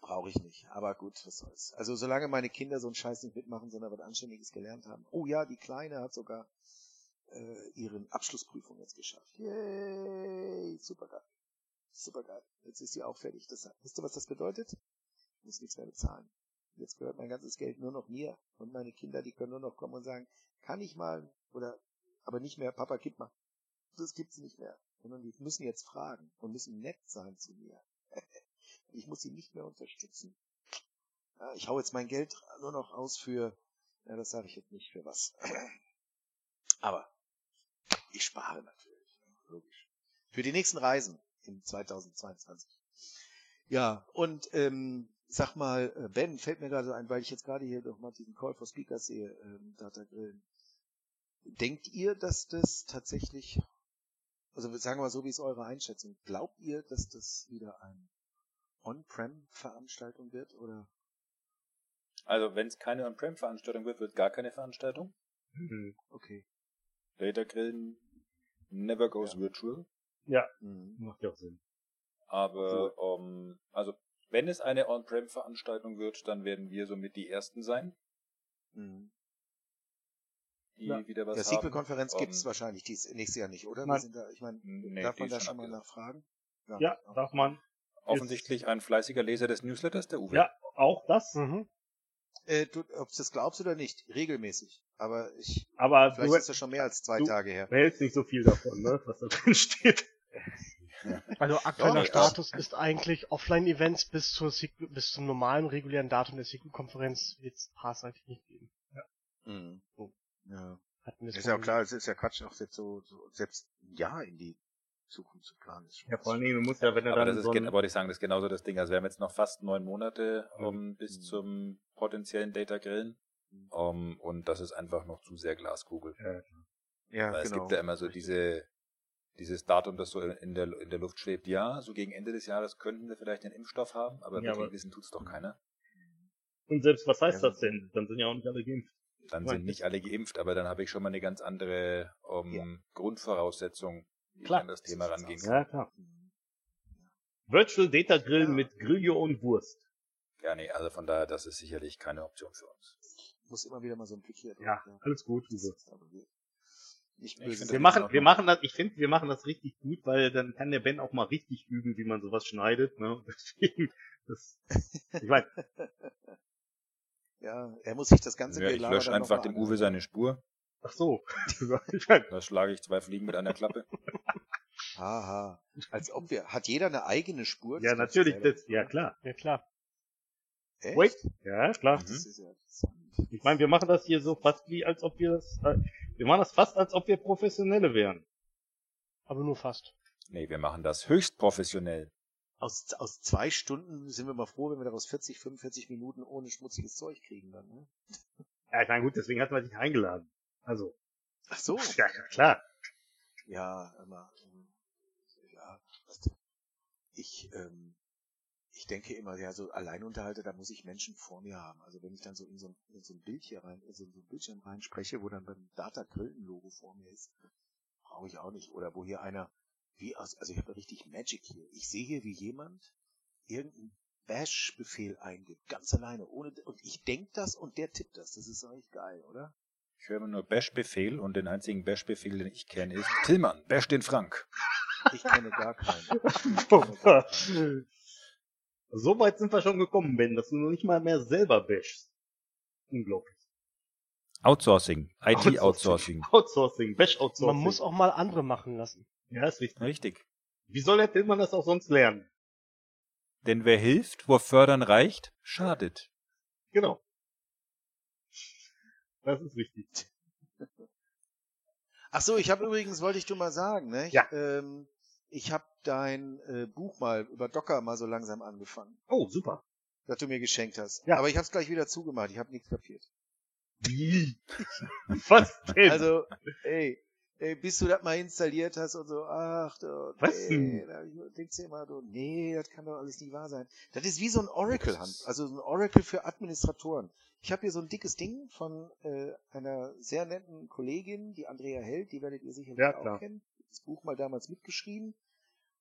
brauche ich nicht. Aber gut, was soll's. Also solange meine Kinder so einen Scheiß nicht mitmachen, sondern was Anständiges gelernt haben. Oh ja, die Kleine hat sogar äh, ihren Abschlussprüfung jetzt geschafft. Yay, super geil. Super geil. Jetzt ist sie auch fertig. Das, wisst ihr, was das bedeutet? Ich muss nichts mehr bezahlen. Jetzt gehört mein ganzes Geld nur noch mir. Und meine Kinder, die können nur noch kommen und sagen, kann ich mal, oder, aber nicht mehr, Papa, gib mal. Das gibt's nicht mehr. Sondern die müssen jetzt fragen und müssen nett sein zu mir. ich muss sie nicht mehr unterstützen. Ja, ich hau jetzt mein Geld nur noch aus für, ja, das sage ich jetzt nicht für was. Aber ich spare natürlich, logisch. Für die nächsten Reisen in 2022. Ja, und ähm, sag mal, äh, Ben, fällt mir gerade ein, weil ich jetzt gerade hier doch mal diesen Call for Speakers sehe, ähm, Data Grillen. denkt ihr, dass das tatsächlich, also sagen wir mal so, wie ist eure Einschätzung? Glaubt ihr, dass das wieder eine On-Prem-Veranstaltung wird oder? Also wenn es keine On-Prem-Veranstaltung wird, wird gar keine Veranstaltung. Mhm. Okay. Data Grillen never goes virtual. Ja, Mhm. macht ja auch Sinn. Aber ähm, also wenn es eine On-Prem-Veranstaltung wird, dann werden wir somit die ersten sein, Mhm. die Ja. wieder was Ja. SQL-Konferenz gibt's Ähm, wahrscheinlich dies nächstes Jahr nicht, oder? Wir Nein. sind da, ich meine, Nee, darf man da schon mal nachfragen? Ja, okay. darf man. Offensichtlich ein fleißiger Leser des Newsletters, der Uwe. Ja, auch das. Mhm. Äh, du, ob du das glaubst oder nicht, regelmäßig. Aber ich, Aber vielleicht du ist das schon mehr als zwei du- Tage her. behältst nicht so viel davon, ne, was da drin steht. Also aktueller Doch, Status ist eigentlich Offline-Events bis zur SQL, bis zum normalen regulären Datum der SQL-Konferenz wird es Pass eigentlich nicht geben. Mhm. Ja. Hatten wir es Ist ja auch klar, es ist ja Quatsch, auch jetzt so, so selbst ein Jahr in die Zukunft zu planen. Ist schon Ja, vor allen Dingen, du musst ja, wenn du Aber dann das ist, so ein, wollte ich sagen, das ist genauso das Ding. Also wir haben jetzt noch fast neun Monate ähm, bis Mhm. zum potenziellen Data Grillen. Ähm, und das ist einfach noch zu sehr Glaskugel. Ja, Weil es genau. gibt ja immer so diese, dieses Datum, das so in der, in der Luft schwebt. Ja, so gegen Ende des Jahres könnten wir vielleicht den Impfstoff haben, aber Ja, wirklich aber- wissen tut's doch keiner. und selbst, was heißt Ja. das denn? Dann sind ja auch nicht alle geimpft. Dann sind nicht alle geimpft, aber dann habe ich schon mal eine ganz andere Ja. Grundvoraussetzung, Klar. ich an das Thema rangehen kann. Ja, klar. Mhm. Virtual Data Grill Ja. mit Grillio und Wurst. Ja, nee, also von daher, das ist sicherlich keine Option für uns. Muss immer wieder mal so ein Blick hier Ja, alles gut, Uwe. Ich böse find Wir machen, wir machen das, ich finde, wir machen das richtig gut, weil dann kann der Ben auch mal richtig üben, wie man sowas schneidet, ne? Deswegen, das, ich meine, Ja, er muss sich das ganze Ja, ich lösche einfach dem Uwe seine Spur. Ach so. Da schlage ich zwei Fliegen mit einer Klappe. Haha. Als ob wir, hat jeder eine eigene Spur? Das ja, natürlich, das, ja klar. Ja klar. Echt? Wait. Ja, klar. Mhm. Das ist ja interessant. Ich meine, wir machen das hier so fast wie, als ob wir das, äh, wir machen das fast, als ob wir Professionelle wären. Aber nur fast. Nee, wir machen das höchst professionell. Aus, aus zwei Stunden sind wir mal froh, wenn wir daraus 40, 45 Minuten ohne schmutziges Zeug kriegen dann, ne? Ja, ich meine, gut, deswegen hat man dich eingeladen. Also, Ach so. ja, klar. Ja, immer, ähm, ja, was, ich, ähm, ich denke immer, ja, so Alleinunterhalter, da muss ich Menschen vor mir haben. Also wenn ich dann so in so ein, in so ein Bild hier rein, in so ein Bildschirm reinspreche, wo dann beim Data Grillen Logo vor mir ist, brauche ich auch nicht. Oder wo hier einer, wie aus, also ich habe ja richtig Magic hier. Ich sehe hier, wie jemand irgendeinen Bash-Befehl eingibt, ganz alleine, ohne, und ich denk das und der tippt das. Das ist eigentlich geil, oder? Ich höre immer nur Bash-Befehl und den einzigen Bash-Befehl, den ich kenne, ist Tillmann, bash den Frank. Ich kenne gar keinen. so weit sind wir schon gekommen, Ben, dass du noch nicht mal mehr selber bashst. Unglaublich. Outsourcing, IT-Outsourcing. Outsourcing, Bash-Outsourcing. Man muss auch mal andere machen lassen. Ja, ist richtig. Richtig. Wie soll der Tillmann das auch sonst lernen? Denn wer hilft, wo Fördern reicht, schadet. Genau. Das ist wichtig. Ach so, ich habe übrigens, wollte ich dir mal sagen, ne? Ja. Ähm, ich habe dein äh, Buch mal über Docker mal so langsam angefangen, Oh, super. das du mir geschenkt hast. Ja. Aber ich habe es gleich wieder zugemacht. Ich habe nichts kapiert. Wie? Was denn? Also, ey, ey, bis du das mal installiert hast und so, ach du, Was denn? da denkst du immer, du, nee, das kann doch alles nicht wahr sein. Das ist wie so ein Oracle-Hand, also ein Oracle für Administratoren. Ich habe hier so ein dickes Ding von äh, einer sehr netten Kollegin, die Andrea Held, die werdet ihr sicherlich Ja, auch klar. kennen. Das Buch mal damals mitgeschrieben.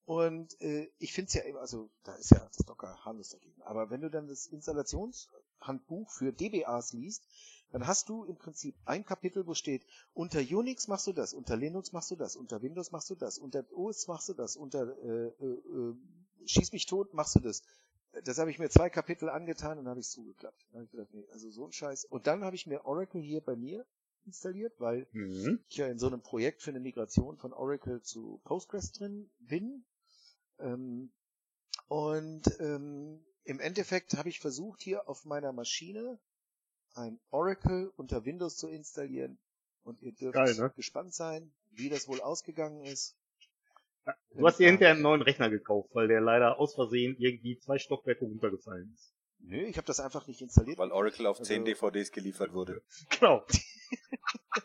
Und äh, ich finde es ja immer, also da ist ja das Docker harmlos dagegen. Aber wenn du dann das Installationshandbuch für DBAs liest, dann hast du im Prinzip ein Kapitel, wo steht, unter Unix machst du das, unter Linux machst du das, unter Windows machst du das, unter OS machst du das, unter äh, äh, äh, Schieß mich tot machst du das. Das habe ich mir zwei Kapitel angetan und habe ich zugeklappt. Dann hab ich gedacht, nee, also so ein Scheiß. Und dann habe ich mir Oracle hier bei mir installiert, weil Mhm. ich ja in so einem Projekt für eine Migration von Oracle zu Postgres drin bin. Ähm, und ähm, im Endeffekt habe ich versucht, hier auf meiner Maschine ein Oracle unter Windows zu installieren. Und ihr dürft Geil, ne? gespannt sein, wie das wohl ausgegangen ist. Du hast dir hinterher einen neuen Rechner gekauft, weil der leider aus Versehen irgendwie zwei Stockwerke runtergefallen ist. Nö, ich habe das einfach nicht installiert. Weil Oracle auf 10 Also- DVDs geliefert wurde. Genau.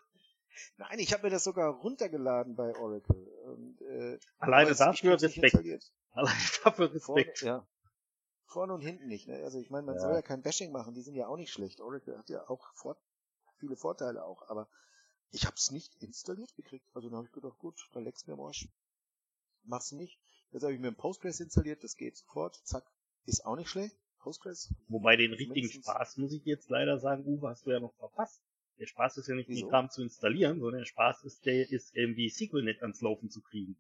Nein, ich habe mir das sogar runtergeladen bei Oracle. Und, äh, Alleine dafür Respekt. installiert. Alleine dafür Vorne, Respekt. ja. Vorne und hinten nicht. Ne? Also ich meine, man Ja. soll ja kein Bashing machen, die sind ja auch nicht schlecht. Oracle hat ja auch vor viele Vorteile auch, aber ich habe es nicht installiert gekriegt. Also dann habe ich gedacht, gut, dann leck's mir am Arsch. Mach's nicht. Jetzt habe ich mir ein Postgres installiert, das geht sofort, zack. Ist auch nicht schlecht. Postgres. Wobei den richtigen Spaß, muss ich jetzt leider sagen, Uwe, hast du ja noch verpasst. Der Spaß ist ja nicht, die Wieso? Kram zu installieren, sondern der Spaß ist, der ist irgendwie SQLnet ans Laufen zu kriegen.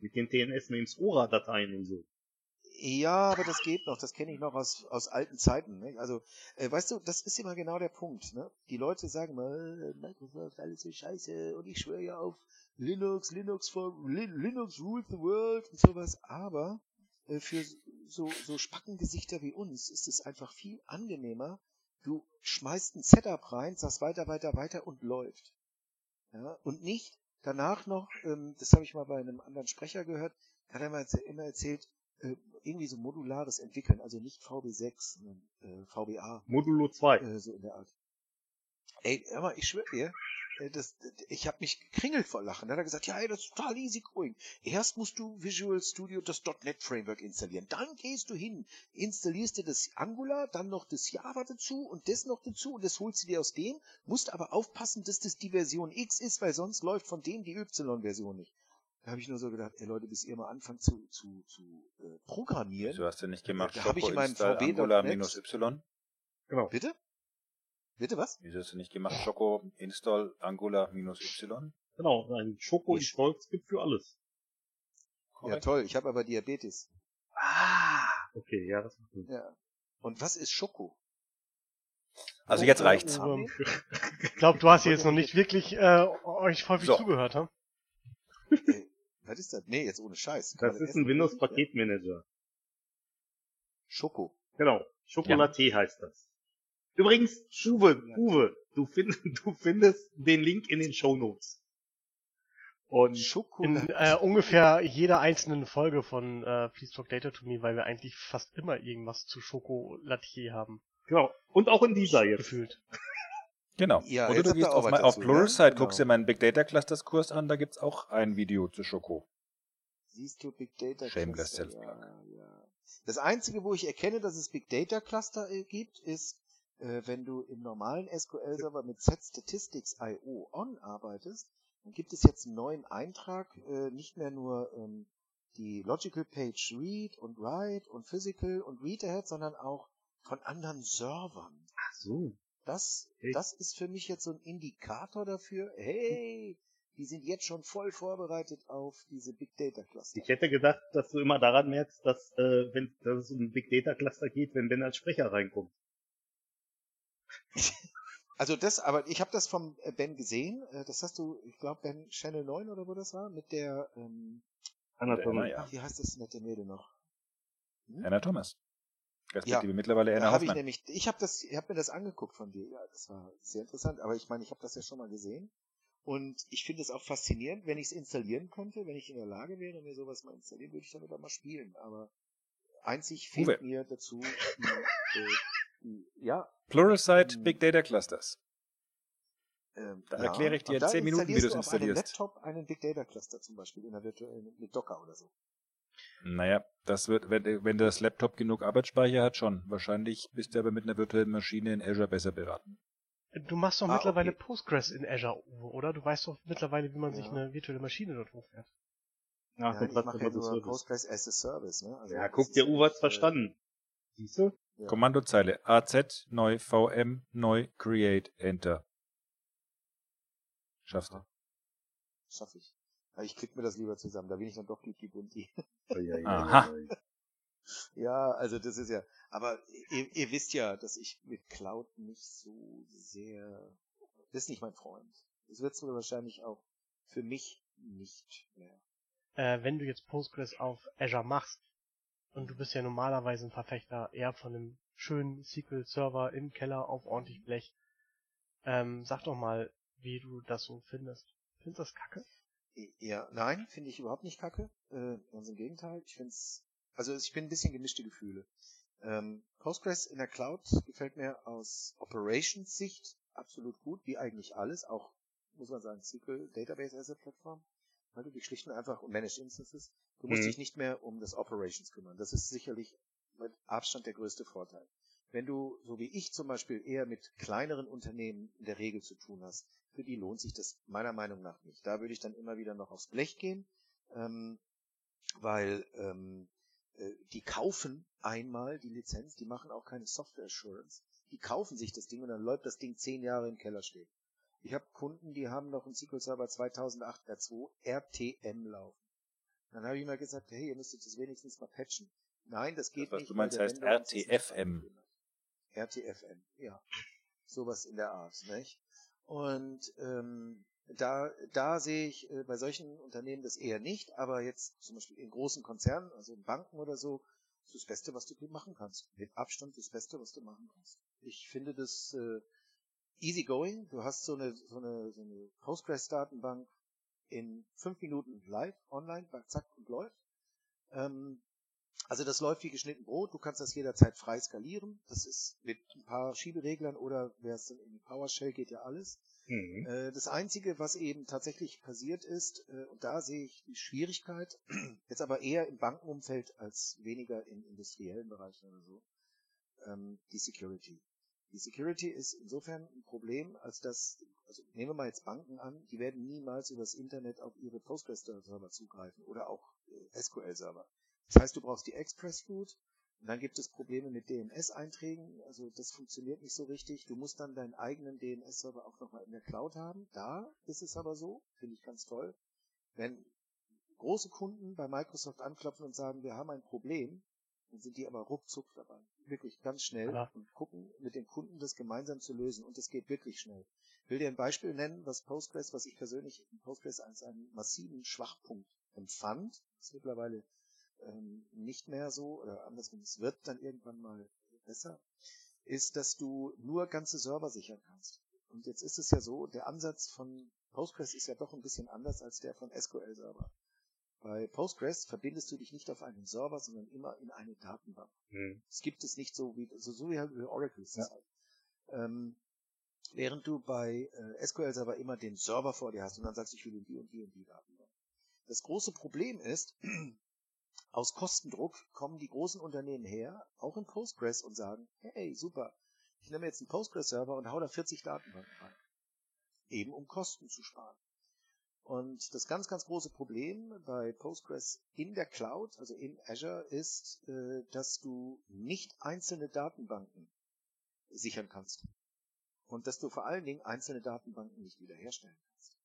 Mit den TNS-Names ORA-Dateien und so. Ja, aber das geht noch, das kenne ich noch aus, aus alten Zeiten. Ne? Also, äh, weißt du, das ist immer genau der Punkt. Ne? Die Leute sagen mal, äh, Microsoft, alles so scheiße und ich schwöre ja auf Linux, Linux for Lin, Linux rules the world und sowas. Aber äh, für so, so Spackengesichter wie uns ist es einfach viel angenehmer. Du schmeißt ein Setup rein, sagst weiter, weiter, weiter und läuft. Ja? Und nicht danach noch, ähm, das habe ich mal bei einem anderen Sprecher gehört, hat er mal immer erzählt, äh, irgendwie so modulares Entwickeln, also nicht VB6, sondern äh, VBA, Modulo 2. äh, so in der Art. Ey, hör mal, ich schwöre dir, das, ich habe mich gekringelt vor Lachen. Da hat er gesagt, ja, ey, das ist total easy going. Erst musst du Visual Studio das .NET Framework installieren. Dann gehst du hin, installierst dir das Angular, dann noch das Java dazu und das noch dazu und das holst du dir aus dem. Musst aber aufpassen, dass das die Version X ist, weil sonst läuft von dem die Y-Version nicht. Da habe ich nur so gedacht, ey Leute, bis ihr mal anfangt zu, zu, zu äh, programmieren. Wieso hast du nicht gemacht? Da hab ich in meinem VB.net Angular minus Y? Genau. Bitte? Bitte was? Wieso hast du nicht gemacht? Choco install Angular minus Y? Genau, ein Schoko Ich- Stolz gibt für alles. Ja Korrekt. toll, ich habe aber Diabetes. Ah, okay, ja, das macht Sinn. Ja. Und was ist Schoko? Also jetzt reicht's. Ich glaube, du hast jetzt noch nicht wirklich äh, euch häufig So. zugehört, hm? Ey, was ist das? Nee, jetzt ohne Scheiß. Das ist ein Windows-Paketmanager. Schoko. Genau. Schokolaté heißt das. Übrigens, Uwe, Uwe, du, find, du findest den Link in den Show Notes. Und. In äh, ungefähr jeder einzelnen Folge von äh, Please Talk Data to Me, weil wir eigentlich fast immer irgendwas zu Chocolatier haben. genau. Und auch in dieser jetzt. Gefühlt. Genau. Ja, Oder du gehst auf, mein, auf Pluralsight? Genau. guckst dir meinen Big Data Clusters Kurs an, da gibt's auch ein Video zu Schoko. Siehst du Big Data Shameless Cluster? Self-Plug. Ja, ja. Das einzige, wo ich erkenne, dass es Big Data Cluster äh, gibt, ist, äh, wenn du im normalen SQL-Server mit Set Statistics IO on arbeitest, dann gibt es jetzt einen neuen Eintrag, äh, nicht mehr nur ähm, die Logical Page Read und Write und Physical und Read Ahead, sondern auch von anderen Servern. Ach so. Das, das ist für mich jetzt so ein Indikator dafür, hey, die sind jetzt schon voll vorbereitet auf diese Big Data Cluster. Ich hätte gedacht, dass du immer daran merkst, dass, äh, wenn, dass es um Big Data Cluster geht, wenn Ben als Sprecher reinkommt. Also das, aber ich habe das vom äh, Ben gesehen. äh, Das hast du, ich glaube, Ben Channel 9 oder wo das war, mit der, ähm. Anna, ja. ach, wie heißt das nette Mädel noch? Anna Thomas. Respektive mittlerweile Da Anna habe ich Hoffmann. nämlich, ich habe das, ich habe mir das angeguckt von dir. Ja, das war sehr interessant. Aber ich meine, ich habe das ja schon mal gesehen. Und ich finde es auch faszinierend, wenn ich es installieren könnte, wenn ich in der Lage wäre, mir sowas mal installieren, würde ich damit auch mal spielen. Aber einzig fehlt Uwe. mir dazu, die, äh, ja, Pluralsight Hm. Big Data Clusters. Ähm, Da ja, erkläre ich dir in da 10 Minuten, wie du es du auf einem installierst. Laptop einen Big Data Cluster zum Beispiel in der virtuellen, mit Docker oder so. Naja, das wird, wenn, wenn das Laptop genug Arbeitsspeicher hat, schon. Wahrscheinlich bist du aber mit einer virtuellen Maschine in Azure besser beraten. Du machst doch Ah, mittlerweile okay. Postgres in Azure, oder? Du weißt doch mittlerweile, wie man sich Ja. eine virtuelle Maschine dort hochfährt. Ach, ja, das ich mache ja so nur. Postgres as a Service. Ne? Also Ja, guck, der Uwe hat's äh, verstanden. Siehst du? Ja. Kommandozeile AZ, neu VM, neu create, enter. Schaffst du. Schaff ich. Aber ich klick mir das lieber zusammen, da bin ich dann doch Geeky Bunti. Aha. ja, also das ist ja, aber ihr, ihr wisst ja, dass ich mit Cloud nicht so sehr, das ist nicht mein Freund. Das wird wohl wahrscheinlich auch für mich nicht mehr. Äh, wenn du jetzt Postgres auf Azure machst, und du bist ja normalerweise ein Verfechter eher von einem schönen SQL-Server im Keller auf ordentlich Blech, ähm, sag doch mal, wie du das so findest. Findest du das kacke? Ja, nein, finde ich überhaupt nicht kacke. Äh, ganz im Gegenteil. Ich finde es, also ich bin ein bisschen gemischte Gefühle. Ähm, Postgres in der Cloud gefällt mir aus Operations-Sicht absolut gut, wie eigentlich alles, auch muss man sagen, SQL Database as a Plattform, weil du dich schlicht und einfach um Managed Instances, du musst Mhm. dich nicht mehr um das Operations kümmern. Das ist sicherlich mit Abstand der größte Vorteil. Wenn du, so wie ich zum Beispiel, eher mit kleineren Unternehmen in der Regel zu tun hast, für die lohnt sich das meiner Meinung nach nicht. Da würde ich dann immer wieder noch aufs Blech gehen, ähm, weil ähm, äh, die kaufen einmal die Lizenz, die machen auch keine Software Assurance, die kaufen sich das Ding und dann läuft das Ding zehn Jahre im Keller stehen. Ich habe Kunden, die haben noch einen SQL Server 2008 R2 RTM laufen. Dann habe ich mal gesagt, hey, ihr müsstet das wenigstens mal patchen. Nein, das geht was nicht. du meinst, heißt das RTFM. RTFM, ja. Sowas in der Art, nicht? Und ähm, da, da sehe ich äh, bei solchen Unternehmen das eher nicht, aber jetzt zum Beispiel in großen Konzernen, also in Banken oder so, ist das Beste, was du machen kannst. Mit Abstand das Beste, was du machen kannst. Ich finde das äh, easy going. Du hast so eine, so eine, so eine Postgres-Datenbank in fünf Minuten live, online, zack und läuft. Ähm, also das läuft wie geschnitten Brot. Du kannst das jederzeit frei skalieren. Das ist mit ein paar Schiebereglern oder wer es dann in PowerShell geht ja alles. Mhm. Äh, Das Einzige, was eben tatsächlich passiert ist, äh, und da sehe ich die Schwierigkeit, jetzt aber eher im Bankenumfeld als weniger im industriellen Bereich oder so, ähm, die Security. Die Security ist insofern ein Problem, als dass, also nehmen wir mal jetzt Banken an, die werden niemals übers Internet auf ihre Postgres-Server zugreifen oder auch äh, SQL-Server. Das heißt, du brauchst die Express-Route, und dann gibt es Probleme mit DNS-Einträgen, also das funktioniert nicht so richtig. Du musst dann deinen eigenen DNS-Server auch nochmal in der Cloud haben. Da ist es aber so, finde ich ganz toll. Wenn große Kunden bei Microsoft anklopfen und sagen, wir haben ein Problem, dann sind die aber ruckzuck dabei. Wirklich ganz schnell Ja. und gucken mit den Kunden das gemeinsam zu lösen. Und es geht wirklich schnell. Ich will dir ein Beispiel nennen, was Postgres, was ich persönlich in Postgres als einen massiven Schwachpunkt empfand. Das ist mittlerweile ähm, nicht mehr so, oder andersrum, es wird dann irgendwann mal besser, ist, dass du nur ganze Server sichern kannst. Und jetzt ist es ja so, der Ansatz von Postgres ist ja doch ein bisschen anders als der von SQL-Server. Bei Postgres verbindest du dich nicht auf einen Server, sondern immer in eine Datenbank. Mhm. Es gibt es nicht so wie, so, so wie halt bei Oracle ist Ja. halt. Ähm, während du bei äh, SQL-Server immer den Server vor dir hast und dann sagst du, ich will in die und die und die Datenbank. Das große Problem ist, aus Kostendruck kommen die großen Unternehmen her, auch in Postgres und sagen, hey, super, ich nehme jetzt einen Postgres-Server und hau da 40 Datenbanken rein. Eben um Kosten zu sparen. Und das ganz, ganz große Problem bei Postgres in der Cloud, also in Azure, ist, äh, dass du nicht einzelne Datenbanken sichern kannst. Und dass du vor allen Dingen einzelne Datenbanken nicht wiederherstellen kannst.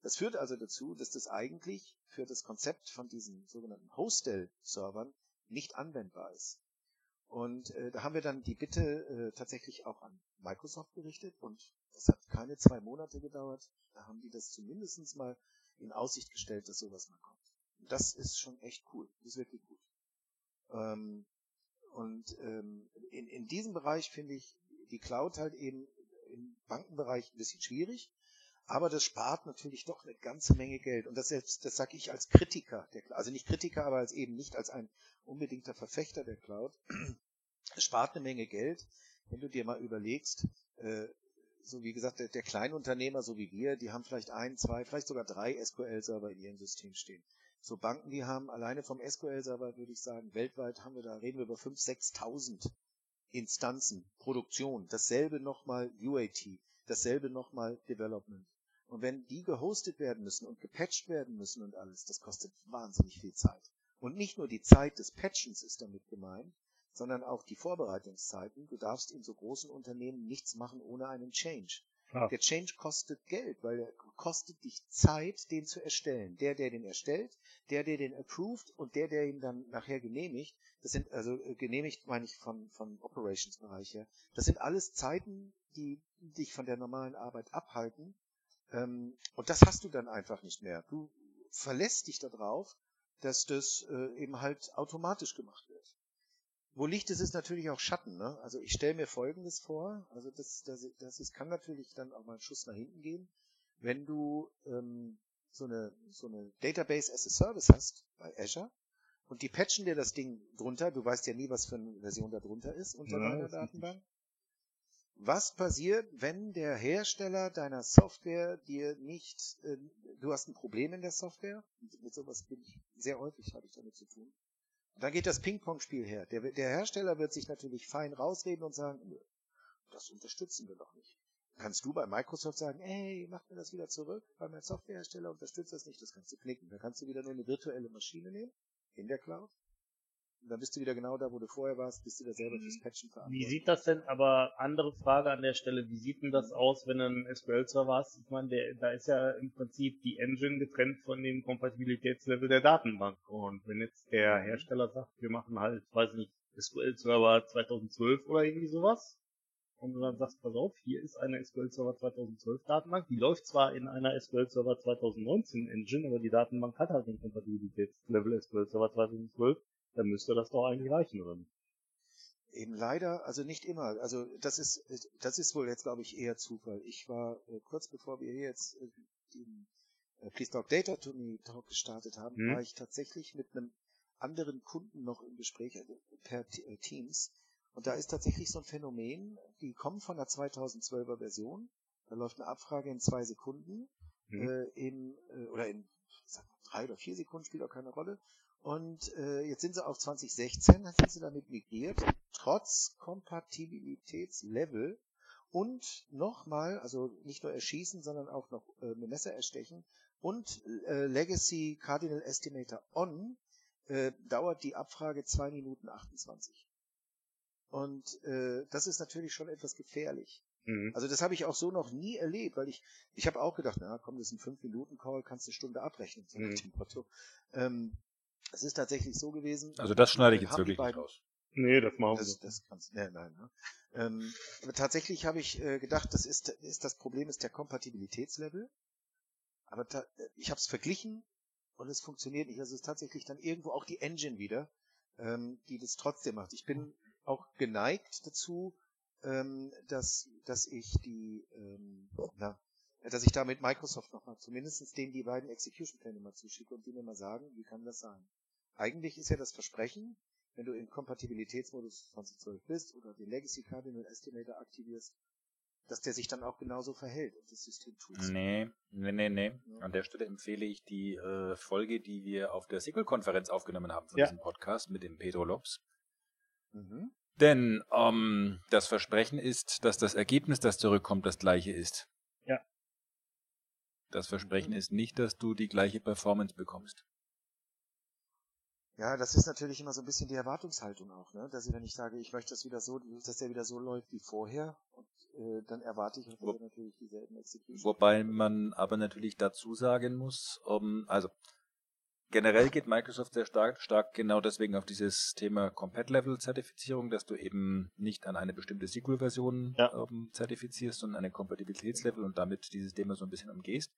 Das führt also dazu, dass das eigentlich für das Konzept von diesen sogenannten Hostel-Servern nicht anwendbar ist. Und äh, da haben wir dann die Bitte äh, tatsächlich auch an Microsoft gerichtet und das hat keine zwei Monate gedauert. Da haben die das zumindest mal in Aussicht gestellt, dass sowas mal kommt. Und das ist schon echt cool. Das ist wirklich gut. Ähm, und ähm, in, in diesem Bereich finde ich die Cloud halt eben im Bankenbereich ein bisschen schwierig. Aber das spart natürlich doch eine ganze Menge Geld. Und das selbst, das sage ich als Kritiker der. Also nicht Kritiker, aber als eben nicht als ein unbedingter Verfechter der Cloud. Es spart eine Menge Geld, wenn du dir mal überlegst, äh, so wie gesagt, der, der Kleinunternehmer, so wie wir, die haben vielleicht ein, zwei, vielleicht sogar drei SQL-Server in ihrem System stehen. So Banken, die haben alleine vom SQL-Server, würde ich sagen, weltweit haben wir da, reden wir über 5.000, 6.000 Instanzen, Produktion, dasselbe nochmal UAT, dasselbe nochmal Development. Und wenn die gehostet werden müssen und gepatcht werden müssen und alles, das kostet wahnsinnig viel Zeit. Und nicht nur die Zeit des Patchens ist damit gemeint, sondern auch die Vorbereitungszeiten. Du darfst in so großen Unternehmen nichts machen ohne einen Change. Klar. Der Change kostet Geld, weil er kostet dich Zeit, den zu erstellen. Der, der den erstellt, der, der den approved und der, der ihn dann nachher genehmigt. Das sind also äh, genehmigt, meine ich, von, von Operations-Bereich her. Das sind alles Zeiten, die dich von der normalen Arbeit abhalten. Ähm, und das hast du dann einfach nicht mehr. Du verlässt dich darauf, dass das äh, eben halt automatisch gemacht wird. Wo Licht ist, ist natürlich auch Schatten. Ne? Also ich stelle mir Folgendes vor. Also das, das, das ist, kann natürlich dann auch mal ein Schuss nach hinten gehen, wenn du ähm, so eine so eine Database as a Service hast bei Azure und die patchen dir das Ding drunter. Du weißt ja nie, was für eine Version da drunter ist unter Ja, deiner. Datenbank. Was passiert, wenn der Hersteller deiner Software dir nicht, äh, du hast ein Problem in der Software, mit sowas bin ich sehr häufig, habe ich damit zu tun. Und dann geht das Ping-Pong-Spiel her. Der, der Hersteller wird sich natürlich fein rausreden und sagen, das unterstützen wir doch nicht. Kannst du bei Microsoft sagen, hey, mach mir das wieder zurück, weil mein Softwarehersteller unterstützt das nicht, das kannst du knicken. Da kannst du wieder nur eine virtuelle Maschine nehmen, in der Cloud. Dann bist du wieder genau da, wo du vorher warst, bist du da selber fürs Patchen verantwortlich. Wie sieht das denn, aber andere Frage an der Stelle, wie sieht denn das aus, wenn du einen SQL-Server hast? Ich meine, der, da ist ja im Prinzip die Engine getrennt von dem Kompatibilitätslevel der Datenbank. Und wenn jetzt der Hersteller sagt, wir machen halt, weiß ich nicht, SQL-Server 2012 oder irgendwie sowas, und du dann sagst, pass auf, hier ist eine SQL Server 2012 Datenbank, die läuft zwar in einer SQL Server 2019 Engine, aber die Datenbank hat halt den Kompatibilitätslevel SQL Server 2012, dann müsste das doch eigentlich reichen, oder nicht? Eben leider, also nicht immer. Also das ist, das ist wohl jetzt, glaube ich, eher Zufall. Ich war äh, kurz bevor wir hier jetzt äh, den äh, Please Talk Data to Me Talk gestartet haben, Hm. war ich tatsächlich mit einem anderen Kunden noch im Gespräch also per äh, Teams. Und da ist tatsächlich so ein Phänomen, die kommen von der 2012er Version, da läuft eine Abfrage in zwei Sekunden, Hm. äh, in, äh, oder in ich sag mal, drei oder vier Sekunden, spielt auch keine Rolle. Und äh, jetzt sind sie auf 2016, dann sind sie damit migriert, trotz Kompatibilitätslevel und nochmal, also nicht nur erschießen, sondern auch noch äh, mit Messer erstechen und äh, Legacy Cardinal Estimator on äh, dauert die Abfrage 2 Minuten 28. Und äh, das ist natürlich schon etwas gefährlich. Mhm. Also das habe ich auch so noch nie erlebt, weil ich, ich habe auch gedacht, na komm, das ist ein 5-Minuten-Call, kannst du eine Stunde abrechnen, so nach Mhm. dem Motto. Ähm, es ist tatsächlich so gewesen. Also das schneide ich wir jetzt wirklich nicht raus. Nee, das machen wir Das, so. das kannst nein, nein. Ne? Ähm, aber tatsächlich habe ich äh, gedacht, das ist, ist das Problem ist der Kompatibilitätslevel. Aber ta ich habe es verglichen und es funktioniert nicht. Also es ist tatsächlich dann irgendwo auch die Engine wieder, ähm, die das trotzdem macht. Ich bin auch geneigt dazu, ähm, dass, dass ich die, ähm, na, dass ich da mit Microsoft nochmal zumindest denen die beiden Execution-Pläne mal zuschicke und die mir mal sagen, wie kann das sein? Eigentlich ist ja das Versprechen, wenn du im Kompatibilitätsmodus 2012 bist oder den Legacy Cardinal Estimator aktivierst, dass der sich dann auch genauso verhält und das System tut. Nee, nee, nee, nee. Ja. An der Stelle empfehle ich die äh, Folge, die wir auf der SQL-Konferenz aufgenommen haben von Ja. diesem Podcast mit dem Pedro Lopes. Mhm. Denn ähm, das Versprechen ist, dass das Ergebnis, das zurückkommt, das gleiche ist. Das Versprechen ist nicht, dass du die gleiche Performance bekommst. Ja, das ist natürlich immer so ein bisschen die Erwartungshaltung auch, ne? Dass ich, wenn ich sage, ich möchte das wieder so, dass der wieder so läuft wie vorher, und äh, dann erwarte ich, Wo- natürlich dieselben Execution. Wobei man aber natürlich dazu sagen muss, um, also generell geht Microsoft sehr stark, stark genau deswegen auf dieses Thema Compat-Level-Zertifizierung, dass du eben nicht an eine bestimmte SQL-Version Ja. ähm, zertifizierst, sondern eine Kompatibilitätslevel und damit dieses Thema so ein bisschen umgehst.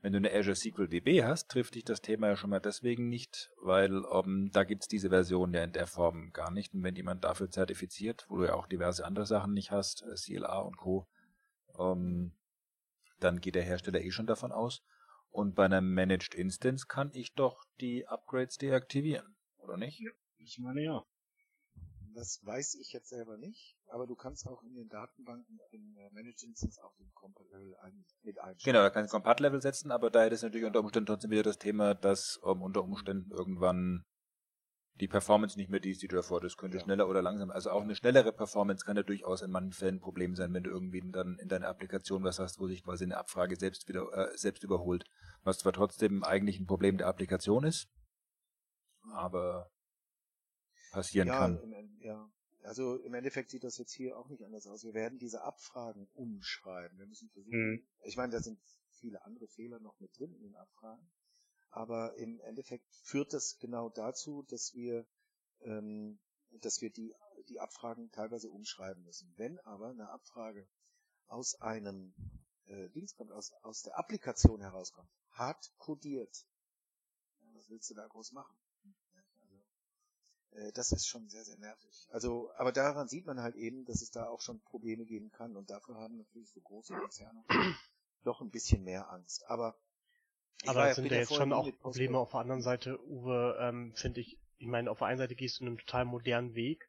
Wenn du eine Azure SQL DB hast, trifft dich das Thema ja schon mal deswegen nicht, weil ähm, da gibt's diese Version ja in der Form gar nicht. Und wenn jemand dafür zertifiziert, wo du ja auch diverse andere Sachen nicht hast, äh, CLA und Co., ähm, dann geht der Hersteller eh schon davon aus. Und bei einer Managed Instance kann ich doch die Upgrades deaktivieren, oder nicht? Ich meine ja. Das weiß ich jetzt selber nicht, aber du kannst auch in den Datenbanken in Managed Instance auch den Compat-Level ein, mit einstellen. Genau, da kann ich Compat-Level setzen, aber da hätte es natürlich unter Umständen trotzdem wieder das Thema, dass ähm, unter Umständen irgendwann die Performance nicht mehr die ist, die du davor hattest. Könnte Ja. schneller oder langsam. Also auch eine schnellere Performance kann ja durchaus in manchen Fällen ein Problem sein, wenn du irgendwie dann in deiner Applikation was hast, wo sich quasi eine Abfrage selbst wieder äh, selbst überholt. Was zwar trotzdem eigentlich ein Problem der Applikation ist, aber passieren ja, kann. Im, ja, also im Endeffekt sieht das jetzt hier auch nicht anders aus. Wir werden diese Abfragen umschreiben. Wir müssen versuchen, Mhm. ich meine, da sind viele andere Fehler noch mit drin in den Abfragen, aber im Endeffekt führt das genau dazu, dass wir, ähm, dass wir die, die Abfragen teilweise umschreiben müssen. Wenn aber eine Abfrage aus einem äh, Dings kommt, aus, aus der Applikation herauskommt, hart codiert, ja, was willst du da groß machen? Also, äh, das ist schon sehr, sehr nervig. Also, aber daran sieht man halt eben, dass es da auch schon Probleme geben kann und dafür haben natürlich so große Konzerne doch ein bisschen mehr Angst. Aber ich Aber das sind ja jetzt schon auch Probleme auf der anderen Seite, Uwe, ähm, finde ich. Ich meine, auf der einen Seite gehst du einen total modernen Weg,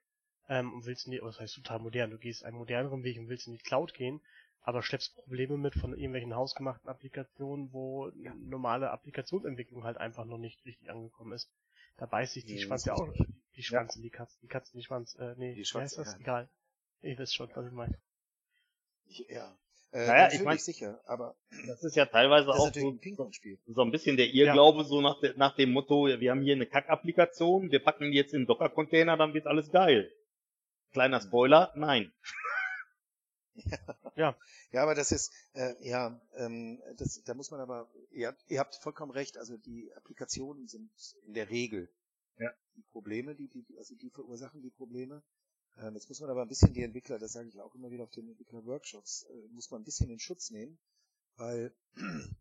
ähm, und willst in die, was heißt total modern, du gehst einen moderneren Weg und willst in die Cloud gehen, aber schleppst Probleme mit von irgendwelchen hausgemachten Applikationen, wo ja. normale Applikationsentwicklung halt einfach noch nicht richtig angekommen ist. Da beißt sich die nee, Schwanz ja auch, die Schwanz ja. die Katze, die Katze, die Schwanz, äh, nee, die Schwanz, ist das? Ja. Egal. Ihr wisst schon, was ich meine. Ja. Äh, naja, ich meine, sicher, aber das ist ja teilweise auch so, ein so, ein bisschen der Irrglaube, ja. so nach, de, nach dem Motto, wir haben hier eine Kack-Applikation, wir packen die jetzt in Docker-Container, dann wird alles geil. Kleiner Spoiler, nein. Ja. ja. Ja, aber das ist, äh, ja, ähm, das, da muss man aber, ihr, ihr habt vollkommen recht, also die Applikationen sind in der Regel ja. die Probleme, die, die, also die verursachen die Probleme. Ähm, jetzt muss man aber ein bisschen die Entwickler, das sage ich auch immer wieder auf den Entwickler-Workshops, äh, muss man ein bisschen in Schutz nehmen, weil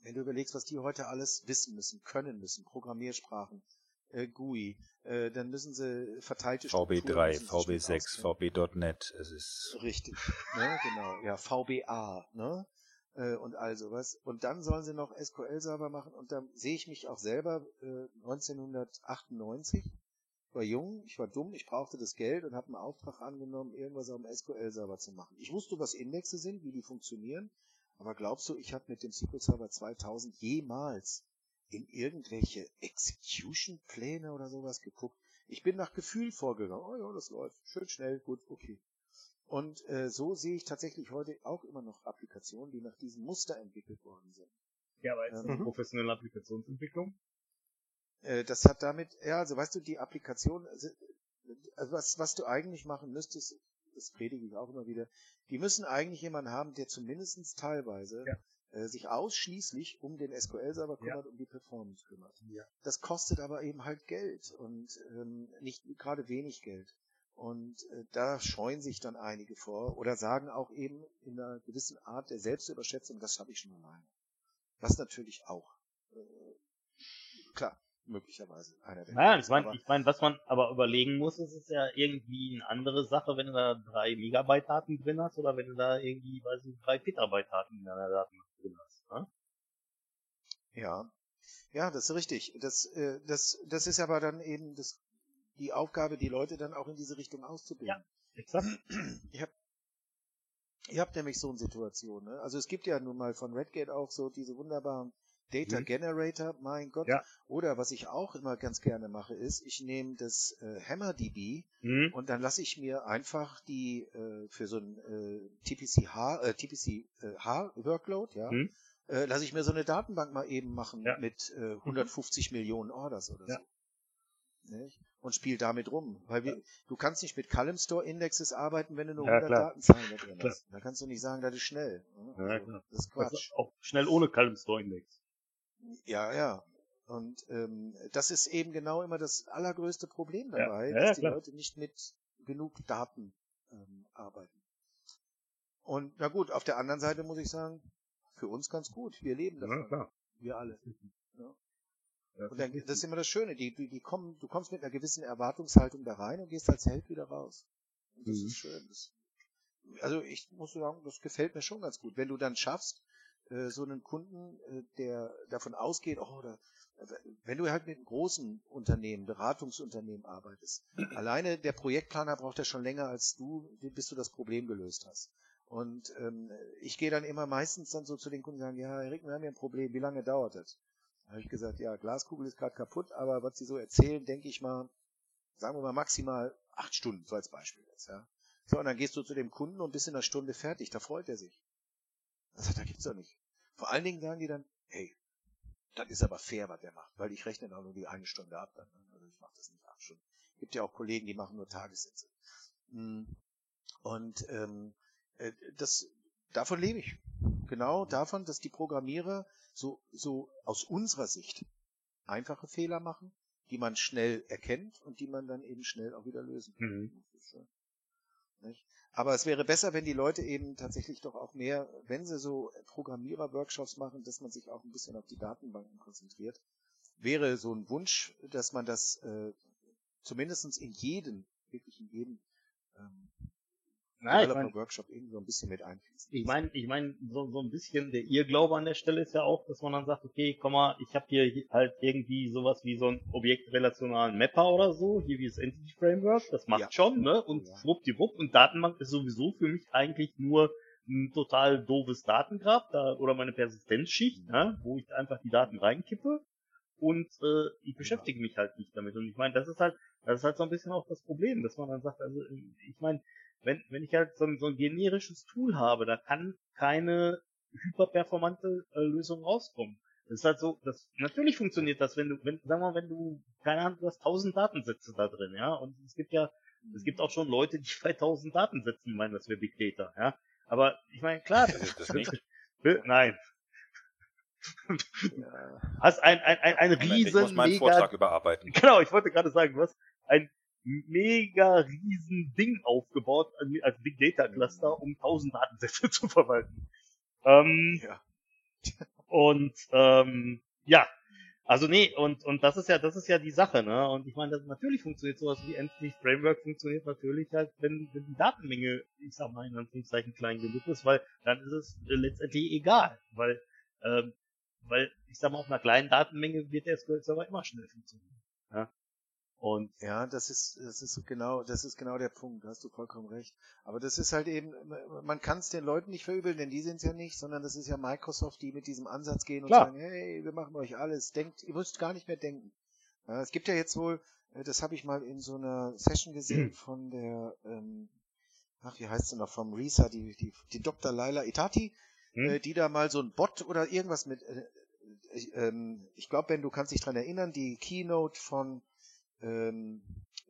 wenn du überlegst, was die heute alles wissen müssen, können müssen, Programmiersprachen, äh, GUI, äh, dann müssen sie verteilte VB3, VB6, VB.NET, es ist richtig, ne, genau, ja VBA, ne, äh, und all sowas. Und dann sollen sie noch SQL-Server machen und dann sehe ich mich auch selber äh, 1998 war jung, ich war dumm, ich brauchte das Geld und habe einen Auftrag angenommen, irgendwas auf dem SQL-Server zu machen. Ich wusste, was Indexe sind, wie die funktionieren, aber glaubst du, ich habe mit dem SQL Server 2000 jemals in irgendwelche Execution-Pläne oder sowas geguckt? Ich bin nach Gefühl vorgegangen. Oh ja, das läuft. Schön schnell, gut, okay. Und äh, so sehe ich tatsächlich heute auch immer noch Applikationen, die nach diesem Muster entwickelt worden sind. Ja, aber ist ähm, professionelle Applikationsentwicklung? Äh, das hat damit, ja, also weißt du, die Applikation, also, also was, was du eigentlich machen müsstest, das predige ich auch immer wieder, die müssen eigentlich jemanden haben, der zumindestens teilweise ja. äh, sich ausschließlich um den SQL-Server kümmert, ja. um die Performance kümmert. Ja. Das kostet aber eben halt Geld und ähm, nicht gerade wenig Geld. Und äh, da scheuen sich dann einige vor oder sagen auch eben in einer gewissen Art der Selbstüberschätzung, das schaffe ich schon alleine. Was natürlich auch äh, klar möglicherweise einer der. Naja, ich meine, ich mein, was man aber überlegen muss, ist es ja irgendwie eine andere Sache, wenn du da drei Megabyte Daten drin hast oder wenn du da irgendwie, weiß ich, drei Petabyte Daten in deiner Daten drin hast. Ne? Ja. Ja, das ist richtig. Das, äh, das, das ist aber dann eben das, die Aufgabe, die Leute dann auch in diese Richtung auszubilden. Ja, exakt. Ich hab, ihr habt nämlich so eine Situation, ne? Also es gibt ja nun mal von Redgate auch so diese wunderbaren Data mhm. Generator, mein Gott. Ja. Oder was ich auch immer ganz gerne mache, ist, ich nehme das äh, HammerDB mhm. und dann lasse ich mir einfach die äh, für so ein äh, TPC-H, äh, TPC-H-Workload, äh, ja, mhm. äh, lasse ich mir so eine Datenbank mal eben machen ja. mit äh, 150 mhm. Millionen Orders oder ja. so. Nicht? Und spiel damit rum. Weil wir, du kannst nicht mit Column Store Indexes arbeiten, wenn du nur 100 klar. Datenzahlen da drin hast. Da kannst du nicht sagen, das ist schnell. Ne? Also, ja, klar. Das ist Quatsch. Also auch schnell ohne Column Store Index. Ja, ja. Und ähm, das ist eben genau immer das allergrößte Problem dabei, ja, ja, dass die klar. Leute nicht mit genug Daten ähm, arbeiten. Und na gut, auf der anderen Seite muss ich sagen, für uns ganz gut. Wir leben davon. Ja, klar. Wir alle. Ja. Und dann, das ist immer das Schöne, die, die, die kommen, du kommst mit einer gewissen Erwartungshaltung da rein und gehst als Held wieder raus. Und das mhm. ist schön. Das, also ich muss sagen, das gefällt mir schon ganz gut. Wenn du dann schaffst, äh, so einen Kunden, äh, der davon ausgeht, oh, da, wenn du halt mit einem großen Unternehmen, Beratungsunternehmen arbeitest, alleine der Projektplaner braucht ja schon länger als du, bis du das Problem gelöst hast. Und ähm, ich gehe dann immer meistens dann so zu den Kunden und sagen, ja, Erik, wir haben hier ein Problem, wie lange dauert das? Da habe ich gesagt, ja, Glaskugel ist gerade kaputt, aber was sie so erzählen, denke ich mal, sagen wir mal maximal acht Stunden, so als Beispiel jetzt, ja. So, und dann gehst du zu dem Kunden und bist in einer Stunde fertig, da freut er sich. Das sagt, da gibt's doch nicht. Vor allen Dingen sagen die dann, hey, das ist aber fair, was der macht, weil ich rechne auch nur die eine Stunde ab. Dann. Also ich mache das nicht acht Stunden. Gibt ja auch Kollegen, die machen nur Tagessätze. Hm. Und ähm, äh, das davon lebe ich. Genau davon, dass die Programmierer so, so aus unserer Sicht einfache Fehler machen, die man schnell erkennt und die man dann eben schnell auch wieder lösen kann. Mhm. Aber es wäre besser, wenn die Leute eben tatsächlich doch auch mehr, wenn sie so Programmierer-Workshops machen, dass man sich auch ein bisschen auf die Datenbanken konzentriert. Wäre so ein Wunsch, dass man das äh, zumindest in jedem, wirklich in jedem ähm, Na, ich mein- Workshop irgendwie so ein bisschen mit einfließen. Ich meine, ich meine, so, so ein bisschen der Irrglaube an der Stelle ist ja auch, dass man dann sagt, okay, komm mal, ich habe hier halt irgendwie sowas wie so ein objektrelationalen Mapper oder so, hier wie das Entity Framework, das macht Ja. schon, ne? Und Ja. schwuppdiwupp, und Datenbank ist sowieso für mich eigentlich nur ein total doofes Datengrab da, oder meine Persistenzschicht, Mhm. ne? wo ich einfach die Daten reinkippe und äh, ich beschäftige mich halt nicht damit. Und ich meine, das ist halt, das ist halt so ein bisschen auch das Problem, dass man dann sagt, also ich meine, wenn, wenn ich halt so ein, so ein generisches Tool habe, da kann keine hyperperformante äh, Lösung rauskommen. Das ist halt so, das, natürlich funktioniert das, wenn du, wenn, sagen wir mal, wenn du, keine Ahnung, du hast tausend Datensätze da drin, ja, und es gibt ja, es gibt auch schon Leute, die bei tausend Datensätzen meinen, das wäre Big Data, ja. Aber ich meine, klar, Ist das nicht? nein, Ja, hast ein, ein, ein, ein Moment, ich riesen, muss meinen Vortrag überarbeiten. Genau, ich wollte gerade sagen, du hast ein mega riesen Ding aufgebaut äh, als Big Data Cluster, um 1000 Datensätze zu verwalten. Ähm, ja. und ähm, ja, also nee, und und das ist ja das ist ja die Sache, ne? Und ich meine, das, natürlich funktioniert sowas wie Entity Framework funktioniert natürlich halt, wenn, wenn die Datenmenge, ich sag mal in Anführungszeichen klein genug ist, weil dann ist es äh, letztendlich egal, weil ähm, weil ich sag mal auf einer kleinen Datenmenge wird der SQL-Server immer schnell funktionieren. Ja? Und Ja, das ist, das ist genau, das ist genau der Punkt, da hast du vollkommen recht. Aber das ist halt eben, man kann es den Leuten nicht verübeln, denn die sind es ja nicht, sondern das ist ja Microsoft, die mit diesem Ansatz gehen und Klar. sagen, hey, wir machen euch alles, denkt, ihr müsst gar nicht mehr denken. Ja, es gibt ja jetzt wohl, äh, das habe ich mal in so einer Session gesehen von der, ähm, ach, wie heißt sie noch, vom Risa, die, die, die Dr. Laila Itati, Hm? äh, die da mal so ein Bot oder irgendwas mit, äh, ich, ähm, ich glaube, Ben, du kannst dich dran erinnern, die Keynote von, ähm,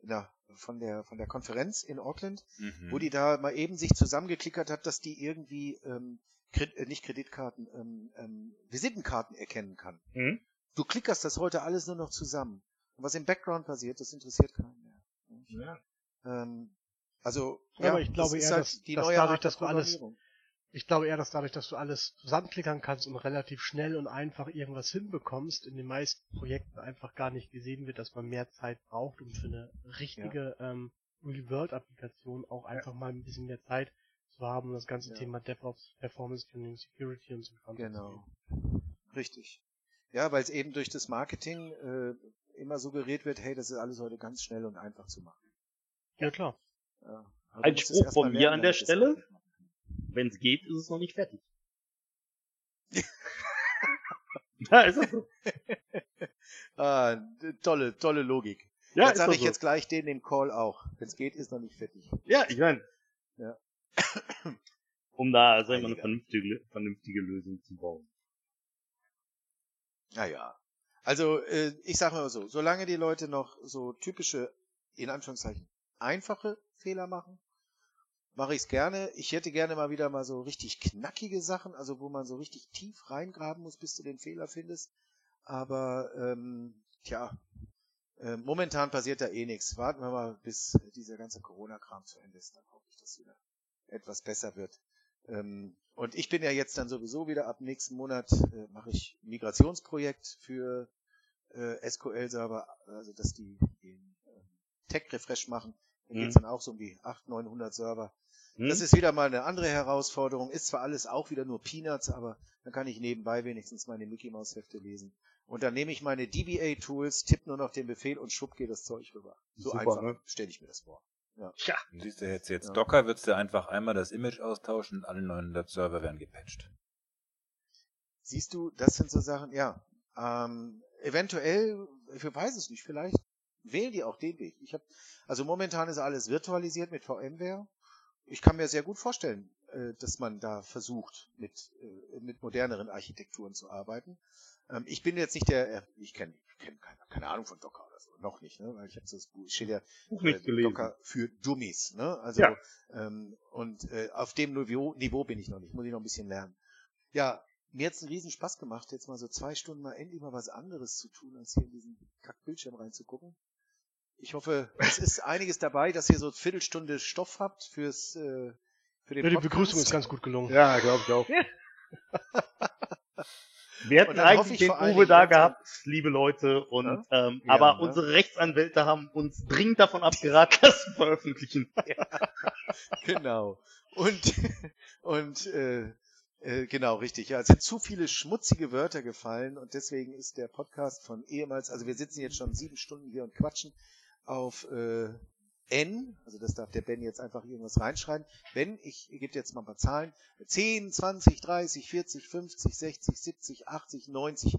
na, von der, von der Konferenz in Auckland, Mhm. wo die da mal eben sich zusammengeklickert hat, dass die irgendwie, ähm, Kred äh, nicht Kreditkarten, ähm, ähm, Visitenkarten erkennen kann. hm? Du klickerst das heute alles nur noch zusammen. Und was im Background passiert, das interessiert keinen mehr. ja. Ähm, also, Ja, ja, aber ich glaube das eher, halt dass- die dass neue dadurch, Art der dass du alles-. Ich glaube eher, dass dadurch, dass du alles zusammenklickern kannst und relativ schnell und einfach irgendwas hinbekommst, in den meisten Projekten einfach gar nicht gesehen wird, dass man mehr Zeit braucht, um für eine richtige ähm, Real-World-Applikation auch einfach mal ein bisschen mehr Zeit zu haben, um das ganze Ja. Thema DevOps, Performance Tuning, Security und so Genau. Richtig. Ja, weil es eben durch das Marketing äh, immer suggeriert wird, hey, das ist alles heute ganz schnell und einfach zu machen. Ja klar. Ja. Aber Ein Spruch von mir an der Stelle. Wenn es geht, ist es noch nicht fertig. ja, ist das so. Ah, tolle, tolle Logik. Ja, sage doch ich so. jetzt gleich den im Call auch. Wenn es geht, ist noch nicht fertig. Ja, ich meine. Ja. um da also immer eine Heiliger. vernünftige, vernünftige Lösung zu bauen. Naja. Also, äh, ich sage mal so, solange die Leute noch so typische, in Anführungszeichen, einfache Fehler machen, mache ich es gerne. Ich hätte gerne mal wieder mal so richtig knackige Sachen, also wo man so richtig tief reingraben muss, bis du den Fehler findest. Aber ähm, tja, äh, momentan passiert da eh nichts. Warten wir mal, bis dieser ganze Corona-Kram zu Ende ist, dann hoffe ich, dass wieder etwas besser wird. Ähm, und ich bin ja jetzt dann sowieso wieder ab nächsten Monat äh, mache ich Migrationsprojekt für äh, SQL-Server, also dass die den äh, Tech-Refresh machen. Da Mhm. geht's dann auch so um die 800, 900 Server. Hm? Das ist wieder mal eine andere Herausforderung. Ist zwar alles auch wieder nur Peanuts, aber dann kann ich nebenbei wenigstens meine Mickey Maus Hefte lesen. Und dann nehme ich meine DBA Tools, tippe nur noch den Befehl und schwupp geht das Zeug rüber. So Super, einfach ne? stelle ich mir das vor. Tja, Und siehst du jetzt, jetzt Ja. Docker, würdest du einfach einmal das Image austauschen und alle 900 Server werden gepatcht. Siehst du, das sind so Sachen, ja. Ähm, eventuell, ich weiß es nicht, vielleicht wählen die auch den Weg. Ich hab, also momentan ist alles virtualisiert mit VMware. Ich kann mir sehr gut vorstellen, äh, dass man da versucht, mit, äh, mit moderneren Architekturen zu arbeiten. Ähm, ich bin jetzt nicht der, äh, ich kenne kenn keine, keine Ahnung von Docker oder so, noch nicht, ne? weil ich habe das Buch, steht ja Buch nicht äh, gelesen. Docker für Dummies, ne? Also Ja. ähm, und äh, auf dem Niveau, Niveau bin ich noch nicht, muss ich noch ein bisschen lernen. Ja, mir hat's einen riesen Spaß gemacht, jetzt mal so zwei Stunden mal endlich mal was anderes zu tun, als hier in diesen Kackbildschirm reinzugucken. Ich hoffe, es ist einiges dabei, dass ihr so eine Viertelstunde Stoff habt fürs äh, für den Ja, die Podcast. Begrüßung ist ganz gut gelungen. Ja, glaube ich auch. Wir hätten eigentlich ich den Uwe da gehabt, liebe Leute, und ähm, Ja, aber ne? unsere Rechtsanwälte haben uns dringend davon abgeraten, das zu veröffentlichen. Genau. Und, und äh, äh, genau, richtig. Ja, es sind zu viele schmutzige Wörter gefallen und deswegen ist der Podcast von ehemals, also wir sitzen jetzt schon sieben Stunden hier und quatschen auf äh, N, also das darf der Ben jetzt einfach irgendwas reinschreiben. Ben, ich gebe dir jetzt mal ein paar Zahlen. 10, 20, 30, 40, 50, 60, 70, 80, 90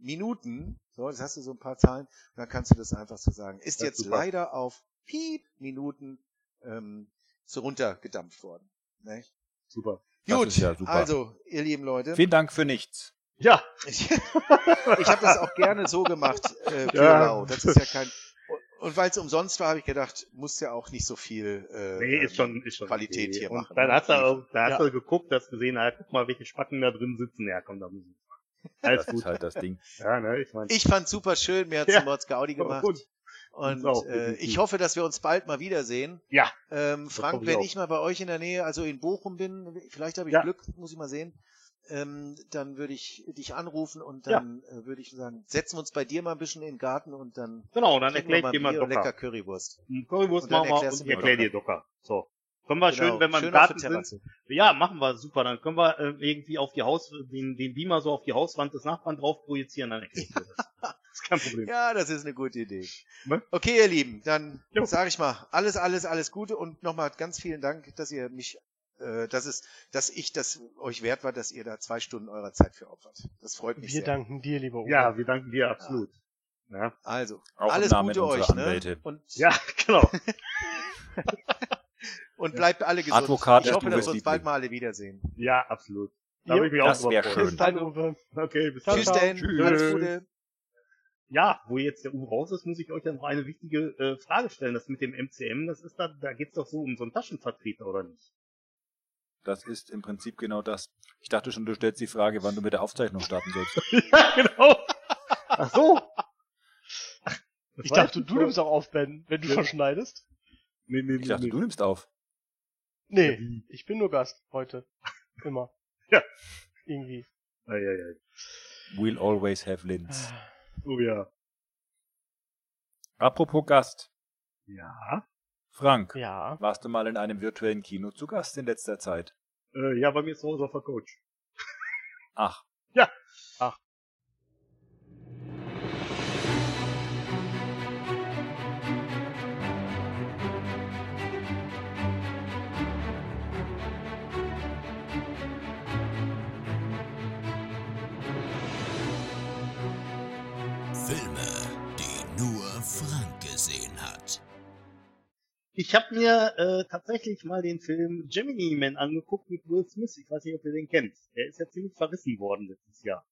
Minuten. So, jetzt hast du so ein paar Zahlen. Und dann kannst du das einfach so sagen. Ist Ja, jetzt super. leider auf Piep Minuten ähm, so runtergedampft worden. Ne? Super. Gut, ja super. also, ihr lieben Leute, Vielen Dank für nichts. Ja, ich, ich habe das auch gerne so gemacht, äh, für Ja. Das ist ja kein. Und weil es umsonst war, habe ich gedacht, muss ja auch nicht so viel äh, nee, ist schon, ist schon Qualität okay. hier Und machen. Dann hast du, auch, da hast Ja. du geguckt, hast gesehen, na, guck mal, welche Spacken da drin sitzen. Ja, komm, da müssen wir. Alles Das gut. ist halt das Ding. Ja, ne, ich meine. Ich fand's super schön, mir hat's Ja. ja. Mords Gaudi gemacht. Gut. Und äh, ich hoffe, dass wir uns bald mal wiedersehen. Ja, Ähm, Frank, ich wenn auch. ich mal bei euch in der Nähe, also in Bochum bin, vielleicht habe ich Ja. Glück, muss ich mal sehen, ähm, dann würde ich dich anrufen und dann äh, würde ich sagen, setzen wir uns bei dir mal ein bisschen in den Garten und dann genau, dann ich mal dir mal Bier und lecker Docker. Currywurst. Ein Currywurst Und machen wir und ich erkläre dir Docker. Docker. So. Können wir Genau, schön, wenn wir im schön auf Garten sind. Ja, machen wir super. Dann können wir äh, irgendwie auf die Haus, den, den Beamer so auf die Hauswand des Nachbarn drauf projizieren, dann erkläre ich dir das. das ist kein Problem. Ja, das ist eine gute Idee. Ne? Okay, ihr Lieben, dann sage ich mal alles, alles, alles Gute und nochmal ganz vielen Dank, dass ihr mich, äh, dass es, dass ich das euch wert war, dass ihr da zwei Stunden eurer Zeit für opfert. Das freut mich Wir sehr. danken dir, lieber Uwe. Ja, wir danken dir absolut. Ja, Also, Auch alles Namen Gute euch, ne? Und, ja genau. und bleibt alle gesund. Advokat ich hoffe, dass wir uns bald mal alle wiedersehen. Ja, absolut. Da Jo, ich mich auch das drüber wär freuen. schön. Bis dann, Uwe. Okay, bis dann. Tschüss, denn. Tschüss. Alles Gute. Ja, wo jetzt der Uwe raus ist, muss ich euch dann noch eine wichtige äh, Frage stellen. Das mit dem MCM, das ist da, da geht's doch so um so einen Taschenvertreter, oder nicht? Das ist im Prinzip genau das. Ich dachte schon, du stellst die Frage, wann du mit der Aufzeichnung starten sollst. ja, genau. Ach so. Ach, Ich dachte, du so. nimmst auch auf, Ben, wenn du Ja. schon schneidest. Nee, nee, nee, Ich dachte, nee. du nimmst auf. Nee, ich bin nur Gast heute. Immer. Ja. Irgendwie. Ei, ei, ei. We'll always have Linz. Oh ja. Apropos Gast. Ja. Frank, Ja. warst du mal in einem virtuellen Kino zu Gast in letzter Zeit? Äh, ja, bei mir ist zu Hause auf der. Ach, Filme, Ich habe mir äh, tatsächlich mal den Film Gemini Man angeguckt mit Will Smith. Ich weiß nicht, ob ihr den kennt. Der ist ja ziemlich verrissen worden letztes Jahr.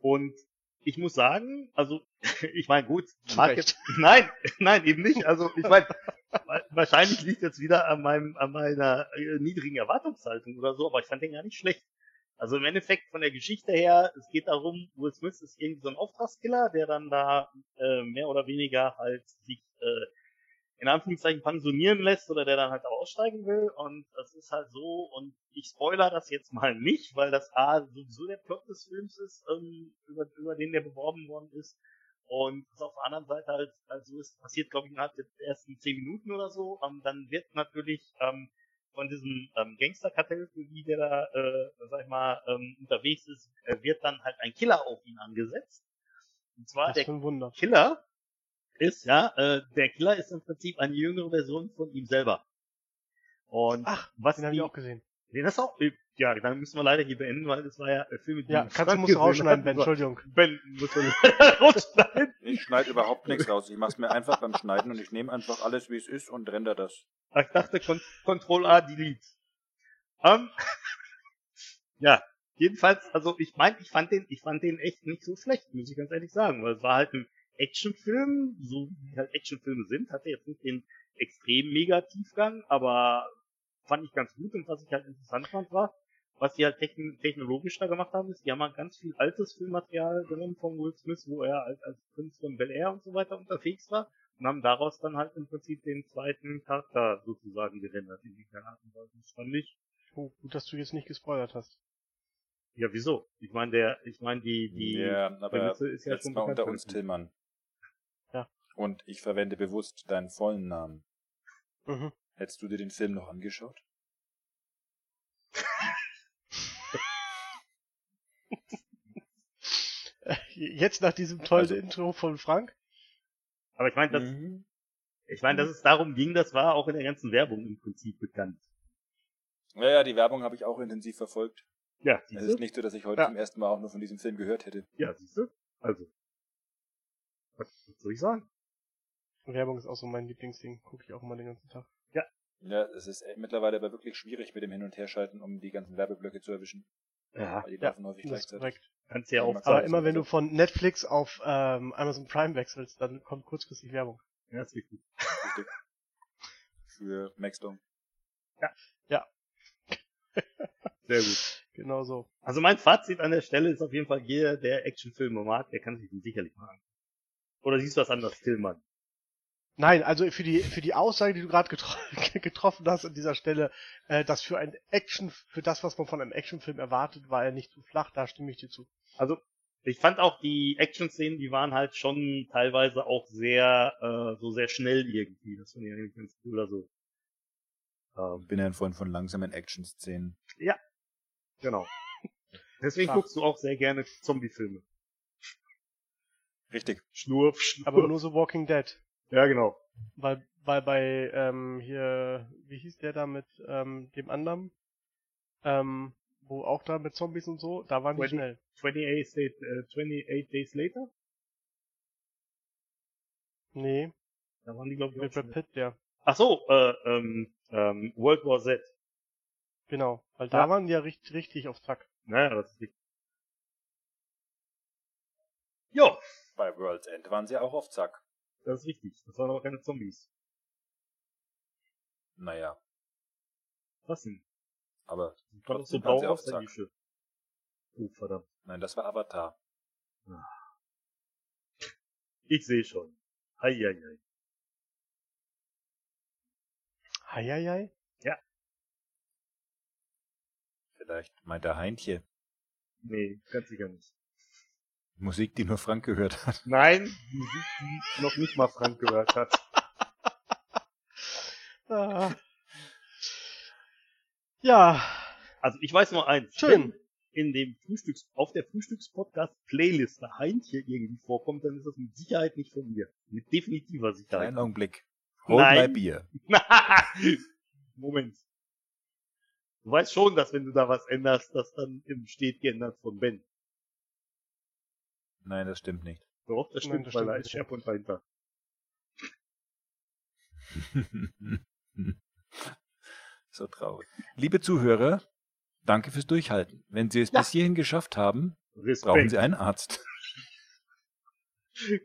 Und ich muss sagen, also ich meine gut, mag jetzt, nein, nein, eben nicht. Also ich meine, wa- wahrscheinlich liegt jetzt wieder an meinem, an meiner äh, niedrigen Erwartungshaltung oder so, aber ich fand den gar nicht schlecht. Also im Endeffekt von der Geschichte her, es geht darum, Will Smith ist irgendwie so ein Auftragskiller, der dann da äh, mehr oder weniger halt sich äh, in Anführungszeichen pensionieren lässt oder der dann halt auch aussteigen will und das ist halt so und ich spoiler das jetzt mal nicht, weil das A sowieso der Plot des Films ist, ähm, über, über den der beworben worden ist und das auf der anderen Seite halt, halt so ist, passiert glaube ich innerhalb der ersten zehn Minuten oder so, ähm, dann wird natürlich ähm, von diesem ähm, Gangsterkartell, die der da, äh, sag ich mal, ähm, unterwegs ist, äh, wird dann halt ein Killer auf ihn angesetzt. Und zwar der. Killer ist, ja, äh, der Killer ist im Prinzip eine jüngere Version von ihm selber. Und Ach, was Den habe ich auch gesehen. den hast du auch, äh, ja, dann müssen wir leider hier beenden, weil das war ja ein Film mit Ja, dem kannst du musst du rausschneiden. Ben, Entschuldigung. Ben, musst du rausschneiden. ich schneide überhaupt nichts raus. Ich mach's mir einfach beim Schneiden und ich nehme einfach alles, wie es ist und render das. Ich dachte, Con Control A, Delete. Ähm, ja, jedenfalls, also ich meine, ich fand den, ich fand den echt nicht so schlecht, muss ich ganz ehrlich sagen, weil es war halt ein Actionfilm, so wie halt Actionfilme sind, hatte jetzt nicht den extrem mega Tiefgang, aber fand ich ganz gut und was ich halt interessant fand war, was die halt techn technologisch da gemacht haben, ist, die haben halt ganz viel altes Filmmaterial genommen von Will Smith, wo er als, als Prinz von Bel Air und so weiter unterwegs war und haben daraus dann halt im Prinzip den zweiten Charakter sozusagen gerendert in die Art und Weise. Das fand ich, Oh, gut, dass du jetzt nicht gespoilert hast. Ja, wieso? Ich meine, der, ich meine, die, die ja, aber Prämisse ist ja jetzt schon mal unter uns. Tillmann. Und ich verwende bewusst deinen vollen Namen. Mhm. Hättest du dir den Film noch angeschaut? Jetzt nach diesem tollen Also- Intro von Frank. Aber ich meine, das, Mhm. ich meine, dass es darum ging, das war auch in der ganzen Werbung im Prinzip bekannt. Ja, ja, die Werbung habe ich auch intensiv verfolgt. Ja, Es siehst ist nicht so, dass ich heute Ja. zum ersten Mal auch nur von diesem Film gehört hätte. Ja, siehst du? Also. Was, was soll ich sagen? Werbung ist auch so mein Lieblingsding. Gucke ich auch immer den ganzen Tag. Ja, es ist äh, mittlerweile aber wirklich schwierig mit dem Hin- und Herschalten, um die ganzen Werbeblöcke zu erwischen. Ja, Weil die Ja, laufen häufig Das ist gleichzeitig. korrekt. kannst ja auch Aber immer wenn du von Netflix auf ähm, Amazon Prime wechselst, dann kommt kurzfristig Werbung. Ja, ist richtig. Richtig. Für Maxdom. Sehr gut. Genau so. Also mein Fazit an der Stelle ist auf jeden Fall, jeder, der Actionfilme mag, der kann sich den sicherlich machen. Oder siehst du was anderes, Tillmann? Nein, also für die für die Aussage, die du gerade getro getroffen hast an dieser Stelle, äh, dass für ein Action, für das, was man von einem Actionfilm erwartet, war er nicht zu flach. Da stimme ich dir zu. Also, ich fand auch die Action-Szenen, die waren halt schon teilweise auch sehr, äh, so sehr schnell irgendwie. Das finde ich eigentlich ganz cool. Also, ähm, Bin ja ein Freund von langsamen Action-Szenen. genau. Deswegen Ach. guckst du auch sehr gerne Zombie-Filme. Richtig. Schnurf, Schnurf. Aber nur so Walking Dead. Ja, genau. Weil, weil bei ähm, hier, wie hieß der da mit ähm, dem anderen? Ähm, wo auch da mit Zombies und so, da waren die Twenty- schnell. 28, Days- äh, 28 Days Later? Nee, Da waren die, glaube ich, mit auch Brad. Pitt, der. Ach so, äh, ähm, ähm, World War Z. Genau. Weil da Ja. waren die ja richtig, richtig auf Zack. Naja, das ist richtig. Jo, Bei World's End waren sie auch auf Zack. Das ist richtig. Das waren aber keine Zombies. Naja, Was denn? aber Das war doch so blau auf der. Nische. Oh, verdammt. nein, das war Avatar. Ich sehe schon. Heieiei. Heieiei. Vielleicht meint er Heintje. Nee, ganz sicher nicht. Musik, die nur Frank gehört hat. Nein, Musik, die noch nicht mal Frank gehört hat. Ah. Ja, Also ich weiß nur eins. Schön. Wenn in dem Frühstücks, auf der Frühstückspodcast-Playliste Heintje irgendwie vorkommt, dann ist das mit Sicherheit nicht von mir. Mit definitiver Sicherheit. Einen Augenblick. Hold Nein. my beer. Moment. Du weißt schon, dass wenn du da was änderst, das dann im steht geändert von Ben. Nein, das stimmt nicht. Doch, das Nein, stimmt, das weil stimmt da ist SharePoint dahinter. so traurig. Liebe Zuhörer, danke fürs Durchhalten. Wenn Sie es Ja. bis hierhin geschafft haben, Respekt. brauchen Sie einen Arzt.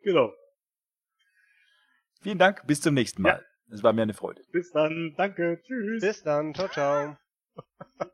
Genau. Vielen Dank, bis zum nächsten Mal. Ja. Es war mir eine Freude. Bis dann. Danke. Tschüss. bis dann. Ciao, ciao.